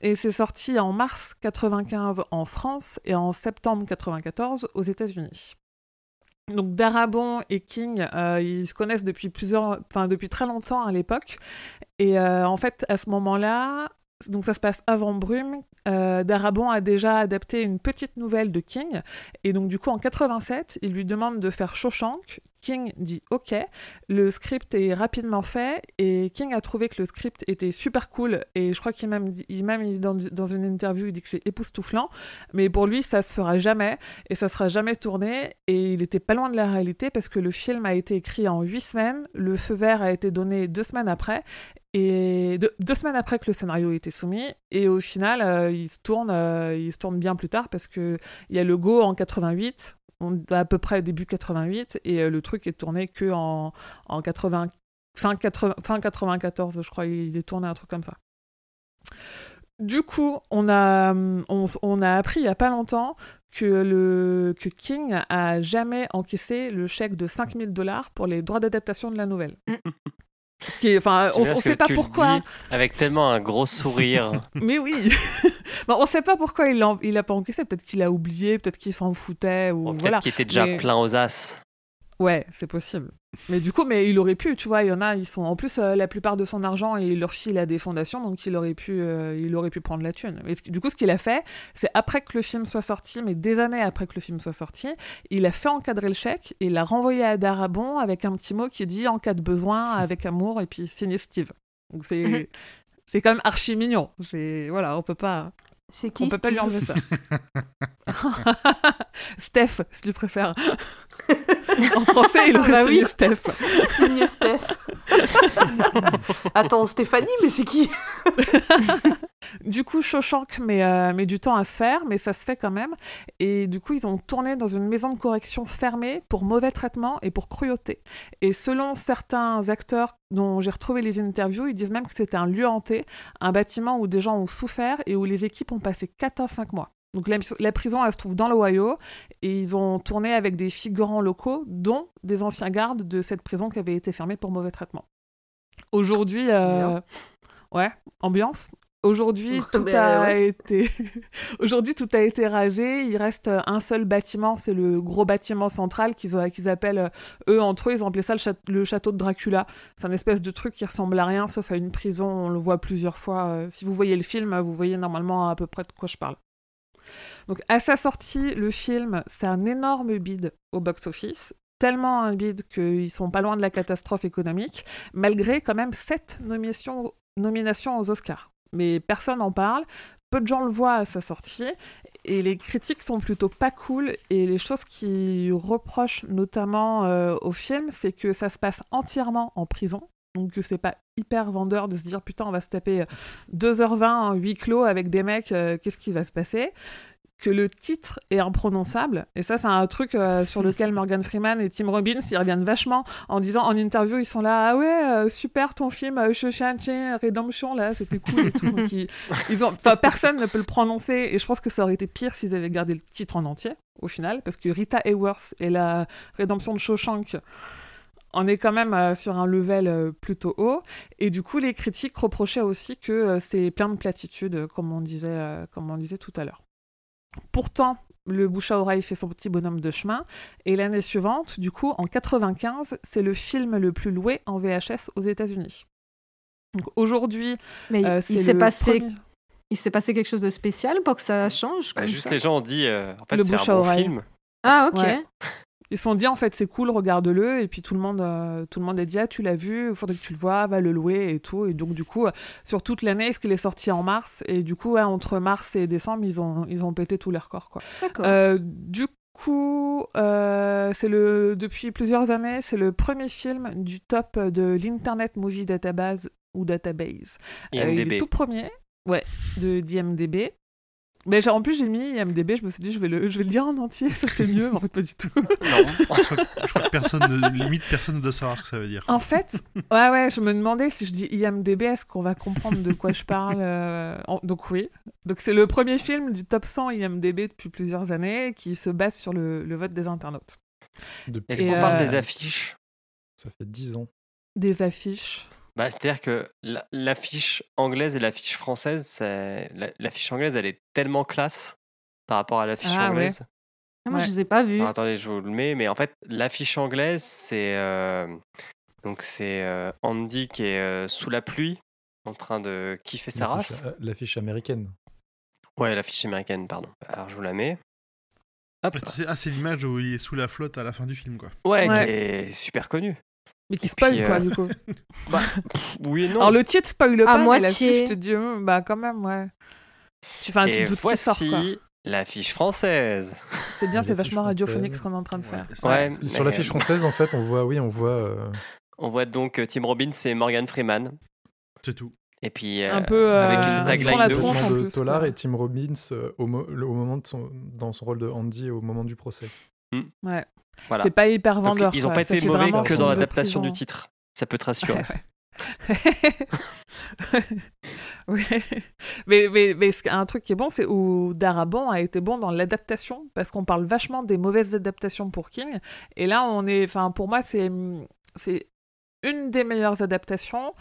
Et c'est sorti en mars 95 en France et en septembre 94 aux États-Unis. Donc Darabont et King, euh, ils se connaissent depuis très longtemps à l'époque. Et euh, en fait, à ce moment-là, donc ça se passe avant Brume. Euh, Darabont a déjà adapté une petite nouvelle de King. Et donc, du coup, en 87, il lui demande de faire Shawshank. King dit OK. Le script est rapidement fait. Et King a trouvé que le script était super cool. Et je crois qu'il même, même dans, dans une interview, il dit que c'est époustouflant. Mais pour lui, ça se fera jamais. Et ça sera jamais tourné. Et il était pas loin de la réalité parce que le film a été écrit en huit semaines. Le feu vert a été donné deux semaines après. Et deux, semaines après que le scénario ait été soumis, et au final, euh, il se tourne, euh, il se tourne bien plus tard parce que il y a le go en 88, on, à peu près début 88, et euh, le truc est tourné que en, en 80, fin, 80, fin 94, je crois, il est tourné un truc comme ça. Du coup, on a, on, a appris il y a pas longtemps que, le, que King a jamais encaissé le chèque de 5000 dollars pour les droits d'adaptation de la nouvelle. Ce qui est, enfin, on, parce sait pas pourquoi. Avec tellement un gros sourire. Mais oui. bon, on sait pas pourquoi il l'a, il a pas encaissé. Peut-être qu'il a oublié, peut-être qu'il s'en foutait ou Bon, Peut-être voilà. qu'il était déjà Mais- plein aux as. Ouais, c'est possible. Mais du coup, mais il aurait pu, tu vois, il y en a, ils sont en plus euh, la plupart de son argent et il leur file à des fondations, donc il aurait pu, euh, il aurait pu prendre la thune. Mais du coup, ce qu'il a fait, c'est après que le film soit sorti, mais des années après que le film soit sorti, il a fait encadrer le chèque et il l'a renvoyé à Darabon avec un petit mot qui dit en cas de besoin, avec amour, et puis signé Steve. Donc c'est, Mhm. c'est quand même archi mignon. C'est voilà, on peut pas. C'est On peut pas lui enlever ça. Steph, si tu préfères. en français, il aurait Bah signé oui. Steph. Signé Steph. Attends, Stéphanie, mais c'est qui Du coup, Shawshank met, euh, met du temps à se faire, mais ça se fait quand même. Et du coup, ils ont tourné dans une maison de correction fermée pour mauvais traitement et pour cruauté. Et selon certains acteurs dont j'ai retrouvé les interviews, ils disent même que c'était un lieu hanté, un bâtiment où des gens ont souffert et où les équipes ont passé 4 à 5 mois. Donc la, la prison, elle se trouve dans l'Ohio, et ils ont tourné avec des figurants locaux, dont des anciens gardes de cette prison qui avait été fermée pour mauvais traitement. Aujourd'hui, euh, ouais, ambiance. Aujourd'hui, Ouais, tout ben, a ouais. été. Aujourd'hui, tout a été rasé. Il reste euh, un seul bâtiment, c'est le gros bâtiment central qu'ils appellent euh, eux entre eux. Ils ont appelé ça le, châ- le château de Dracula. C'est un espèce de truc qui ressemble à rien, sauf à une prison. On le voit plusieurs fois. Si vous voyez le film, vous voyez normalement à peu près de quoi je parle. Donc, à sa sortie, le film, c'est un énorme bid au box-office. Tellement un bid qu'ils sont pas loin de la catastrophe économique, malgré quand même sept nominations, aux Oscars. Mais personne n'en parle, peu de gens le voient à sa sortie, et les critiques sont plutôt pas cool. Et les choses qui reprochent notamment euh, au film, c'est que ça se passe entièrement en prison. Donc que c'est pas hyper vendeur de se dire putain on va se taper 2h20 en huis clos avec des mecs, euh, qu'est-ce qui va se passer? Que le titre est imprononçable. Et ça, c'est un truc euh, sur lequel Morgan Freeman et Tim Robbins, ils reviennent vachement en disant en interview, ils sont là, ah ouais, euh, super ton film, euh, Shawshank Redemption, là, c'était cool et tout. Donc, ils, ils ont... personne ne peut le prononcer. Et je pense que ça aurait été pire s'ils avaient gardé le titre en entier, au final, parce que Rita Hayworth et la rédemption de Shawshank, on est quand même euh, sur un level euh, plutôt haut. Et du coup, les critiques reprochaient aussi que euh, c'est plein de platitudes, comme on disait, comme on disait tout à l'heure. Pourtant, le bouche à oreille fait son petit bonhomme de chemin. Et l'année suivante, du coup, en 95, c'est le film le plus loué en VHS aux États-Unis. Donc aujourd'hui, Mais euh, il c'est s'est passé, premier- il s'est passé quelque chose de spécial pour que ça change Bah, comme juste ça les gens ont dit, euh, en fait, Le c'est bouche un à bon oreille. film. Ah ok. Ouais. Ils se sont dit en fait c'est cool, regarde-le et puis tout le monde euh, tout le monde a dit ah tu l'as vu, il faudrait que tu le vois, va le louer et tout et donc du coup euh, sur toute l'année parce qu'il est sorti en mars et du coup ouais, entre mars et décembre ils ont ils ont pété tous les records quoi. D'accord. Euh, du coup euh, c'est le depuis plusieurs années c'est le premier film du top de l'Internet Movie Database ou Database. Euh, il est tout premier ouais de d'IMDb. Mais en plus j'ai mis IMDb, je me suis dit je vais le je vais le dire en entier, ça fait mieux, mais en fait pas du tout. Non. Je crois, je crois que personne, ne, limite, personne ne doit savoir ce que ça veut dire. En fait, ouais, ouais, je me demandais si je dis IMDB, est-ce qu'on va comprendre de quoi je parle euh, en- Donc oui. Donc c'est le premier film du top 100 IMDB depuis plusieurs années qui se base sur le, le vote des internautes. Depuis, Est-ce qu'on parle euh, des affiches ça fait 10 ans. Des affiches. Bah, C'est-à-dire que la- l'affiche anglaise et l'affiche française, la- l'affiche anglaise, elle est tellement classe par rapport à l'affiche Ah, ouais. anglaise. Ah, Moi ouais. je les ai pas vus. Alors, attendez, je vous le mets, mais en fait, l'affiche anglaise, c'est euh, donc c'est euh, Andy qui est euh, sous la pluie, en train de kiffer sa race. L'affiche américaine. Ouais, l'affiche américaine, pardon. Alors, je vous la mets. Hop. Ah, tu sais, ah, c'est l'image où il est sous la flotte à la fin du film, quoi. Ouais, Ouais. qui est super connu. Mais qui spoil puis, quoi euh, du coup. Oui et non. Alors le titre spoil pas, mais moitié. l'affiche je te dis hum, bah quand même ouais. Tu, enfin, tu et te doutes qu'il sort quoi. voici l'affiche française. C'est bien, c'est vachement radiophonique ce qu'on est en train de faire. Ouais, Sur mais, l'affiche euh, française, en fait, on voit, oui, on voit euh, On voit donc Tim Robbins et Morgan Freeman. C'est tout. Et puis, euh, Un peu, euh, avec une tagline la de tronche, ouf. en de plus, Tolar quoi. et Tim Robbins euh, au, mo- le- au moment de son, dans son rôle de Andy au moment du procès. Ouais. Voilà. C'est pas hyper Donc, vendeur. ils ont quoi. pas été mauvais que dans l'adaptation du titre. Ça peut te rassurer. oui. Mais, mais, mais un truc qui est bon, c'est où Darabon a été bon dans l'adaptation, parce qu'on parle vachement des mauvaises adaptations pour King. Et là, on est. Enfin, pour moi, c'est. c'est une des meilleures adaptations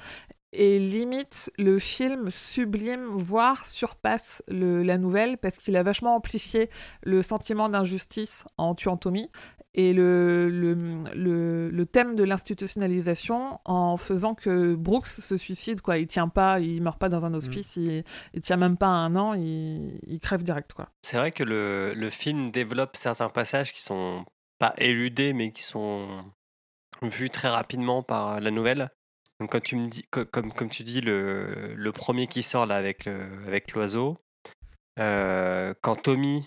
et limite le film sublime, voire surpasse le, la nouvelle parce qu'il a vachement amplifié le sentiment d'injustice en tuant Tommy et le, le, le, le thème de l'institutionnalisation en faisant que Brooks se suicide quoi. Il tient pas il meurt pas dans un hospice il, il tient même pas un an il, il crève direct quoi. C'est vrai que le, le film développe certains passages qui sont pas éludés, mais qui sont vus très rapidement par la nouvelle. Donc, quand tu me dis, co- comme, comme tu dis, le, le premier qui sort là avec le- avec l'oiseau, euh, quand Tommy,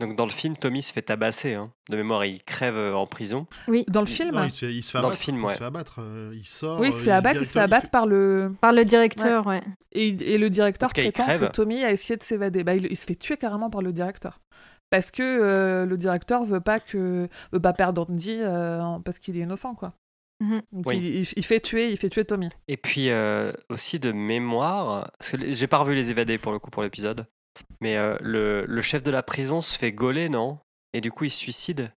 donc dans le film, Tommy se fait tabasser, hein, de mémoire, il crève euh, en prison. dans le film Non, il, se, il se fait Dans le abattre. film, il ouais. se fait abattre. euh, il sort. oui il euh, se fait abattre il se fait abattre par le Par le directeur, ouais. Et, et le directeur il prétend que crève. Tommy a essayé de s'évader. Bah, il, il se fait tuer carrément par le directeur. Parce que euh, le directeur veut pas que veut pas perdre Andy euh, parce qu'il est innocent quoi. Donc Oui. il, il- il fait tuer, il fait tuer Tommy. Et puis euh, aussi de mémoire, parce que j'ai pas revu les évadés pour le coup pour l'épisode, mais euh, le, le chef de la prison se fait gauler, non? Et du coup, il se suicide.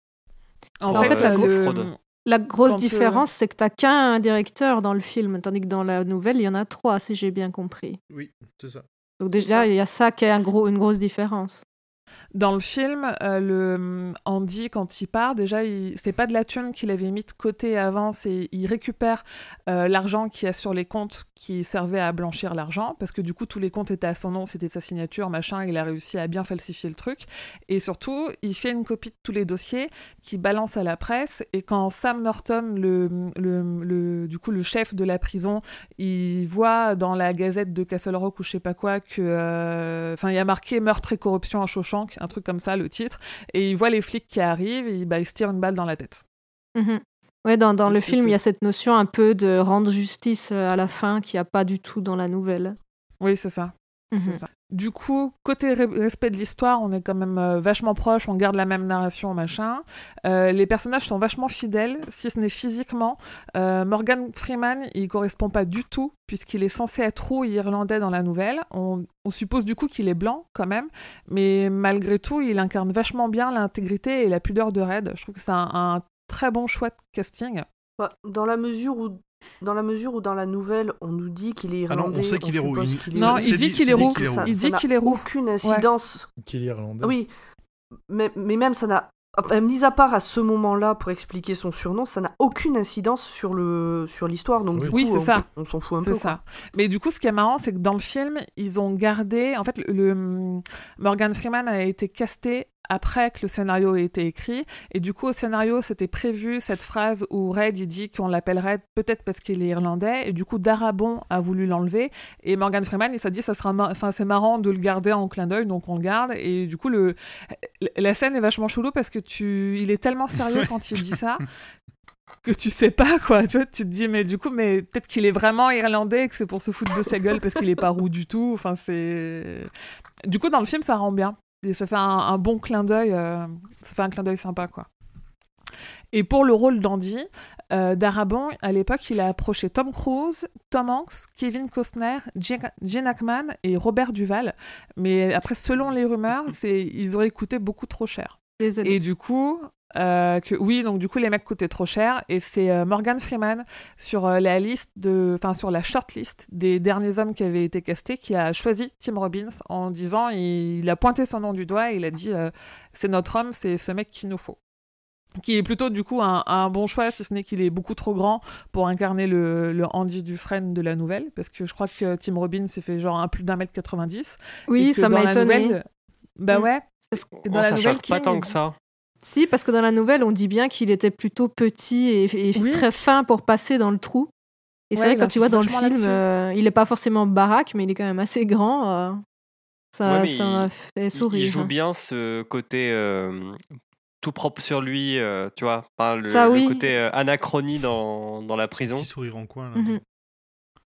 En fait, fait, la fraude. La grosse Quand, euh, différence, c'est que t'as qu'un directeur dans le film, tandis que dans la nouvelle, il y en a trois, si j'ai bien compris. Oui, c'est ça. Donc déjà, il y a ça qui est un gros, une grosse différence. Dans le film, euh, le Andy, quand il part, déjà, c'est pas de la thune qu'il avait mis de côté avant, c'est il récupère euh, l'argent qu'il y a sur les comptes qui servait à blanchir l'argent, parce que du coup, tous les comptes étaient à son nom, c'était sa signature, machin, il a réussi à bien falsifier le truc. Et surtout, il fait une copie de tous les dossiers qu'il balance à la presse, et quand Sam Norton, le, le, le- du coup, le chef de la prison, il voit dans la gazette de Castle Rock ou je sais pas quoi que euh, enfin il y a marqué meurtre et corruption à Un truc comme ça le titre et il voit les flics qui arrivent et bah, il se tire une balle dans la tête Mhm. Ouais, dans, dans le film, il y a cette notion un peu de rendre justice euh, à la fin qu'il n'y a pas du tout dans la nouvelle. oui c'est ça Mhm. ça du coup côté re- respect de l'histoire on est quand même euh, vachement proche on garde la même narration machin. Euh, les personnages sont vachement fidèles si ce n'est physiquement. Euh, Morgan Freeman il correspond pas du tout puisqu'il est censé être roux irlandais dans la nouvelle. On, on suppose du coup qu'il est blanc quand même. Mais malgré tout il incarne vachement bien l'intégrité et la pudeur de Red. Je trouve que c'est un, un très bon choix de casting. Bah, dans la mesure où dans la mesure où dans la nouvelle on nous dit qu'il est Ah non, on irlandais, sait qu'il est roux. suppose Il- qu'il est Non, c'est il dit- qu'il c'est est roux. est Il dit n'a qu'il est roux. Aucune incidence. Qu'il est irlandais. Oui, mais, mais même ça n'a. enfin, mis à part à ce moment-là pour expliquer son surnom, ça n'a aucune incidence sur le sur l'histoire. Donc Oui. du Oui, coup, c'est on, ça. on s'en fout un C'est peu. ça. Mais du coup, ce qui est marrant, c'est que dans le film, ils ont gardé. En fait, le, le- Morgan Freeman a été casté après que le scénario ait été écrit. Et du coup, au scénario, c'était prévu cette phrase où Red, il dit qu'on l'appelle Red peut-être parce qu'il est irlandais. Et du coup, Darabon a voulu l'enlever. Et Morgan Freeman, il s'est dit, ça sera, enfin, c'est marrant de le garder en clin d'œil, donc on le garde. Et du coup, le, la scène est vachement chelou parce que tu, il est tellement sérieux quand il dit ça que tu sais pas quoi tu vois tu te dis mais du coup mais peut-être qu'il est vraiment irlandais et que c'est pour se foutre de sa gueule parce qu'il est pas roux du tout enfin c'est du coup dans le film ça rend bien et ça fait un, un bon clin d'œil euh, ça fait un clin d'œil sympa quoi et pour le rôle d'Andy, euh, Darabon, à l'époque, il a approché Tom Cruise, Tom Hanks, Kevin Costner, Gene Hackman et Robert Duval. Mais après, selon les rumeurs, ils auraient coûté beaucoup trop cher. Désolée. Et du coup, euh, que, oui, donc du coup, les mecs coûtaient trop cher. Et c'est euh, Morgan Freeman sur euh, la liste de, enfin sur la shortlist des derniers hommes qui avaient été castés, qui a choisi Tim Robbins en disant, il, il a pointé son nom du doigt et il a dit, euh, c'est notre homme, c'est ce mec qu'il nous faut. Qui est plutôt du coup un, un bon choix, si ce n'est qu'il est beaucoup trop grand pour incarner le, le Andy Dufresne de la nouvelle, parce que je crois que Tim Robbins s'est fait genre un plus d'un mètre 90. oui, et que ça dans m'a étonné. nouvelle- Bah Mm. ouais. Parce Oh, ça nouvelle choque pas King, tant que ça. Si, parce que dans la nouvelle, on dit bien qu'il était plutôt petit et, et Oui. très fin pour passer dans le trou. Et c'est vrai, quand tu vois dans le film, euh, il est pas forcément baraque, mais il est quand même assez grand. euh, ça Ouais, fait sourire. Il joue hein. bien ce côté euh, tout propre sur lui, euh, tu vois. Enfin, le, Ça, le oui. côté euh, anachronie dans, dans la prison. Petit sourire en coin. Là. Mhm.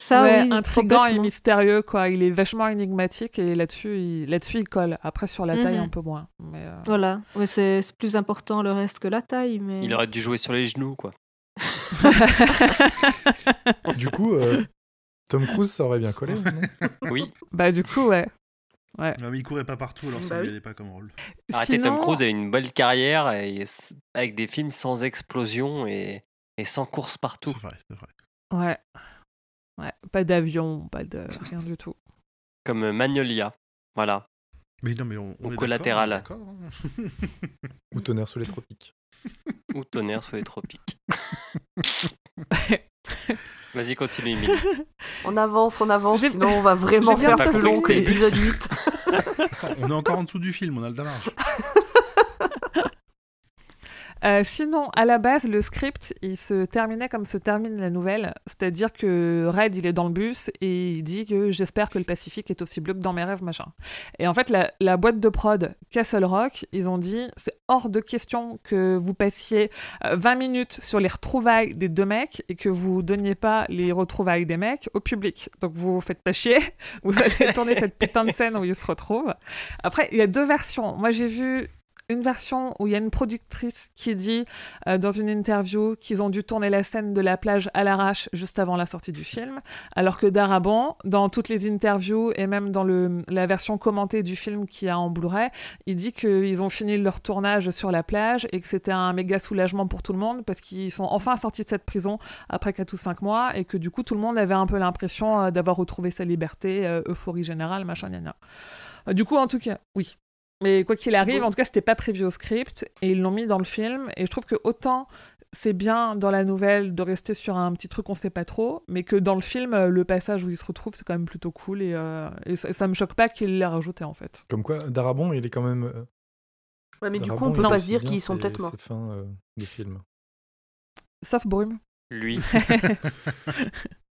Ça, ouais, oui, intriguant et mystérieux, quoi. Il est vachement énigmatique et là-dessus, il, là-dessus, il colle. Après, sur la taille, Mhm. un peu moins. Mais, euh, Voilà, ouais, c'est plus important le reste que la taille. Mais... Il aurait dû jouer sur les genoux, quoi. Du coup, euh, Tom Cruise, ça aurait bien collé. non? Oui. bah, du coup, ouais. Ouais, mais il courait pas partout, alors ça Bah lui allait pas comme rôle. Arrêtez, Sinon- Tom Cruise a une belle carrière et avec des films sans explosion et, et sans course partout. C'est vrai, c'est vrai. Ouais. Ouais. Pas d'avion, pas de rien du tout. Comme euh, Magnolia. Voilà. Mais non, mais on, on Au est collatéral. on est d'accord, hein. Ou tonnerre sous les tropiques. Ou tonnerre sous les tropiques. Vas-y, continue, Emile. On avance, on avance, sinon on va vraiment faire plus long que l'épisode 8. on est encore en dessous du film, on a le marge. Euh, sinon, à la base, le script, il se terminait comme se termine la nouvelle, c'est-à-dire que Red, il est dans le bus et il dit que j'espère que le Pacifique est aussi bleu que dans mes rêves, machin. Et en fait, la, boîte de prod Castle Rock, ils ont dit c'est hors de question que vous passiez euh, 20 minutes sur les retrouvailles des deux mecs et que vous donniez pas les retrouvailles des mecs au public. Donc vous vous faites pas chier, vous allez tourner cette putain de scène où ils se retrouvent. Après, il y a deux versions. Moi, j'ai vu une version où il y a une productrice qui dit euh, dans une interview qu'ils ont dû tourner la scène de la plage à l'arrache juste avant la sortie du film, alors que Darabon, dans toutes les interviews et même dans la version commentée du film qui a en Blu-ray, il dit qu'ils ont fini leur tournage sur la plage et que c'était un méga soulagement pour tout le monde parce qu'ils sont enfin sortis de cette prison après 4 ou 5 mois et que du coup tout le monde avait un peu l'impression euh, d'avoir retrouvé sa liberté, euh, euphorie générale, machin, gna Du coup, en tout cas, oui, mais quoi qu'il arrive, en tout cas, c'était pas prévu au script et ils l'ont mis dans le film. Et je trouve que autant c'est bien dans la nouvelle de rester sur un petit truc qu'on sait pas trop, mais que dans le film, euh, le passage où ils se retrouvent, c'est quand même plutôt cool et, euh, et ça, ça me choque pas qu'il l'ait rajouté en fait. Comme quoi, Darabon, il est quand même. euh, Ouais, mais du coup, on peut il pas se dire qu'ils sont peut-être morts. euh, de film. Sauf Brume. Lui.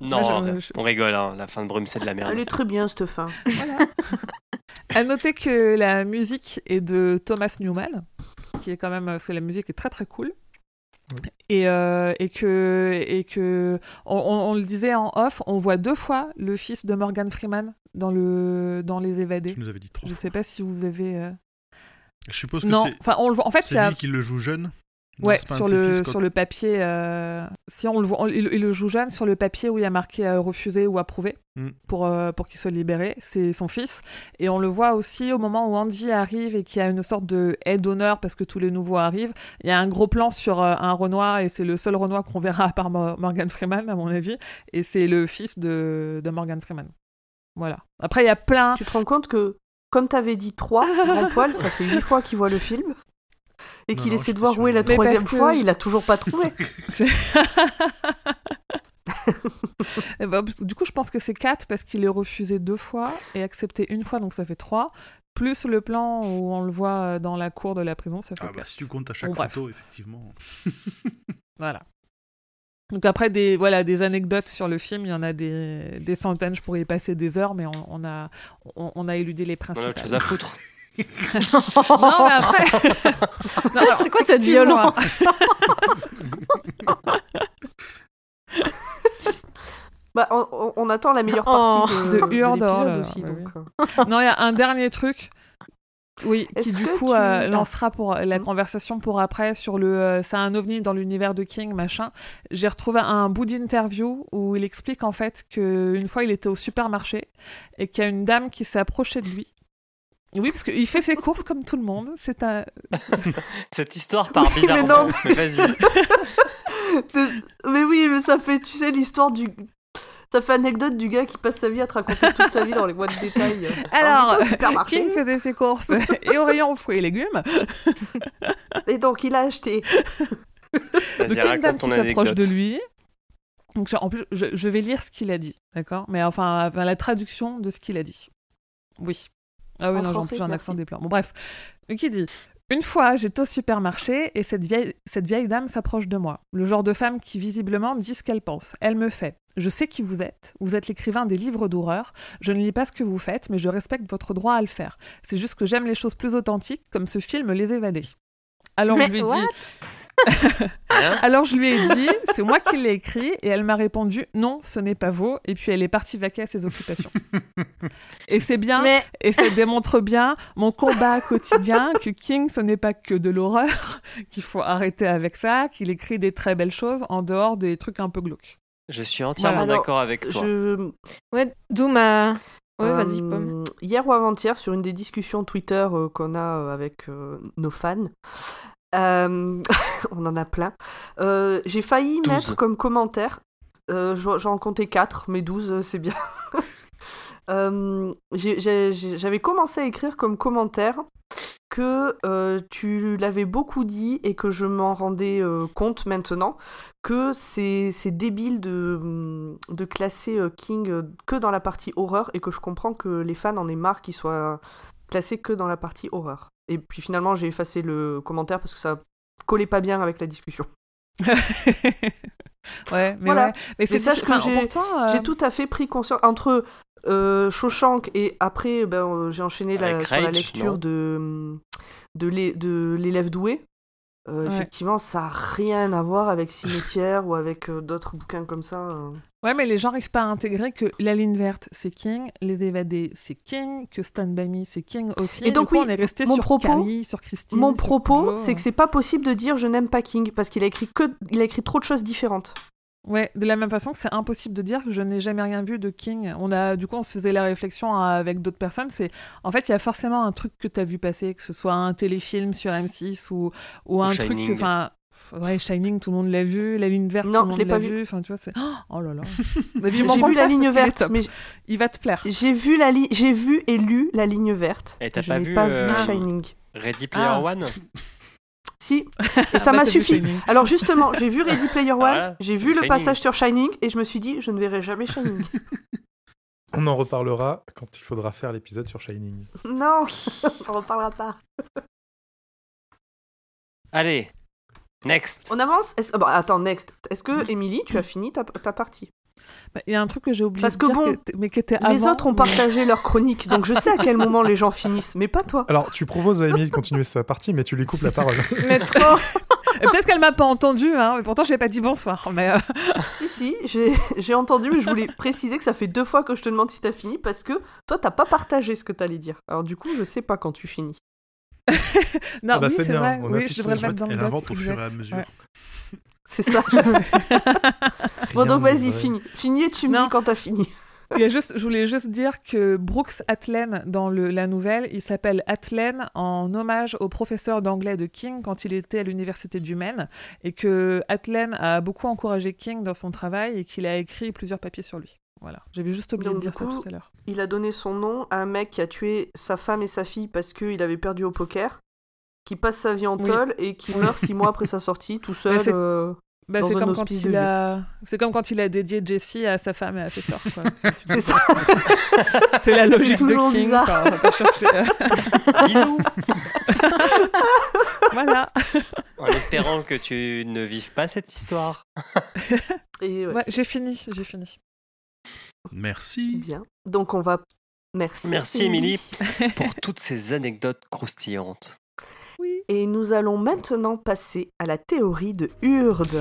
Moi, Non, je- je- on rigole, hein. la fin de Brume, c'est de la merde. Elle est très bien cette fin. À noter que la musique est de Thomas Newman, qui est quand même, parce que la musique est très très cool. Oui. Et, euh, et que, et que on, on- on le disait en off, on voit deux fois le fils de Morgan Freeman dans, le, dans Les Évadés. Tu nous avais dit trop. Je sais pas si vous avez. euh, Je suppose que Non, c'est enfin, on le voit. En fait, c'est a. lui qui le joue jeune. Ouais, sur le, sur le papier. euh, Si on le voit, on- il, il le joue jeune sur le papier où il y a marqué euh, refusé ou approuvé Mm. pour, euh, pour qu'il soit libéré. C'est son fils. Et on le voit aussi au moment où Andy arrive et qu'il y a une sorte de aide d'honneur parce que tous les nouveaux arrivent. Il y a un gros plan sur euh, un Renoir et c'est le seul Renoir qu'on verra à part Mo- Morgan Freeman, à mon avis. Et c'est le fils de, de Morgan Freeman. Voilà. Après, il y a plein. Tu te rends compte que, comme t'avais dit 3, Grand Poil, ça fait 8 fois qu'il voit le film. Et qu'il essaie de voir où est la troisième que fois, je- il a toujours pas trouvé. Eh ben, que du coup, je pense que c'est 4 parce qu'il est refusé deux fois et accepté une fois, donc ça fait 3. Plus le plan où on le voit euh, dans la cour de la prison, ça fait Ah 4. bah, si tu comptes à chaque Bon, bref. photo, effectivement. Voilà. Donc après, des, voilà, des anecdotes sur le film, il y en a des, des centaines, je pourrais y passer des heures, mais on, on a, on, on a éludé les On a autre principales. chose à foutre. non, mais après... C'est quoi cette violence Bah, on, attend la meilleure Oh. partie de, De de Hurde, oh aussi. bah donc, oui. euh. Non, il y a un dernier truc. Oui, qui du coup tu- euh, Ah. lancera pour la Mhm. conversation pour après sur le euh, c'est un ovni dans l'univers de King machin. J'ai retrouvé un bout d'interview où il explique en fait que une fois il était au supermarché et qu'il y a une dame qui s'est approchée de lui. Oui, parce qu'il fait ses courses comme tout le monde. C'est un Cette histoire part Oui, mais bizarrement. non. Mais vas-y. mais oui, mais ça fait, tu sais, l'histoire du. Ça fait anecdote du gars qui passe sa vie à te raconter toute sa vie dans les boîtes de détails. Alors, supermarché, King faisait ses courses et au rayon fruits et légumes. Et donc, il a acheté. Donc il Vas-y, y a une dame raconte ton qui s'approche de lui. Donc en plus, je, je vais lire ce qu'il a dit, d'accord? Mais enfin, enfin, la traduction de ce qu'il a dit. Oui. Ah oui, En non, j'ai français, un accent déplorant. Bon, bref. Il dit Une fois, j'étais au supermarché et cette vieille, cette vieille dame s'approche de moi. Le genre de femme qui visiblement dit ce qu'elle pense. Elle me fait Je sais qui vous êtes. Vous êtes l'écrivain des livres d'horreur. Je ne lis pas ce que vous faites, mais je respecte votre droit à le faire. C'est juste que j'aime les choses plus authentiques, comme ce film Les Évadés. Alors Mais je lui ai what? dit Hein alors je lui ai dit, c'est moi qui l'ai écrit, et elle m'a répondu non, ce n'est pas vous, et puis elle est partie vaquer à ses occupations. et c'est bien, Mais et ça démontre bien mon combat quotidien que King, ce n'est pas que de l'horreur, qu'il faut arrêter avec ça, qu'il écrit des très belles choses en dehors des trucs un peu glauques. Je suis entièrement Voilà. d'accord avec toi. Je... ouais, d'où ma. Ouais, vas-y, Euh, Pomme. Hier ou avant-hier, sur une des discussions Twitter euh, qu'on a euh, avec euh, nos fans, euh, on en a plein, euh, j'ai failli mettre comme commentaire Euh, j'en comptais 4, mais 12, euh, c'est bien. J'avais commencé à écrire comme commentaire que tu l'avais beaucoup dit et que je m'en rendais compte maintenant que c'est débile de, hum, de classer King que dans la partie horreur et que je comprends que les fans en aient marre qu'il soit classé que dans la partie horreur. Et puis finalement j'ai effacé le commentaire parce que ça collait pas bien avec la discussion. ouais, mais Voilà. ouais. Mais c'est sache que j'ai- euh, J'ai tout à fait pris conscience entre euh, Shawshank et après ben, euh, j'ai enchaîné la, sur lecture non? de de l'élève doué. Euh, Ouais. Effectivement, ça a rien à voir avec Cimetière ou avec euh, d'autres bouquins comme ça. euh. Ouais, mais les gens n'arrivent pas à intégrer que la ligne verte, c'est King, les évadés, c'est King, que Stand By Me, c'est King aussi. Et donc, du coup, oui, on est resté mon sur propos- Carrie, sur Christine. Mon sur propos, c'est que c'est pas possible de dire je n'aime pas King parce qu'il a écrit que il a écrit trop de choses différentes. Ouais, de la même façon que c'est impossible de dire que je n'ai jamais rien vu de King. On a, du coup, on se faisait la réflexion euh, avec d'autres personnes. C'est, en fait, il y a forcément un truc que tu as vu passer, que ce soit un téléfilm sur M6 ou, ou un truc enfin, ouais, Shining, tout le monde l'a vu, La ligne verte, Non, tout le je monde l'ai l'a pas vu. vu. Enfin, tu vois, c'est, oh là là. J'ai vu la ligne verte, mais il va te plaire. j'ai vu la j'ai vu et lu la ligne verte. Et t'as je pas vu, pas euh, vu Shining. Ready Player Ah. One? Si, et ça Bah, m'a suffi. Alors justement, j'ai vu Ready Player One, voilà. j'ai vu le Shining. passage sur Shining et je me suis dit je ne verrai jamais Shining. On en reparlera quand il faudra faire l'épisode sur Shining. non, on en reparlera pas. Allez, next. On avance Est-ce- ah bon, Attends, next. Est-ce que, Émilie, tu as fini ta, ta partie? Bah, Il y a un truc que j'ai oublié Parce de que dire, bon, t- mais qui était Les autres ont mais- partagé leur chronique, donc je sais à quel moment les gens finissent, mais pas toi. Alors, tu proposes à Émilie de continuer sa partie, mais tu lui coupes la parole. Mais trop. Peut-être qu'elle m'a pas entendu, hein, mais pourtant je l'ai pas dit bonsoir. Mais euh, Si, si, j'ai j'ai entendu, mais je voulais préciser que ça fait deux fois que je te demande si t'as fini, parce que toi, t'as pas partagé ce que t'allais dire. Alors du coup, je sais pas quand tu finis. non, Ah bah, oui, c'est vrai. on Oui, je devrais le mettre dans le Elle invente au fur et à mesure. Ouais. C'est ça. bon, donc vas-y, finis. Finis et tu me Non. dis quand t'as fini. Il y a juste, je voulais juste dire que Brooks Atlen, dans le, la nouvelle, il s'appelle Atlen en hommage au professeur d'anglais de King quand il était à l'université du Maine, et que Atlen a beaucoup encouragé King dans son travail et qu'il a écrit plusieurs papiers sur lui. Voilà, j'avais juste oublié Donc, de dire ça tout à l'heure. Il a donné son nom à un mec qui a tué sa femme et sa fille parce qu'il avait perdu au poker, qui passe sa vie en Oui. tôle et qui meurt six mois après sa sortie, tout seul. c'est- euh, Bah, dans c'est un comme quand il a, c'est comme quand il a dédié Jessie à sa femme et à ses sœurs. C'est ça. c'est la logique de toujours King. quoi, on va pas chercher. Bisous. voilà. En espérant que tu ne vives pas cette histoire. Et ouais, Ouais, j'ai fini, j'ai fini. Merci. bien. Donc on va. Merci. Merci Émilie pour toutes ces anecdotes croustillantes. Et nous allons maintenant passer à la théorie de Hurde.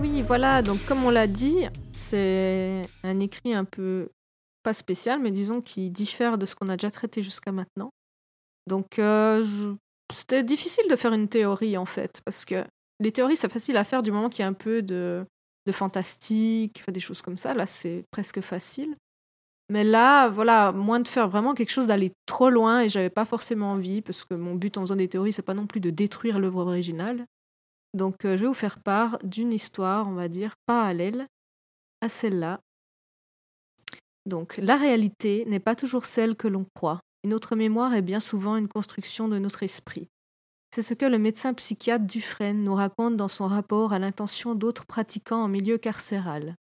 Oui, voilà, donc comme on l'a dit, c'est un écrit un peu pas spécial, mais disons qui diffère de ce qu'on a déjà traité jusqu'à maintenant. Donc euh, je- c'était difficile de faire une théorie en fait, parce que les théories c'est facile à faire du moment qu'il y a un peu de, de fantastique, des choses comme ça. Là c'est presque facile. Mais là, voilà, moins de faire vraiment quelque chose d'aller trop loin et j'avais pas forcément envie, parce que mon but en faisant des théories, c'est pas non plus de détruire l'œuvre originale. Donc, euh, je vais vous faire part d'une histoire, on va dire, parallèle à celle-là. Donc, la réalité n'est pas toujours celle que l'on croit, et notre mémoire est bien souvent une construction de notre esprit. C'est ce que le médecin psychiatre Dufresne nous raconte dans son rapport à l'intention d'autres pratiquants en milieu carcéral.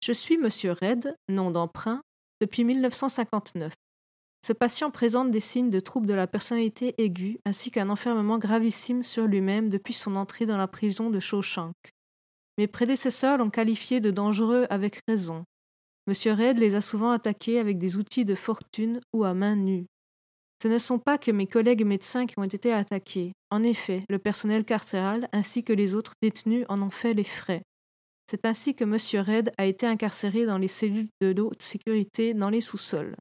Je suis Monsieur Red, nom d'emprunt, depuis 1959. Ce patient présente des signes de troubles de la personnalité aiguë ainsi qu'un enfermement gravissime sur lui-même depuis son entrée dans la prison de Shawshank. Mes prédécesseurs l'ont qualifié de dangereux avec raison. Monsieur Red les a souvent attaqués avec des outils de fortune ou à main nue. Ce ne sont pas que mes collègues médecins qui ont été attaqués. En effet, le personnel carcéral ainsi que les autres détenus en ont fait les frais. C'est ainsi que Monsieur Red a été incarcéré dans les cellules de haute sécurité dans les sous-sols.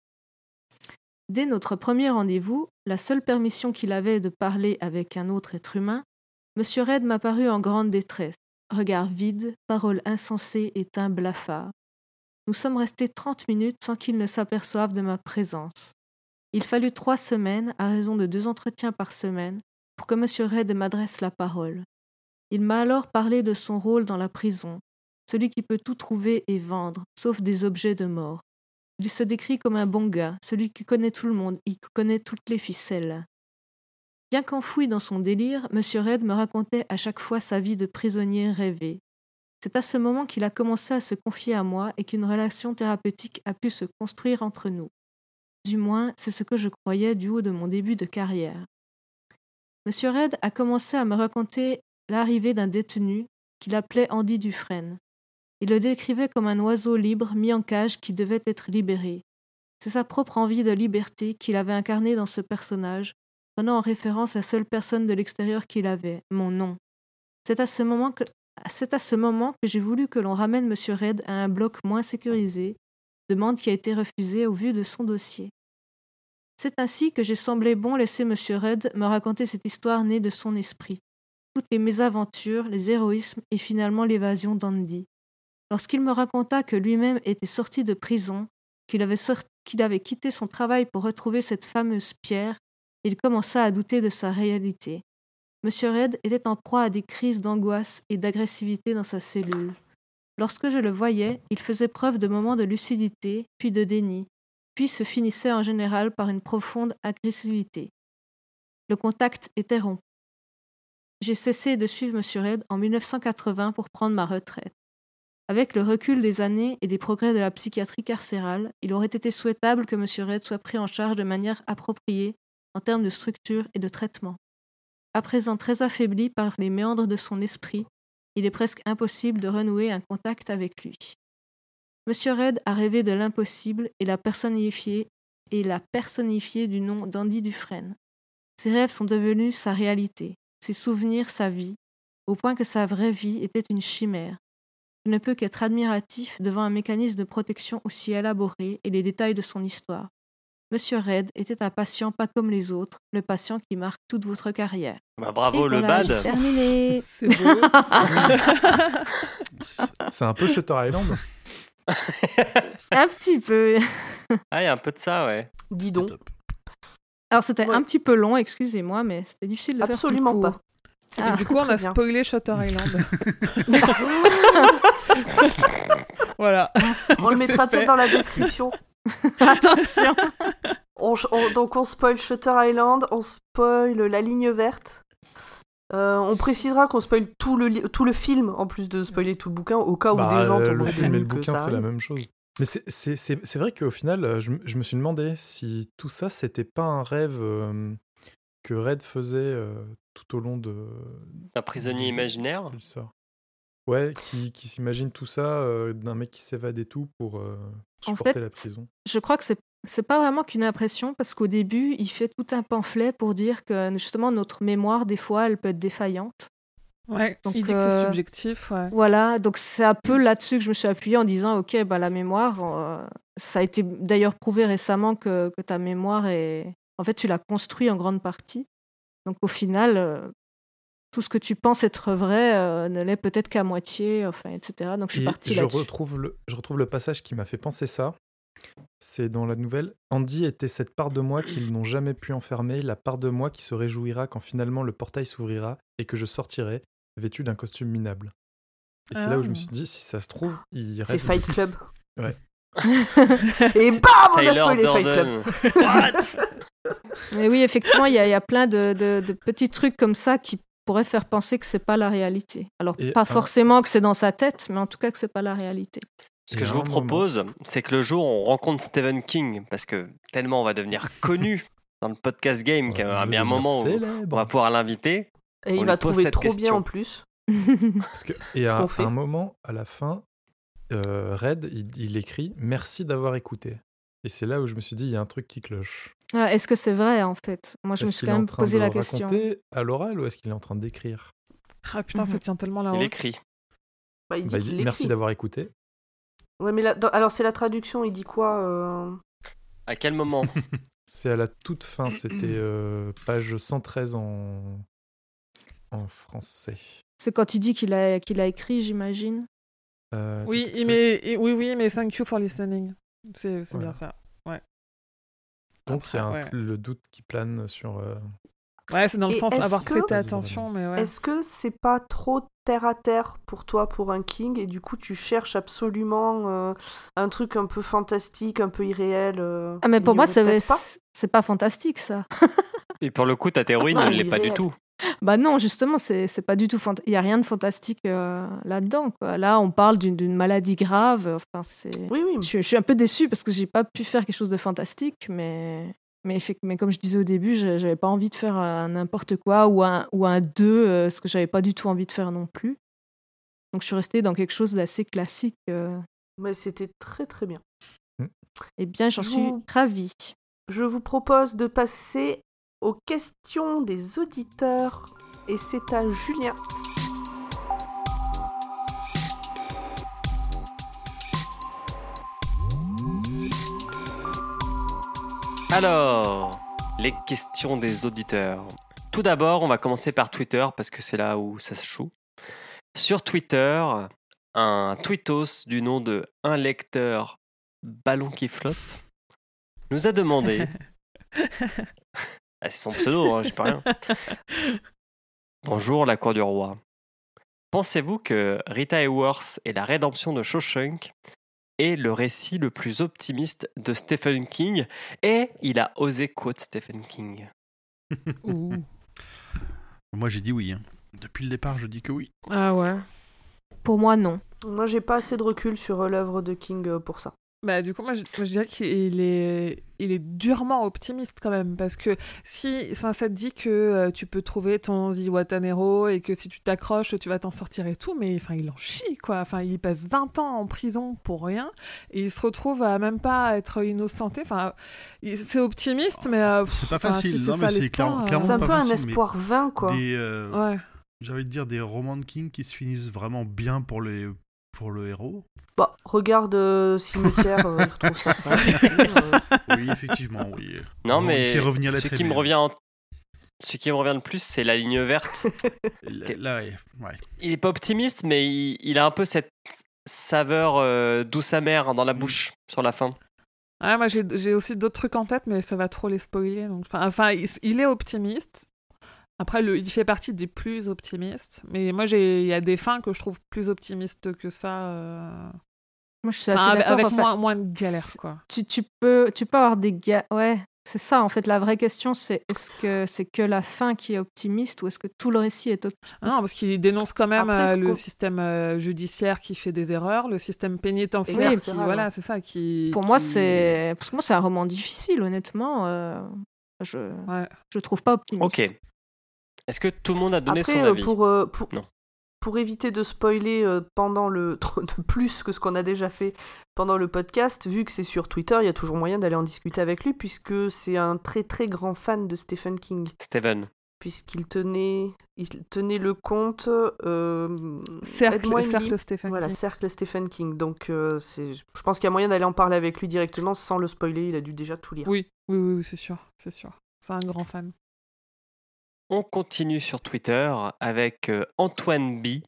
Dès notre premier rendez-vous, la seule permission qu'il avait de parler avec un autre être humain, M. Red m'apparut en grande détresse, regard vide, paroles insensées et teint blafard. Nous sommes restés trente minutes sans qu'il ne s'aperçoive de ma présence. Il fallut trois semaines, à raison de deux entretiens par semaine, pour que M. Red m'adresse la parole. Il m'a alors parlé de son rôle dans la prison, celui qui peut tout trouver et vendre, sauf des objets de mort. Il se décrit comme un bon gars, celui qui connaît tout le monde, il connaît toutes les ficelles. Bien qu'enfoui dans son délire, M. Red me racontait à chaque fois sa vie de prisonnier rêvé. C'est à ce moment qu'il a commencé à se confier à moi et qu'une relation thérapeutique a pu se construire entre nous. Du moins, c'est ce que je croyais du haut de mon début de carrière. M. Red a commencé à me raconter l'arrivée d'un détenu qu'il appelait Andy Dufresne. Il le décrivait comme un oiseau libre mis en cage qui devait être libéré. C'est sa propre envie de liberté qu'il avait incarnée dans ce personnage, prenant en référence la seule personne de l'extérieur qu'il avait, mon nom. C'est à ce moment que, c'est à ce moment que j'ai voulu que l'on ramène M. Red à un bloc moins sécurisé, demande qui a été refusée au vu de son dossier. C'est ainsi que j'ai semblé bon laisser M. Red me raconter cette histoire née de son esprit toutes les mésaventures, les héroïsmes et finalement l'évasion d'Andy. Lorsqu'il me raconta que lui-même était sorti de prison, qu'il avait, qu'il avait quitté son travail pour retrouver cette fameuse pierre, il commença à douter de sa réalité. Monsieur Red était en proie à des crises d'angoisse et d'agressivité dans sa cellule. Lorsque je le voyais, il faisait preuve de moments de lucidité, puis de déni, puis se finissait en général par une profonde agressivité. Le contact était rompu. J'ai cessé de suivre M. Red en 1980 pour prendre ma retraite. Avec le recul des années et des progrès de la psychiatrie carcérale, il aurait été souhaitable que M. Red soit pris en charge de manière appropriée en termes de structure et de traitement. À présent très affaibli par les méandres de son esprit, il est presque impossible de renouer un contact avec lui. M. Red a rêvé de l'impossible et l'a personnifié et l'a personnifié du nom d'Andy Dufresne. Ses rêves sont devenus sa réalité ses souvenirs, sa vie, au point que sa vraie vie était une chimère. Je ne peux qu'être admiratif devant un mécanisme de protection aussi élaboré et les détails de son histoire. Monsieur Red était un patient pas comme les autres, le patient qui marque toute votre carrière. Bah, bravo le bad. Terminé. C'est beau. C'est un peu Shutter Island. un petit peu. ah, il y a un peu de ça, ouais. Dis donc. Alors c'était un petit peu long, excusez-moi, mais c'était difficile de Absolument faire pas. Ah. Du coup, on a spoilé Shutter Island. voilà. On le mettra peut-être dans la description. Attention. On, donc on spoil Shutter Island, on spoil La Ligne Verte. Euh, on précisera qu'on spoil tout le, tout le film en plus de spoiler tout le bouquin au cas où Bah, des gens tombent Le film et le bouquin, c'est la même chose. Mais c'est- c'est c'est- c'est vrai qu'au final, euh, je, je me suis demandé si tout ça, c'était pas un rêve euh, que Red faisait euh, tout au long de. Un prisonnier imaginaire? Ouais, qui, qui s'imagine tout ça euh, d'un mec qui s'évade et tout pour En fait, la prison. Je crois que c'est c'est pas vraiment qu'une impression parce qu'au début, il fait tout un pamphlet pour dire que justement notre mémoire des fois elle peut être défaillante. Ouais, Donc, il dit que c'est euh, subjectif. Ouais. Voilà, donc c'est un peu là-dessus que je me suis appuyée en disant ok bah la mémoire, euh, ça a été d'ailleurs prouvé récemment que, que ta mémoire est en fait tu l'as construit en grande partie. Donc au final, euh, tout ce que tu penses être vrai euh, ne l'est peut-être qu'à moitié, enfin etc. Donc je suis je là-dessus. retrouve, le, je retrouve le passage qui m'a fait penser ça. C'est dans la nouvelle. Andy était cette part de moi qu'ils n'ont jamais pu enfermer, la part de moi qui se réjouira quand finalement le portail s'ouvrira et que je sortirai, vêtu d'un costume minable. Et c'est là où je me Ah. suis dit, si ça se trouve, il C'est. Fight Club. Ouais. Et bam, on a spoilé Fight Club. What? Mais oui, effectivement, il y, a- il y a plein de, de- de petits trucs comme ça qui pourraient faire penser que c'est pas la réalité. Alors, Et pas un- forcément que c'est dans sa tête, mais en tout cas que c'est pas la réalité. Ce que je vous propose, c'est que le jour où on rencontre Stephen King, parce que tellement on va devenir connu dans le podcast game qu'à un bien moment où on va pouvoir l'inviter. Et On il va trouver cette trop bien question. en plus. Parce que, et à, un moment, à la fin, euh, Red, il, il écrit Merci d'avoir écouté. Et c'est là où je me suis dit, il y a un truc qui cloche. Voilà, Est-ce que c'est vrai, en fait? Moi, je me Est-ce suis qu'il est quand en même train posé de la le question. raconter à l'oral ou est-ce qu'il est en train d'écrire? Ah putain, ça Mhm. tient tellement la Il route. écrit. Bah, il dit Bah, il dit, Merci d'avoir écouté. Ouais, mais alors c'est la traduction, il dit quoi euh, À quel moment? C'est à la toute fin, c'était euh, page 113 en, en français. C'est quand il dit qu'il a, qu'il a écrit, j'imagine? Euh, Oui, tout- il met, il- oui, oui, mais thank you for listening. C'est c'est Voilà. bien ça. Donc il y a un- Après, ouais. le doute qui plane sur. euh, Ouais, c'est dans le Et sens avoir que- prêté attention, mais ouais. Est-ce que c'est pas trop terre à terre pour toi, pour un King, et du coup tu cherches absolument euh, un truc un peu fantastique, un peu irréel euh, Ah, mais pour moi, c'est pas? fantastique, ça. Et pour le coup, ta théorie Ah, ne l'est pas du tout. Bah non, justement, c'est c'est pas du tout. Il y a rien de fantastique euh, là-dedans. Là, on parle d'une d'une maladie grave. Enfin, c'est. Oui, oui. Je, je suis un peu déçue parce que j'ai pas pu faire quelque chose de fantastique, mais. Mais, comme je disais au début, je- j'avais pas envie de faire euh, n'importe quoi ou un, ou un 2, euh, ce que j'avais pas du tout envie de faire non plus. Donc je suis restée dans quelque chose d'assez classique. euh. Mais c'était très très bien. Eh bien, j'en Je suis vous- ravie. Je vous propose de passer aux questions des auditeurs, et c'est à Julien. Alors, les questions des auditeurs. Tout d'abord, on va commencer par Twitter parce que c'est là où ça se joue. Sur Twitter, un tweetos du nom de un lecteur ballon qui flotte nous a demandé. Ah, c'est son pseudo, hein, je sais pas rien. Bonjour la cour du roi. Pensez-vous que Rita Hayworth et la rédemption de Shawshank est le récit le plus optimiste de Stephen King? Et il a osé quote Stephen King. Ouh. Moi, j'ai dit oui. hein. Depuis le départ, je dis que oui. Ah ouais. Pour moi, non. Moi, j'ai pas assez de recul sur euh, l'œuvre de King euh, pour ça. Bah, du coup, moi, je, moi, je dirais qu'il est, il est durement optimiste quand même. Parce que si enfin, ça te dit que euh, tu peux trouver ton Ziwatanero et que si tu t'accroches, tu vas t'en sortir et tout, mais enfin, il en chie, quoi. Enfin, il passe 20 ans en prison pour rien et il se retrouve à même pas être innocenté. Enfin, c'est optimiste, mais. euh, C'est pas facile. si non, mais c'est clairement, euh, clairement C'est un pas peu un facile, espoir vain, quoi. Des, euh, Ouais. J'ai envie de dire des romans de King qui se finissent vraiment bien pour, les, pour le héros. Bah, regarde euh, Cimetière, euh, il retrouve sa femme. euh, Oui, effectivement, oui. Non, mais fait revenir ce qui me revient en- ce qui me revient le plus, c'est la ligne verte. Là, là, ouais, ouais. il est pas optimiste, mais il, il a un peu cette saveur euh, douce amère dans Mm. la bouche sur la fin. Ouais, moi j'ai aussi d'autres trucs en tête, mais ça va trop les spoiler. Donc, enfin, enfin, il, il est optimiste. Après, le, il fait partie des plus optimistes. Mais moi, j'ai- il y a des fins que je trouve plus optimistes que ça. euh, Moi, je suis assez enfin, avec moins, moins de galères, quoi. tu, tu peux, tu peux avoir des gars. Ouais, c'est ça en fait. La vraie question, c'est est-ce que c'est que la fin qui est optimiste ou est-ce que tout le récit est optimiste? Ah Non, parce qu'il dénonce quand même Après, euh, le système euh, judiciaire qui fait des erreurs, le système pénitentiaire Oui, qui, voilà, c'est ça qui. Pour moi, c'est parce que moi, c'est un roman difficile, honnêtement. euh, Je, Ouais. je trouve pas optimiste. Ok. Est-ce que tout le monde a donné Après, son euh, avis? pour, euh, pour, Non. pour éviter de spoiler euh, pendant le de plus que ce qu'on a déjà fait pendant le podcast, vu que c'est sur Twitter, il y a toujours moyen d'aller en discuter avec lui, puisque c'est un très très grand fan de Stephen King, Steven. puisqu'il tenait, il tenait le compte euh, Cercle, cercle Stéphane. Voilà, King. cercle Stephen King. Donc, euh, c'est, je pense qu'il y a moyen d'aller en parler avec lui directement sans le spoiler. Il a dû déjà tout lire. Oui, oui, oui, oui, c'est sûr, c'est sûr. C'est un grand fan. On continue sur Twitter avec euh, Antoine B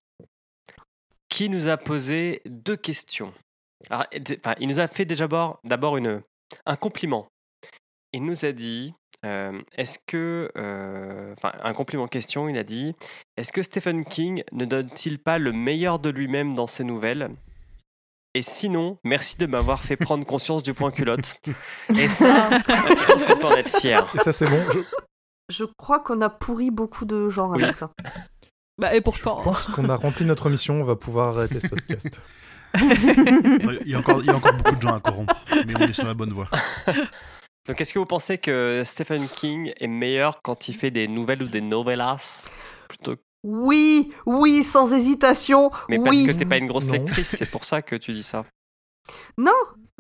qui nous a posé deux questions. Alors, d- enfin, il nous a fait déjà d'abord un compliment. Il nous a dit euh, est-ce que euh, enfin un compliment question, il a dit est-ce que Stephen King ne donne-t-il pas le meilleur de lui-même dans ses nouvelles? Et sinon, merci de m'avoir fait prendre conscience du point culotte. Et ça, je pense qu'on peut en être fier. Et ça, c'est bon. Je Je crois qu'on a pourri beaucoup de gens Oui. avec ça. Bah, et pourtant. pense qu'on a rempli notre mission. On va pouvoir arrêter ce podcast. Il y, a encore, il y a encore beaucoup de gens à corrompre, mais on est sur la bonne voie. Donc, est-ce que vous pensez que Stephen King est meilleur quand il fait des nouvelles ou des novellas plutôt Oui, oui, sans hésitation. Mais parce que t'es pas une grosse Non. lectrice, c'est pour ça que tu dis ça. Non,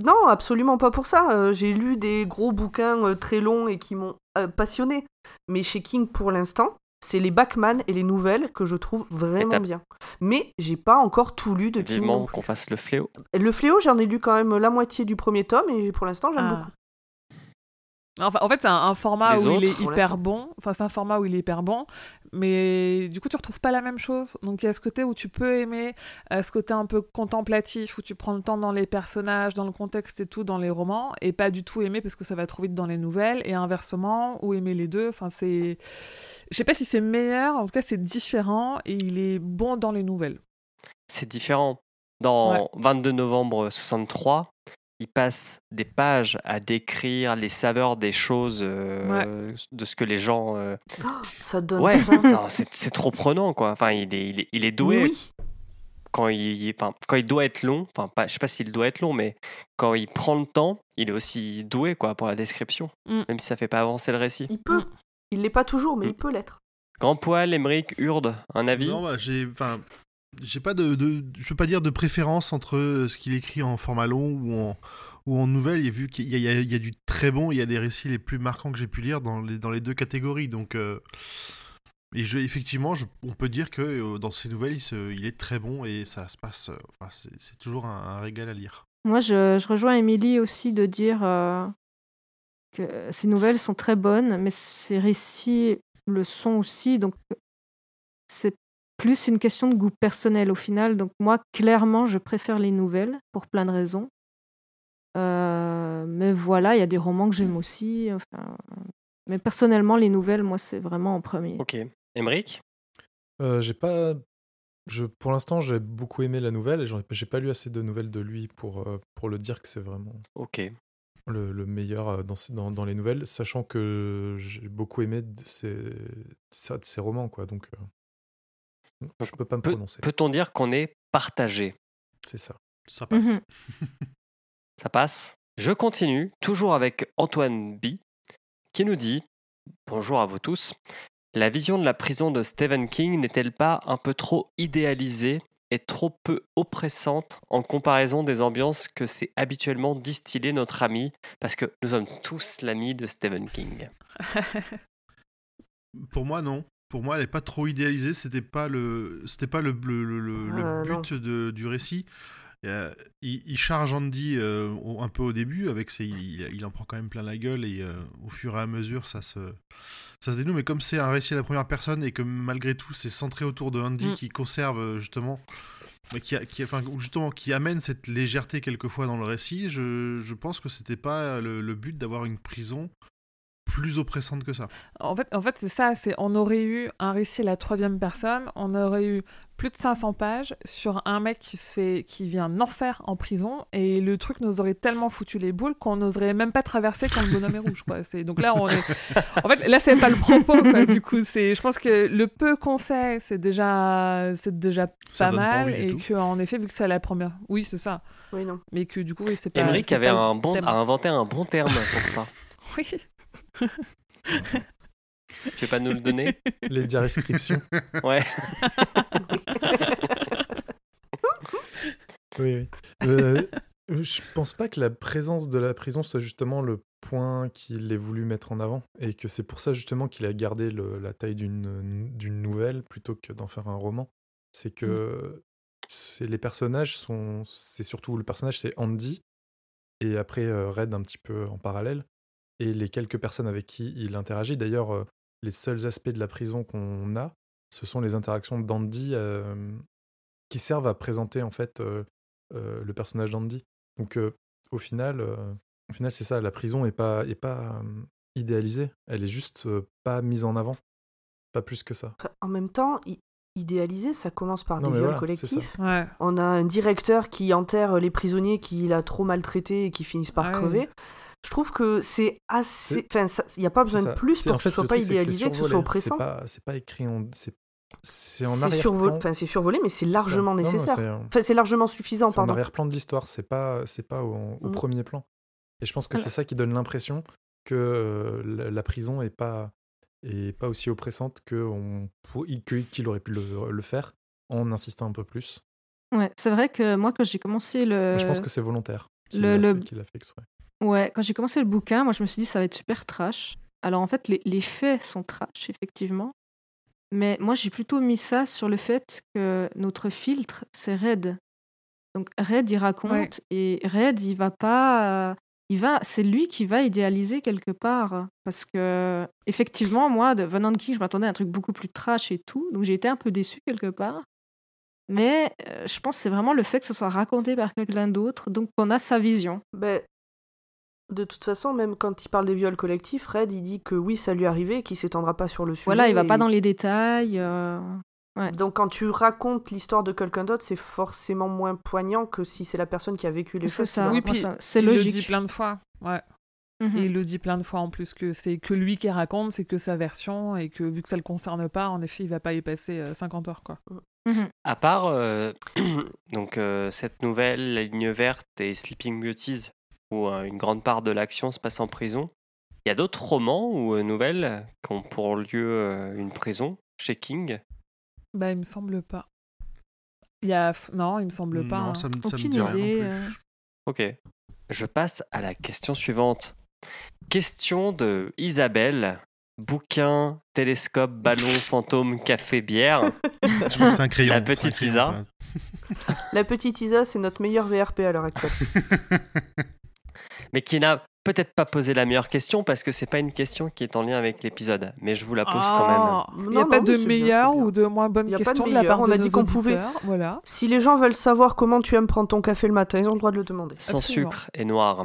non, absolument pas pour ça. Euh, J'ai lu des gros bouquins euh, très longs et qui m'ont euh, passionné. Mais chez King, pour l'instant, c'est les Backman et les nouvelles que je trouve vraiment bien. Mais j'ai pas encore tout lu de King. Qu'on fasse le fléau. Le Fléau, j'en ai lu quand même la moitié du premier tome et pour l'instant, j'aime Ah. beaucoup. Enfin, en fait, c'est un, un format Les où il est hyper bon. Enfin, c'est un format où il est hyper bon, mais du coup, tu retrouves pas la même chose. Donc, il y a ce côté où tu peux aimer, euh, ce côté un peu contemplatif, où tu prends le temps dans les personnages, dans le contexte et tout, dans les romans, et pas du tout aimer parce que ça va trop vite dans les nouvelles, et inversement, ou aimer les deux. Enfin, c'est. Je sais pas si c'est meilleur, en tout cas, c'est différent, et il est bon dans les nouvelles. C'est différent. Dans Ouais. 22 novembre 63, il passe des pages à décrire les saveurs des choses, euh, de ce que les gens. euh, Ça donne Ouais, c'est trop prenant, quoi. Enfin, il est, il est, il est doué oui. quand il, enfin, quand il doit être long. Enfin, pas, je sais pas s'il doit être long, mais quand il prend le temps, il est aussi doué, quoi, pour la description. Mm. Même si ça fait pas avancer le récit. Il peut. Mm. Il l'est pas toujours, mais Mm. il peut l'être. Grand poil, Emmerich, Urde, un avis? Non, bah, j'ai, enfin, j'ai pas de, je peux pas dire de préférence entre euh, ce qu'il écrit en format long ou en, ou en nouvelle. Il y a vu qu'il y y y a du très bon, il y a des récits les plus marquants que j'ai pu lire dans les, dans les deux catégories. Donc, euh, et je, effectivement, on peut dire que euh, dans ces nouvelles, il, se- il est très bon et ça se passe. c'est, toujours un, régal à lire. Moi, je, rejoins Émilie aussi de dire que ces nouvelles sont très bonnes, mais ces récits le sont aussi. Donc, plus une question de goût personnel au final. Donc, moi, clairement, je préfère les nouvelles pour plein de raisons. Euh, mais voilà, il y a des romans que j'aime aussi. Enfin, mais personnellement, les nouvelles, moi, c'est vraiment en premier. Ok. Emmerich Euh, j'ai pas. Je, pour l'instant, j'ai beaucoup aimé la nouvelle et j'ai pas lu assez de nouvelles de lui pour, euh, pour le dire que c'est vraiment Ok. le, le meilleur dans, dans, dans les nouvelles, sachant que j'ai beaucoup aimé de ses, ça- de ses romans, quoi. Donc, euh, je peux pas me prononcer. Peut-on dire qu'on est partagé? C'est ça. Ça passe. Mhm. Ça passe. Je continue, toujours avec Antoine B, qui nous dit Bonjour à vous tous. La vision de la prison de Stephen King n'est-elle pas un peu trop idéalisée et trop peu oppressante en comparaison des ambiances que c'est habituellement distillé notre ami Parce que nous sommes tous l'ami de Stephen King? Pour moi, non. Pour moi, elle est pas trop idéalisée. C'était pas le, c'était pas le, le, le- le- le non. but de- du récit. Euh, il, il charge Andy euh, un peu au début, avec ses, il, il en prend quand même plein la gueule et euh, au fur et à mesure, ça se, ça se dénoue. Mais comme c'est un récit à la première personne et que malgré tout, c'est centré autour de Andy Mm. qui conserve justement, qui, a- qui, enfin, justement, qui amène cette légèreté quelquefois dans le récit, je, je pense que c'était pas le, le but d'avoir une prison plus oppressante que ça. En fait, en fait c'est ça, c'est on aurait eu un récit à la troisième personne, on aurait eu plus de 500 pages sur un mec qui se fait, qui vient en enfer en prison, et le truc nous aurait tellement foutu les boules qu'on n'oserait même pas traverser quand le bonhomme est rouge, quoi. C'est donc là on est, en fait là c'est pas le propos, quoi. Du coup c'est, je pense que le peu qu'on sait, c'est déjà, c'est déjà Ça pas mal, et que en effet vu que c'est la première, oui c'est ça, Oui, non. mais que du coup oui, c'est pas. C'est avait pas un bon, thème. a inventé un bon terme pour ça. Oui. Tu veux pas nous le donner? Les diarescriptions. Ouais. Oui, oui. Euh, je pense pas que la présence de la prison soit justement le point qu'il ait voulu mettre en avant et que c'est pour ça justement qu'il a gardé le- la taille d'une nouvelle plutôt que d'en faire un roman. C'est que c'est les personnages sont c'est surtout le personnage c'est Andy et après euh, Red un petit peu en parallèle et les quelques personnes avec qui il interagit. D'ailleurs, euh, les seuls aspects de la prison qu'on a, ce sont les interactions d'Andy euh, qui servent à présenter en fait euh, euh, le personnage d'Andy. Donc euh, au final, euh, au final c'est ça, la prison est pas est pas euh, idéalisée, elle est juste euh, pas mise en avant, pas plus que ça. En même temps, i- idéaliser, ça commence par Non, des viols voilà, collectifs. Ouais. On a un directeur qui enterre les prisonniers qu'il a trop maltraités et qui finissent par Ah oui. Je trouve que c'est assez. Enfin, il n'y a pas besoin de plus pour en que fait, ce soit pas c'est que idéalisé, que ce soit survolé. oppressant. C'est pas, écrit en. C'est, en survolé, enfin, c'est survolé, mais c'est largement Non, non, nécessaire. c'est en- Enfin, c'est largement suffisant, C'est en pardon. arrière-plan de l'histoire, c'est pas, c'est pas au, au Mm. premier plan. Et je pense que c'est ça qui donne l'impression que euh, la, prison est pas, est pas aussi oppressante que on, qu'il aurait pu le, le faire en insistant un peu plus. Ouais, c'est vrai que moi, quand j'ai commencé le. Mais je pense que c'est volontaire. Qu'il le- l'a le- fait, qu'il a fait exprès. Ouais, quand j'ai commencé le bouquin, moi je me suis dit ça va être super trash. Alors en fait, les, les faits sont trash, effectivement. Mais moi j'ai plutôt mis ça sur le fait que notre filtre, c'est Red. Donc Red, il raconte Ouais. et Red, il va pas. euh, il va, c'est lui qui va idéaliser quelque part. Parce que, effectivement, moi, de de King, je m'attendais à un truc beaucoup plus trash et tout. Donc j'ai été un peu déçue quelque part. Mais euh, je pense que c'est vraiment le fait que ce soit raconté par quelqu'un d'autre, donc on a sa vision. Ben, de toute façon, même quand il parle des viols collectifs, Red, il dit que oui, ça lui est arrivé et qu'il s'étendra pas sur le sujet. Voilà, il va et- pas dans les détails. euh, Ouais. Donc quand tu racontes l'histoire de quelqu'un d'autre, c'est forcément moins poignant que si c'est la personne qui a vécu les C'est choses. qui ça. Oui, puis c'est il logique. le dit plein de fois. Ouais. mhm. Et il le dit plein de fois en plus que c'est que lui qui raconte, c'est que sa version et que vu que ça le concerne pas, en effet, il va pas y passer euh, 50 heures quoi. Mhm. À part euh, donc, euh, cette nouvelle, La ligne verte et Sleeping Beauties, où euh, une grande part de l'action se passe en prison, il y a d'autres romans ou euh, nouvelles qui ont pour lieu euh, une prison chez King? Bah, il me semble pas. Il y a non, il me semble pas. Non, hein. ça me, ça me dit rien non idée. plus. euh. Ok. Je passe à la question suivante. Question de Isabelle. Bouquin, télescope, ballon, fantôme, café, bière. C'est un crayon. La petite crayon, Isa. La petite Isa, c'est notre meilleur VRP à l'heure actuelle. mais qui n'a peut-être pas posé la meilleure question parce que c'est pas une question qui est en lien avec l'épisode. Mais je vous la pose quand même. Ah, Il n'y a Non, pas non, de meilleure ou de moins bonne Il y a pas de question de, la meilleure, part on de a nos dit qu'on pouvait. Voilà. Si les gens veulent savoir comment tu aimes prendre ton café le matin, ils ont le droit de le demander. Sans Absolument. sucre et noir.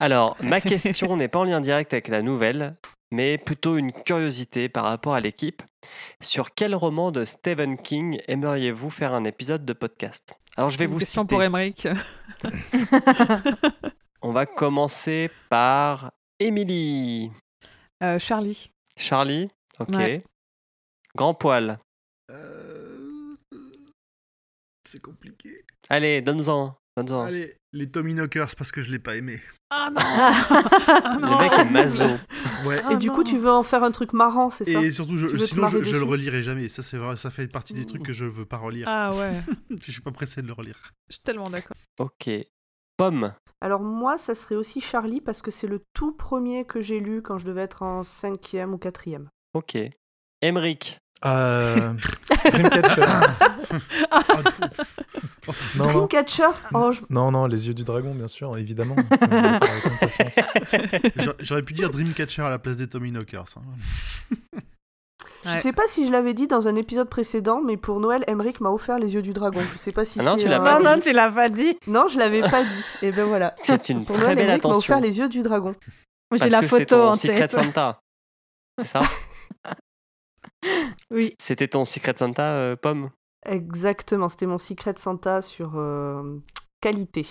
Alors, ma question n'est pas en lien direct avec la nouvelle, mais plutôt une curiosité par rapport à l'équipe. Sur quel roman de Stephen King aimeriez-vous faire un épisode de podcast? Alors, je vais Une vous question citer. pour Emmerich. On va commencer par Émilie. Euh, Charlie. Charlie, ok. Ouais. Grand poil. Euh, C'est compliqué. Allez, donne-en. donne-en. Allez, les Tommy Knockers parce que je l'ai pas aimé. Ah non, Ah non. Le mec est maso. Ouais. Ah Et du non. coup, tu veux en faire un truc marrant, c'est ça? Et surtout, je- sinon, je, je le relirai jamais. Ça, c'est vrai, ça fait partie des trucs que je veux pas relire. Ah ouais, Je suis pas pressé de le relire. je suis tellement d'accord. Ok. Pomme. Alors moi, ça serait aussi Charlie parce que c'est le tout premier que j'ai lu quand je devais être en cinquième ou quatrième. Ok. Emric. Euh, Dreamcatcher. Ah, non, non. Dreamcatcher Oh, je- non, non, les yeux du dragon, bien sûr, évidemment. J'aurais pu dire Dreamcatcher à la place des Tommy Knockers. hein. Je Ouais. sais pas si je l'avais dit dans un épisode précédent, mais pour Noël, Emmerich m'a offert les yeux du dragon. Je sais pas si Ah non, tu l'as pas Non, non, tu l'as pas dit. Non, je l'avais pas dit. Et ben voilà. C'est une Pour très Noël, belle Emmerich m'a attention. offert les yeux du dragon. J'ai la que c'est photo ton en Secret tête. Santa. C'est ça Oui. C'était ton Secret Santa, euh, Pomme Exactement, c'était mon secret Santa sur euh, qualité.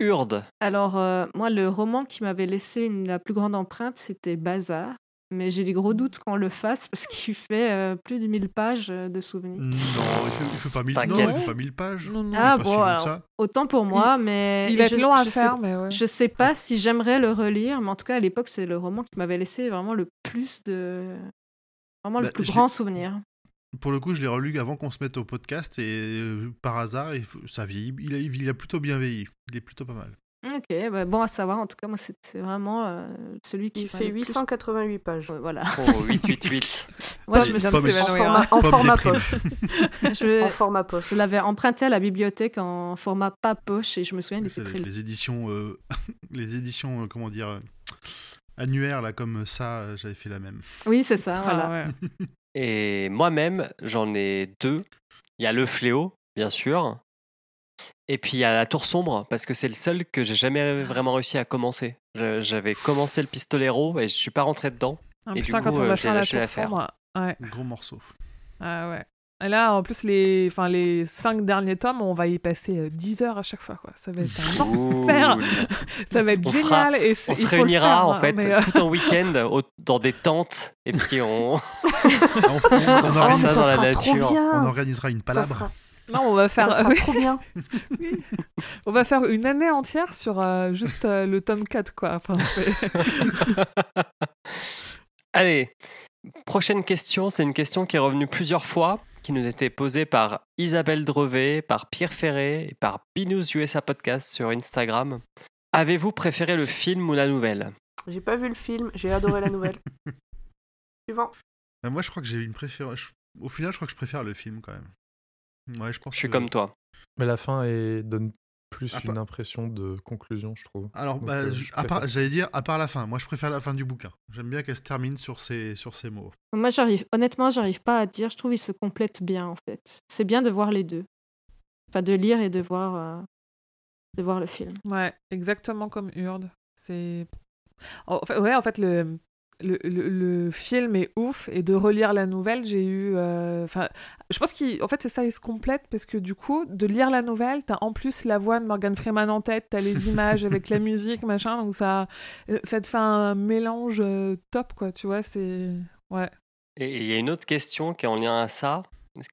Urde. Alors, euh, moi, le roman qui m'avait laissé une- la plus grande empreinte, c'était Bazar. Mais j'ai des gros doutes qu'on le fasse parce qu'il fait euh, plus de 1000 pages euh, de souvenirs. Non, il fait, il fait pas 1000 non, T'inquiète. il fait pas 1000 pages. Non, non. Ah pas bon, si long que alors, ça. autant pour moi, mais. Il va être long à je sais- faire, mais ouais. Je sais pas si j'aimerais le relire, mais en tout cas, à l'époque, c'est le roman qui m'avait laissé vraiment le plus de. Vraiment Bah, le plus grand souvenir. Pour le coup, je l'ai relu avant qu'on se mette au podcast et euh, par hasard, il ça vieillit. Il a, il a plutôt bien vieilli. Il est plutôt pas mal. Ok, bah, bon à savoir. En tout cas, moi, c'est vraiment euh, celui qui. Il fait le plus- 888 pages. Ouais, voilà. Oh, 888. Moi, je me suis- En format, en poche. je- En format poche. Je l'avais emprunté à la bibliothèque en format pas poche et je me souviens, il était les, très les éditions, euh, les éditions, euh, comment dire, euh, annuaires là, comme ça, euh, j'avais fait la même. Oui, c'est ça, Ah, voilà. ouais. Et moi-même, j'en ai deux. Il y a Le Fléau, bien sûr. Et puis il y a La Tour Sombre, parce que c'est le seul que j'ai jamais vraiment réussi à commencer. J'avais commencé le Pistolero et je suis pas rentré dedans. Ah, Et du putain, coup, quand on euh, va j'ai faire la tour sombre. Ouais. Gros morceau. Ah ouais. Et là, en plus, les, enfin, les cinq derniers tomes, on va y passer euh, 10 heures à chaque fois. Quoi. Ça va être un enfer. Ça va être On génial. fera- et On se réunira faire, en hein, fait euh, tout un week-end dans des tentes et puis on, on, on- on Oh, mais organise- ça ça dans la sera trop nature. on organisera une Ça palabre. Non, on va ça faire, sera oui, trop bien. oui. on va faire une année entière sur euh, juste euh, le tome 4, quoi. Enfin, Allez, prochaine question. C'est une question qui est revenue plusieurs fois, qui nous était posée par Isabelle Drevet, par Pierre Ferré et par Binous USA Podcast sur Instagram. Avez-vous préféré le film ou la nouvelle? J'ai pas vu le film, j'ai adoré la nouvelle. Suivant. Euh, Moi, je crois que j'ai une préférence. Au final, je crois que je préfère le film quand même. Ouais, je pense. Je suis que- comme toi. Mais la fin est... donne plus Ah, une impression de conclusion, je trouve. Alors, Donc, bah, euh, je- je à part- préfère. j'allais dire, à part la fin. Moi, je préfère la fin du bouquin. J'aime bien qu'elle se termine sur ces, sur ces mots. Moi, j'arrive, honnêtement, j'arrive pas à dire. Je trouve qu'ils se complètent bien, en fait. C'est bien de voir les deux. Enfin, de lire et de voir, euh, de voir le film. Ouais, exactement comme Urde. C'est. En fait, ouais, en fait, le, le, le, le film est ouf et de relire la nouvelle, j'ai eu. euh, Enfin, je pense qu'en fait, c'est ça, il se complète parce que du coup, de lire la nouvelle, t'as en plus la voix de Morgan Freeman en tête, t'as les images avec la musique, machin, donc ça, euh, ça te fait un mélange euh, top, quoi, tu vois, c'est. Ouais. Et il y a une autre question qui est en lien à ça,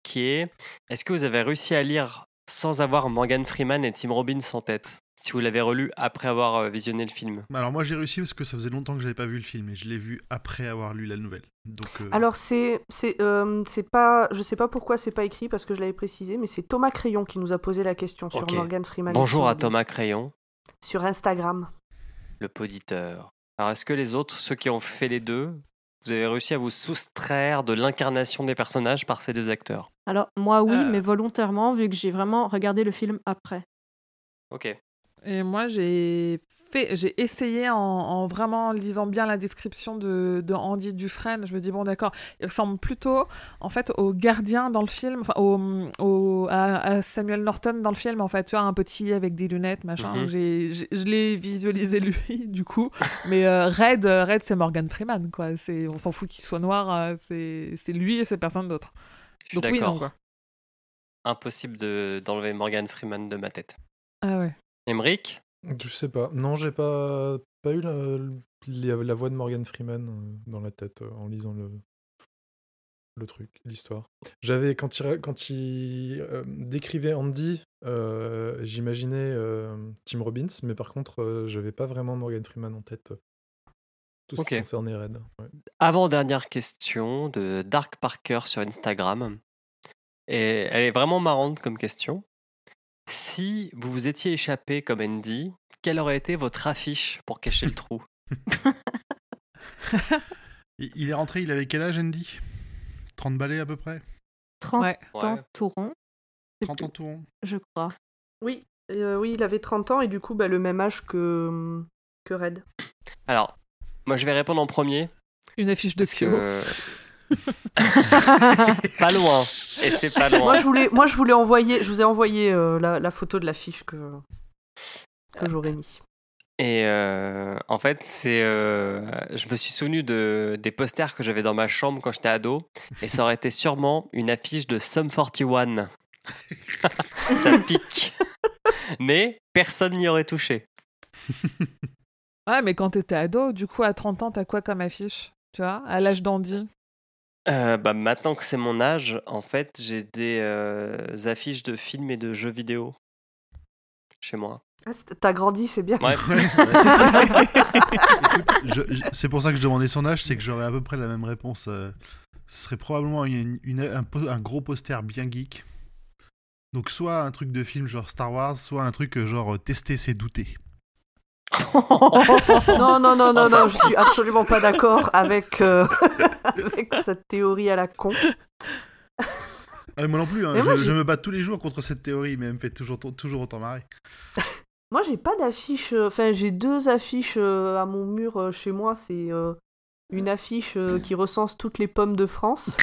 qui est est-ce que vous avez réussi à lire sans avoir Morgan Freeman et Tim Robbins en tête Si vous l'avez relu après avoir euh, visionné le film. Alors, moi, j'ai réussi parce que ça faisait longtemps que j'avais pas vu le film et je l'ai vu après avoir lu la nouvelle. Donc, euh, Alors c'est c'est euh, c'est pas je sais pas pourquoi c'est pas écrit parce que je l'avais précisé mais c'est Thomas Crayon qui nous a posé la question sur. Morgan Freeman. et Bonjour à Thomas Crayon, Sur Instagram. le poditeur. Alors est-ce que les autres, ceux qui ont fait les deux, vous avez réussi à vous soustraire de l'incarnation des personnages par ces deux acteurs? Alors, moi, oui, Euh. mais volontairement, vu que j'ai vraiment regardé le film après. Ok. Et moi, j'ai fait, j'ai essayé en, en vraiment lisant bien la description de, de Andy Dufresne. Je me dis bon, d'accord, il ressemble plutôt en fait au gardien dans le film, enfin au, au- à, à Samuel Norton dans le film. En fait, tu vois, un petit avec des lunettes, machin. Mhm. J'ai, je l'ai visualisé lui, du coup. Mais euh, Red, euh, Red, c'est Morgan Freeman, quoi. C'est, on s'en fout qu'il soit noir. euh, c'est, c'est lui et c'est personne d'autre. Je suis Donc oui, non, quoi. Impossible de- d'enlever Morgan Freeman de ma tête. Ah ouais. Je sais pas. Non, j'ai pas, pas eu la, la- la voix de Morgan Freeman euh, dans la tête euh, en lisant le, le truc, l'histoire. J'avais, quand il, quand il euh, décrivait Andy, euh, j'imaginais euh, Tim Robbins, mais par contre, j'avais pas vraiment Morgan Freeman en tête. Tout ce qui Ok. concernait Red. ouais. Avant-dernière question de Dark Parker sur Instagram. Et elle est vraiment marrante comme question. Si vous vous étiez échappé comme Andy, quelle aurait été votre affiche pour cacher le trou? Il est rentré, il avait quel âge, Andy? 30 balais à peu près? 30 Ouais. ans Ouais. tout rond, 30 ans tout rond je crois. Oui, euh, oui, il avait 30 ans et du coup bah, le même âge que que Red. Alors, moi je vais répondre en premier. Une affiche de Parce que... pas loin. Et c'est pas loin. Moi je voulais moi je voulais envoyer je vous ai envoyé euh, la, la photo de l'affiche que que j'aurais mis. Et euh, en fait, c'est, euh, je me suis souvenu de, des posters que j'avais dans ma chambre quand j'étais ado, et ça aurait été sûrement une affiche de Sum 41. ça pique. Mais personne n'y aurait touché. Ouais, mais quand t'étais ado, du coup, à 30 ans, t'as quoi comme affiche? Tu vois, à l'âge d'Andy? Euh, bah, maintenant que c'est mon âge, en fait, j'ai des euh, affiches de films et de jeux vidéo chez moi. Ah, c'est- T'as grandi, c'est bien. Ouais. C'est pour ça que je demandais son âge, c'est que j'aurais à peu près la même réponse. euh, ce serait probablement une- une- un, un gros poster bien geek. Donc soit un truc de film genre Star Wars, soit un truc genre tester c'est douter. Non, non, non, non, non, je suis absolument pas d'accord avec, euh, avec cette théorie à la con. Ah, moi non plus, hein, moi, je, me bats tous les jours contre cette théorie, mais elle me fait toujours, toujours autant marrer. Moi, j'ai pas d'affiche. euh, Enfin, j'ai deux affiches euh, à mon mur euh, chez moi. C'est euh, une affiche euh, qui recense toutes les pommes de France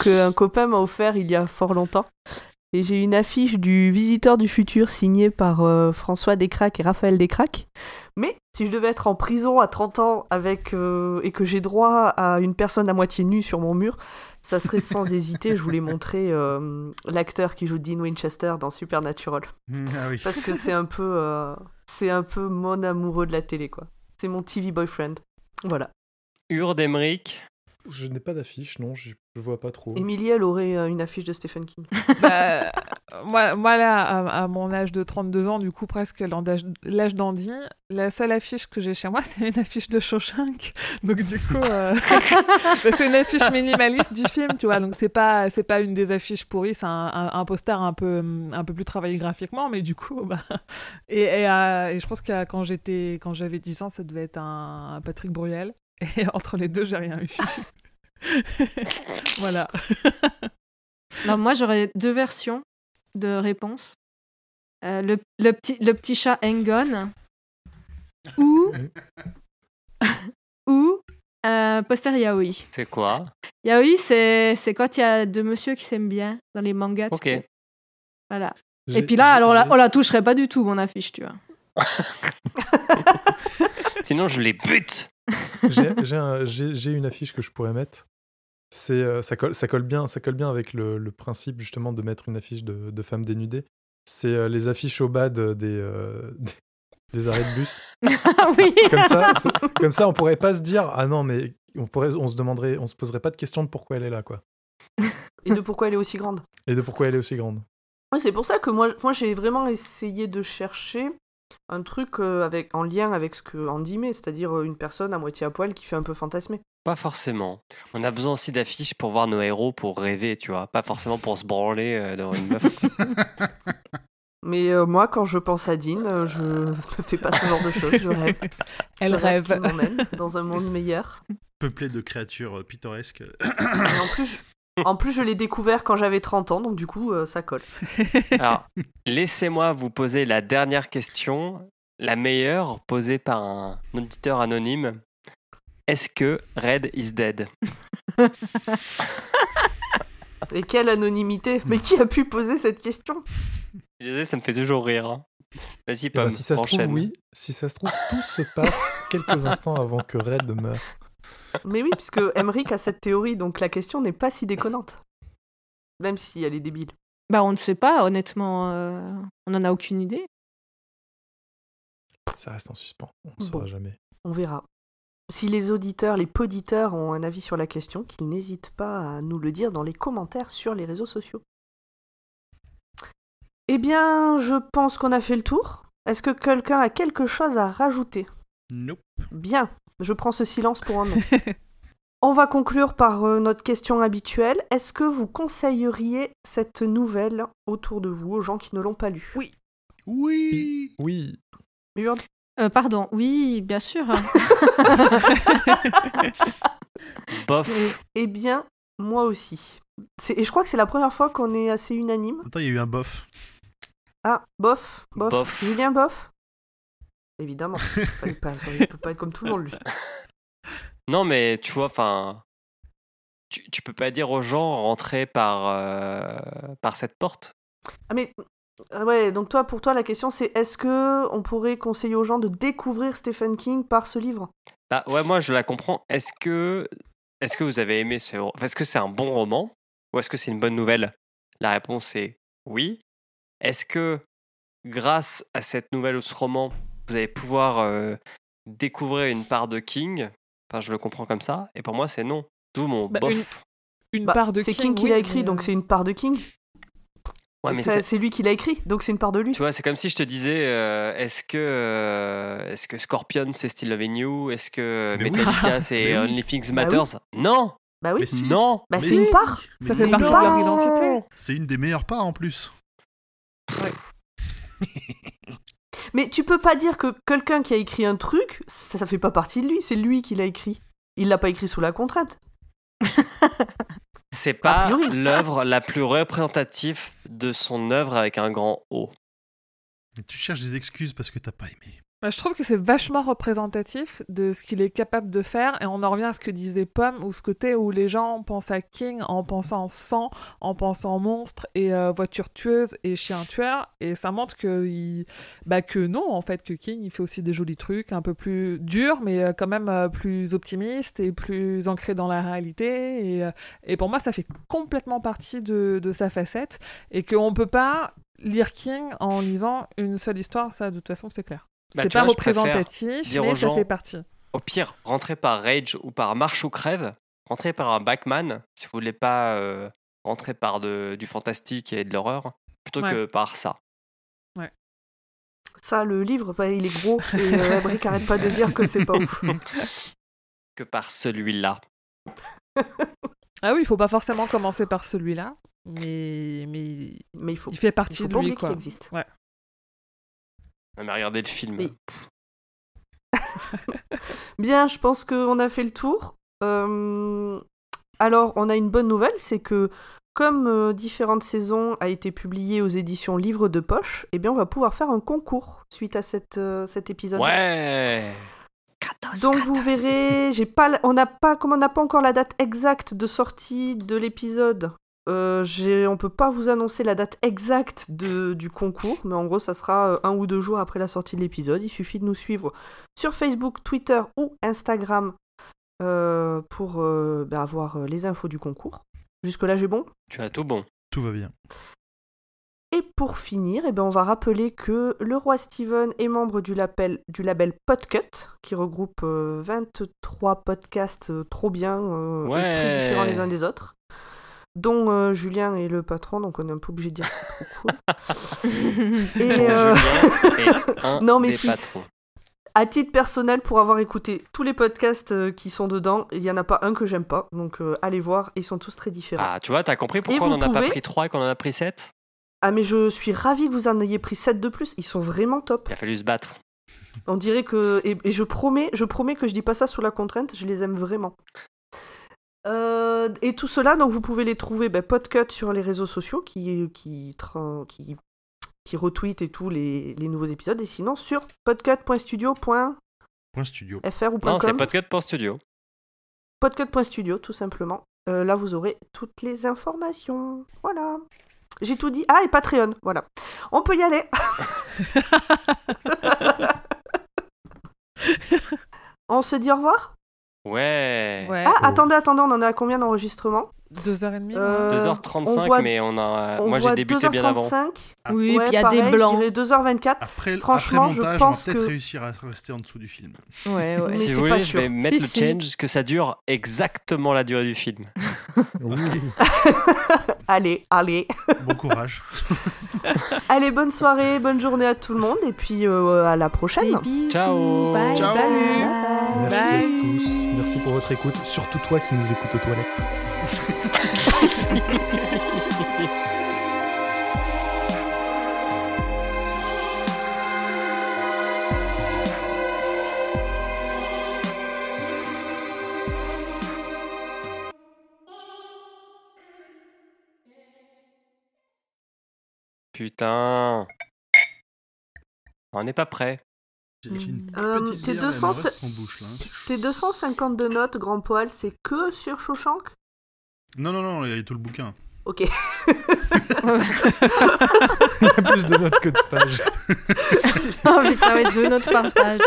que un copain m'a offert il y a fort longtemps. Et j'ai une affiche du Visiteur du futur signée par euh, François Descraques et Raphaël Descraques. Mais si je devais être en prison à 30 ans avec euh, et que j'ai droit à une personne à moitié nue sur mon mur, ça serait sans hésiter, je voulais montrer euh, l'acteur qui joue Dean Winchester dans Supernatural. Ah oui. Parce que c'est un peu euh, c'est un peu mon amoureux de la télé quoi. C'est mon TV boyfriend. Voilà. Urde Emmerich, Je n'ai pas d'affiche, non, je, je vois pas trop. Émilie, elle aurait euh, une affiche de Stephen King. Bah, moi, moi, là, à, à mon âge de 32 ans, du coup, presque l'âge d'Andy, la seule affiche que j'ai chez moi, c'est une affiche de Shawshank. Donc, du coup, euh, c'est une affiche minimaliste du film, tu vois. Donc, c'est pas, c'est pas une des affiches pourries, c'est un, un, un poster un peu, un peu plus travaillé graphiquement, mais du coup, bah. Et, et, euh, et je pense que quand j'étais, quand j'avais 10 ans, ça devait être un, un Patrick Bruel. Et entre les deux, j'ai rien eu. voilà. Alors moi, j'aurais deux versions de réponses. euh, le, le petit, le petit chat Engon ou, ou euh, poster yaoi. C'est quoi? Yaoi, c'est c'est quand il y a deux monsieur qui s'aiment bien dans les mangas. Ok. sais. Voilà. Et puis là, j'ai- alors j'ai- on la toucherait pas du tout, mon affiche, tu vois. Sinon, je les bute. Un- j'ai une affiche que je pourrais mettre. C'est euh, ça colle ça colle bien ça colle bien avec le, le principe justement de mettre une affiche de, de femmes dénudées. C'est euh, les affiches au bas de- des, euh, des des arrêts de bus. Ah oui Comme ça comme ça on pourrait pas se dire ah non mais on pourrait on se demanderait on se poserait pas de question de pourquoi elle est là quoi Et de pourquoi elle est aussi grande. et de pourquoi elle est aussi grande. Ouais, c'est pour ça que moi, moi j'ai vraiment essayé de chercher un truc euh, avec, en lien avec ce que Andy met, c'est-à-dire une personne à moitié à poil qui fait un peu fantasmer. Pas forcément. On a besoin aussi d'affiches pour voir nos héros, pour rêver, tu vois. Pas forcément pour se branler euh, devant une meuf. Mais euh, moi, quand je pense à Dean, euh, je ne fais pas ce genre de choses, je rêve. Elle Je rêve. m'emmène dans un monde meilleur. Peuplé de créatures pittoresques. Et en plus, je, en plus, je l'ai découvert quand j'avais 30 ans, donc du coup, euh, ça colle. Alors, laissez-moi vous poser la dernière question, la meilleure, posée par un auditeur anonyme. Est-ce que Red is dead? Et quelle anonymité Mais qui a pu poser cette question? Je disais, ça me fait toujours rire. hein. Vas-y, Eh ben, Pomme, si ça se trouve enchaîne. oui, si ça se trouve tout se passe quelques instants avant que Red meure. Mais oui, puisque Emmerich a cette théorie, donc la question n'est pas si déconnante. Même si elle est débile. Bah, on ne sait pas, honnêtement. euh, on n'en a aucune idée. Ça reste en suspens, on ne Bon. saura jamais. On verra. Si les auditeurs, les poditeurs ont un avis sur la question, qu'ils n'hésitent pas à nous le dire dans les commentaires sur les réseaux sociaux. Eh bien, je pense qu'on a fait le tour. Est-ce que quelqu'un a quelque chose à rajouter? Nope. Bien, je prends ce silence pour un non. On va conclure par euh, notre question habituelle. Est-ce que vous conseilleriez cette nouvelle autour de vous aux gens qui ne l'ont pas lue? Oui. Oui. Oui, Urde Euh, pardon, oui, bien sûr. Bof. Eh bien, moi aussi. C'est- Et je crois que c'est la première fois qu'on est assez unanime. Attends, il y a eu un bof. Ah, bof, bof. Bof. Julien, bof? Évidemment. il peut pas, il peut pas être comme tout le monde, lui. Non, mais tu vois, enfin. Tu, tu peux pas dire aux gens rentrer par, euh, par cette porte. Ah, mais. Ah ouais, donc toi, pour toi, la question c'est est-ce que on pourrait conseiller aux gens de découvrir Stephen King par ce livre? Bah ouais, moi je la comprends. Est-ce que, est-ce que vous avez aimé ce Est-ce que c'est un bon roman? Ou est-ce que c'est une bonne nouvelle? La réponse est oui. Est-ce que grâce à cette nouvelle ou ce roman, vous allez pouvoir euh, découvrir une part de King? Enfin, je le comprends comme ça. Et pour moi, c'est non. D'où mon Bah, bof. Une Bah, part de C'est King, King qui l'a écrit, donc euh, c'est une part de King. Ouais, mais c'est- c'est lui qui l'a écrit, donc c'est une part de lui. Tu vois, c'est comme si je te disais, euh, est-ce que, euh, est-ce que Scorpion c'est Still Loving You? Est-ce que Mais oui. Metallica c'est Mais oui. Only Things Bah oui. Matters Non, Bah oui. Mais si. non. Bah Mais c'est si. une part. Mais Ça si. fait partie de leur identité. C'est une des meilleures parts en plus. Mais tu peux pas dire que quelqu'un qui a écrit un truc, ça, ça fait pas partie de lui, c'est lui qui l'a écrit. Il l'a pas écrit sous la contrainte. C'est pas priori. l'œuvre la plus représentative de son œuvre avec un grand O. Tu cherches des excuses parce que t'as pas aimé. Bah, je trouve que c'est vachement représentatif de ce qu'il est capable de faire et on en revient à ce que disait Pomme ou ce côté où les gens pensent à King en pensant sang, en pensant monstre et euh, voiture tueuse et chien tueur et ça montre que, bah, que non en fait que King il fait aussi des jolis trucs un peu plus durs mais euh, quand même euh, plus optimistes et plus ancrés dans la réalité et, et pour moi ça fait complètement partie de, de sa facette et qu'on peut pas lire King en lisant une seule histoire ça de toute façon c'est clair. Bah, c'est pas vois, représentatif, mais ça gens- fait partie. Au pire, rentrez par Rage ou par Marche ou Crève. Rentrez par un Backman si vous voulez pas euh, rentrer par de- du fantastique et de l'horreur, plutôt Ouais. que par ça. Ça, le livre, bah, il est gros et euh, arrête pas de dire que c'est pas ouf. Que par celui-là. Ah oui, il faut pas forcément commencer par celui-là, mais, mais Mais il faut, il fait il partie faut de lui quoi. existe. Non, mais regardez le film. Oui. Bien, je pense qu'on a fait le tour. Euh, Alors, on a une bonne nouvelle, c'est que comme euh, différentes saisons a été publiée aux éditions Livres de Poche, eh bien, on va pouvoir faire un concours suite à cette, euh, cet épisode. Ouais Donc vous verrez, j'ai pas, la- on n'a pas, comme on n'a pas encore la date exacte de sortie de l'épisode, euh, on peut pas vous annoncer la date exacte de, du concours, mais en gros ça sera euh, un ou deux jours après la sortie de l'épisode. Il suffit de nous suivre sur Facebook, Twitter ou Instagram euh, pour euh, bah, avoir les infos du concours. Jusque là j'ai bon? Tu as tout bon. Tout va bien. Et pour finir, eh ben, on va rappeler que le roi Steven est membre du label, du label Podcut, qui regroupe euh, 23 podcasts euh, trop bien euh, et très différents les uns des autres, dont euh, Julien est le patron, donc on est un peu obligé de dire c'est trop cool. Et, euh, est un Non, mais des si. patrons. à titre personnel, pour avoir écouté tous les podcasts euh, qui sont dedans, il n'y en a pas un que j'aime pas, donc euh, allez voir, ils sont tous très différents. Ah, tu vois, t'as compris pourquoi on vous en a pas pris 3 et qu'on en a pris 7 Ah mais je suis ravie que vous en ayez pris 7 de plus, ils sont vraiment top. Il a fallu se battre. On dirait que et, et je promets, je promets que je dis pas ça sous la contrainte, je les aime vraiment. Euh, et tout cela, donc vous pouvez les trouver ben, Podcut sur les réseaux sociaux qui qui tra- qui, qui retweetent et tout les, les nouveaux épisodes et sinon sur podcut.studio.fr Point studio. ou Non, c'est .com podcast pour studio. podcut.studio tout simplement. Euh, là vous aurez toutes les informations. Voilà. J'ai tout dit. Ah et Patreon, voilà. On peut y aller. On se dit au revoir Ouais. Ouais. Ah, attendez, attendez, on en est à combien d'enregistrements? Deux heures et demie. Euh, ouais. 2h35, on voit- mais on a... On moi j'ai voit débuté bien avant. 2h35. Oui, Ouais, puis il y a pareil, des blancs. Je dirais 2h24. Après, Franchement, après je montage, pense on va peut-être que- réussir à rester en dessous du film. Ouais, ouais. Mais Si vous voulez, je vais mettre Si, le si. change que ça dure exactement la durée du film. Oui. Allez, allez. Bon courage. Allez, bonne soirée, bonne journée à tout le monde et puis euh, à la prochaine. Ciao. bye. Ciao. Salut. Bye. Merci Bye. à tous. Merci pour votre écoute. Surtout toi qui nous écoutes aux toilettes. Putain. On n'est pas prêt. Euh, t'es bière, elle me 200 reste en bouche là. c'est chaud. Tes 252 notes, grand poil, c'est que sur Shawshank? Non, non, non, il y a tout le bouquin. Ok. Il y a plus de notes que de pages. Oh putain, ouais, deux notes par page.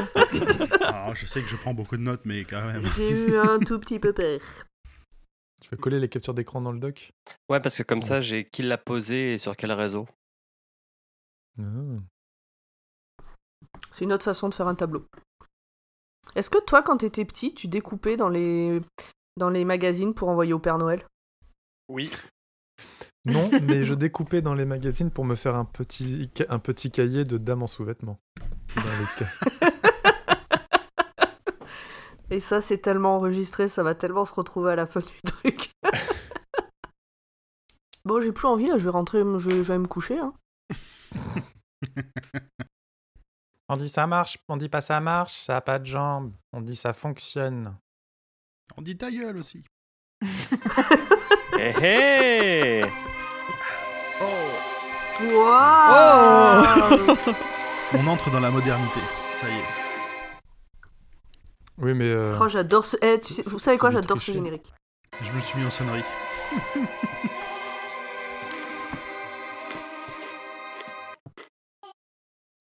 Alors, je sais que je prends beaucoup de notes, mais quand même. J'ai eu un tout petit peu peur. Tu vas coller les captures d'écran dans le doc? Ouais, parce que comme ça, j'ai qui l'a posé et sur quel réseau. Ah. C'est une autre façon de faire un tableau. Est-ce que toi, quand t'étais petit, tu découpais dans les, dans les magazines pour envoyer au Père Noël? Oui. Non, mais je découpais dans les magazines pour me faire un petit, ca- un petit cahier de dames en sous-vêtements. Dans les cas. Et ça, c'est tellement enregistré, ça va tellement se retrouver à la fin du truc. bon, j'ai plus envie là, je vais rentrer, je vais, je vais aller me coucher. Hein. On dit ça marche, on dit pas ça marche, ça a pas de jambes. On dit ça fonctionne. On dit ta gueule aussi. Hé hé Oh Waouh On entre dans la modernité. Ça y est. Oui, mais euh, Oh, j'adore ce. eh, tu sais- vous savez quoi, j'adore ce générique. Je me suis mis en sonnerie.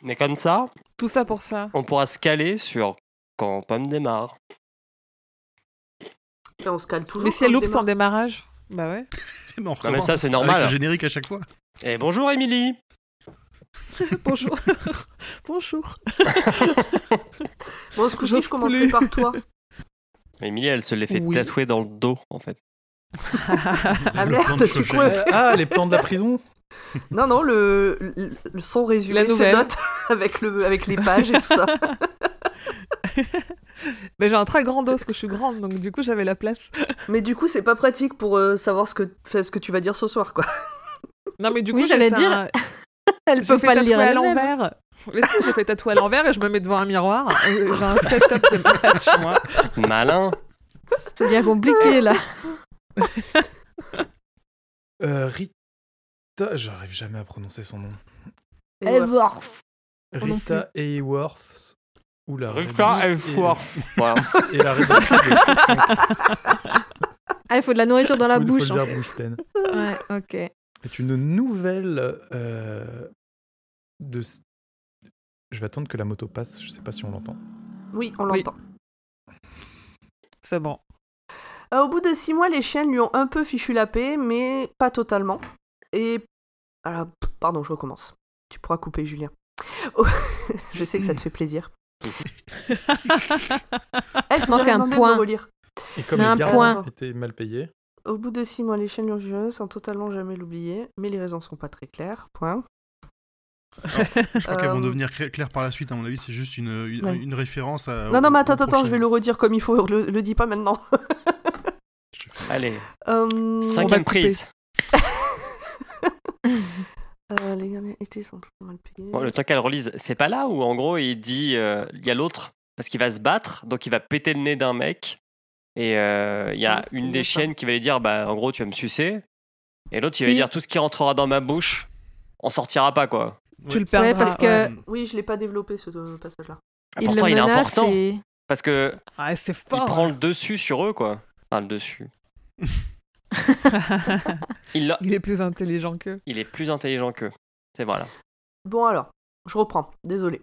Mais comme ça, Tout ça pour ça. on pourra se caler sur quand Pomme démarre. Enfin, on se cale toujours. Mais si elle loupe son démarrage, bah ouais. Mais on mais recommence ça, c'est avec normal. le générique à chaque fois. Et bonjour Émilie Bonjour. Bonjour. Bon, ce coup-ci, je commencerai par toi. Émilie, elle se l'est fait Oui. tatouer dans le dos, en fait. Ah Le merde, tu ah, les plans de la prison Non, non, le, le, le son résumé, La ses notes avec, le, avec les pages et tout ça. Mais j'ai un très grand dos parce que je suis grande, donc du coup j'avais la place. Mais du coup, c'est pas pratique pour euh, savoir ce que, ce que tu vas dire ce soir, quoi. Non mais du Oui, coup j'allais j'ai fait dire, un- Elle peut pas le lire à l'envers. Mais si, j'ai fait tatouer à l'envers et je me mets devant un miroir. Euh, J'ai un setup de match, moi. Malin C'est bien compliqué là. Euh, Rita, j'arrive jamais à prononcer son nom. Elworth. Non Rita Hayworth. Ou la Rita. Voilà. Et, la de- Ah, il faut de la nourriture dans la faut faut bouche. le en dire bouche pleine. Ouais, ok. est une nouvelle euh, de. Je vais attendre que la moto passe. Je sais pas si on l'entend. Oui, on Oui. l'entend. C'est bon. Euh, au bout de six mois, les chiens lui ont un peu fichu la paix, mais pas totalement. Et. Alors, pardon, je recommence. Tu pourras couper, Julien. Oh, je sais que ça te fait plaisir. Elle Manque un point. Et comme les un gardes point. étaient mal payés, Au bout de six mois, les lui ont sans totalement jamais l'oublier, mais les raisons sont pas très claires. Point. Je crois qu'elles vont Euh, devenir claires par la suite. À mon avis, c'est juste une, une, Ouais. une référence à. non, non, mais attends, attends, je vais le redire comme il faut. Le, le dis pas maintenant. Allez, Euh, cinquième prise. euh, les derniers étés sont totalement mal payés. Bon, le temps qu'elle relise, c'est pas là où en gros il dit euh, il y a l'autre parce qu'il va se battre, donc il va péter le nez d'un mec. Et euh, il y a Ouais, c'est une des ça. chiennes qui va lui dire bah en gros tu vas me sucer. Et l'autre il va lui dire tout ce qui rentrera dans ma bouche, on sortira pas quoi. Tu le perdras. parce que- Ouais. Oui, je l'ai pas développé ce passage-là. Ah, il pourtant il est important et- parce que Ouais, c'est il fort. prend le dessus sur eux quoi. Enfin le dessus. Il, l'a- Il est plus intelligent qu'eux. il est plus intelligent qu'eux. C'est voilà. Bon alors, je reprends. Désolé.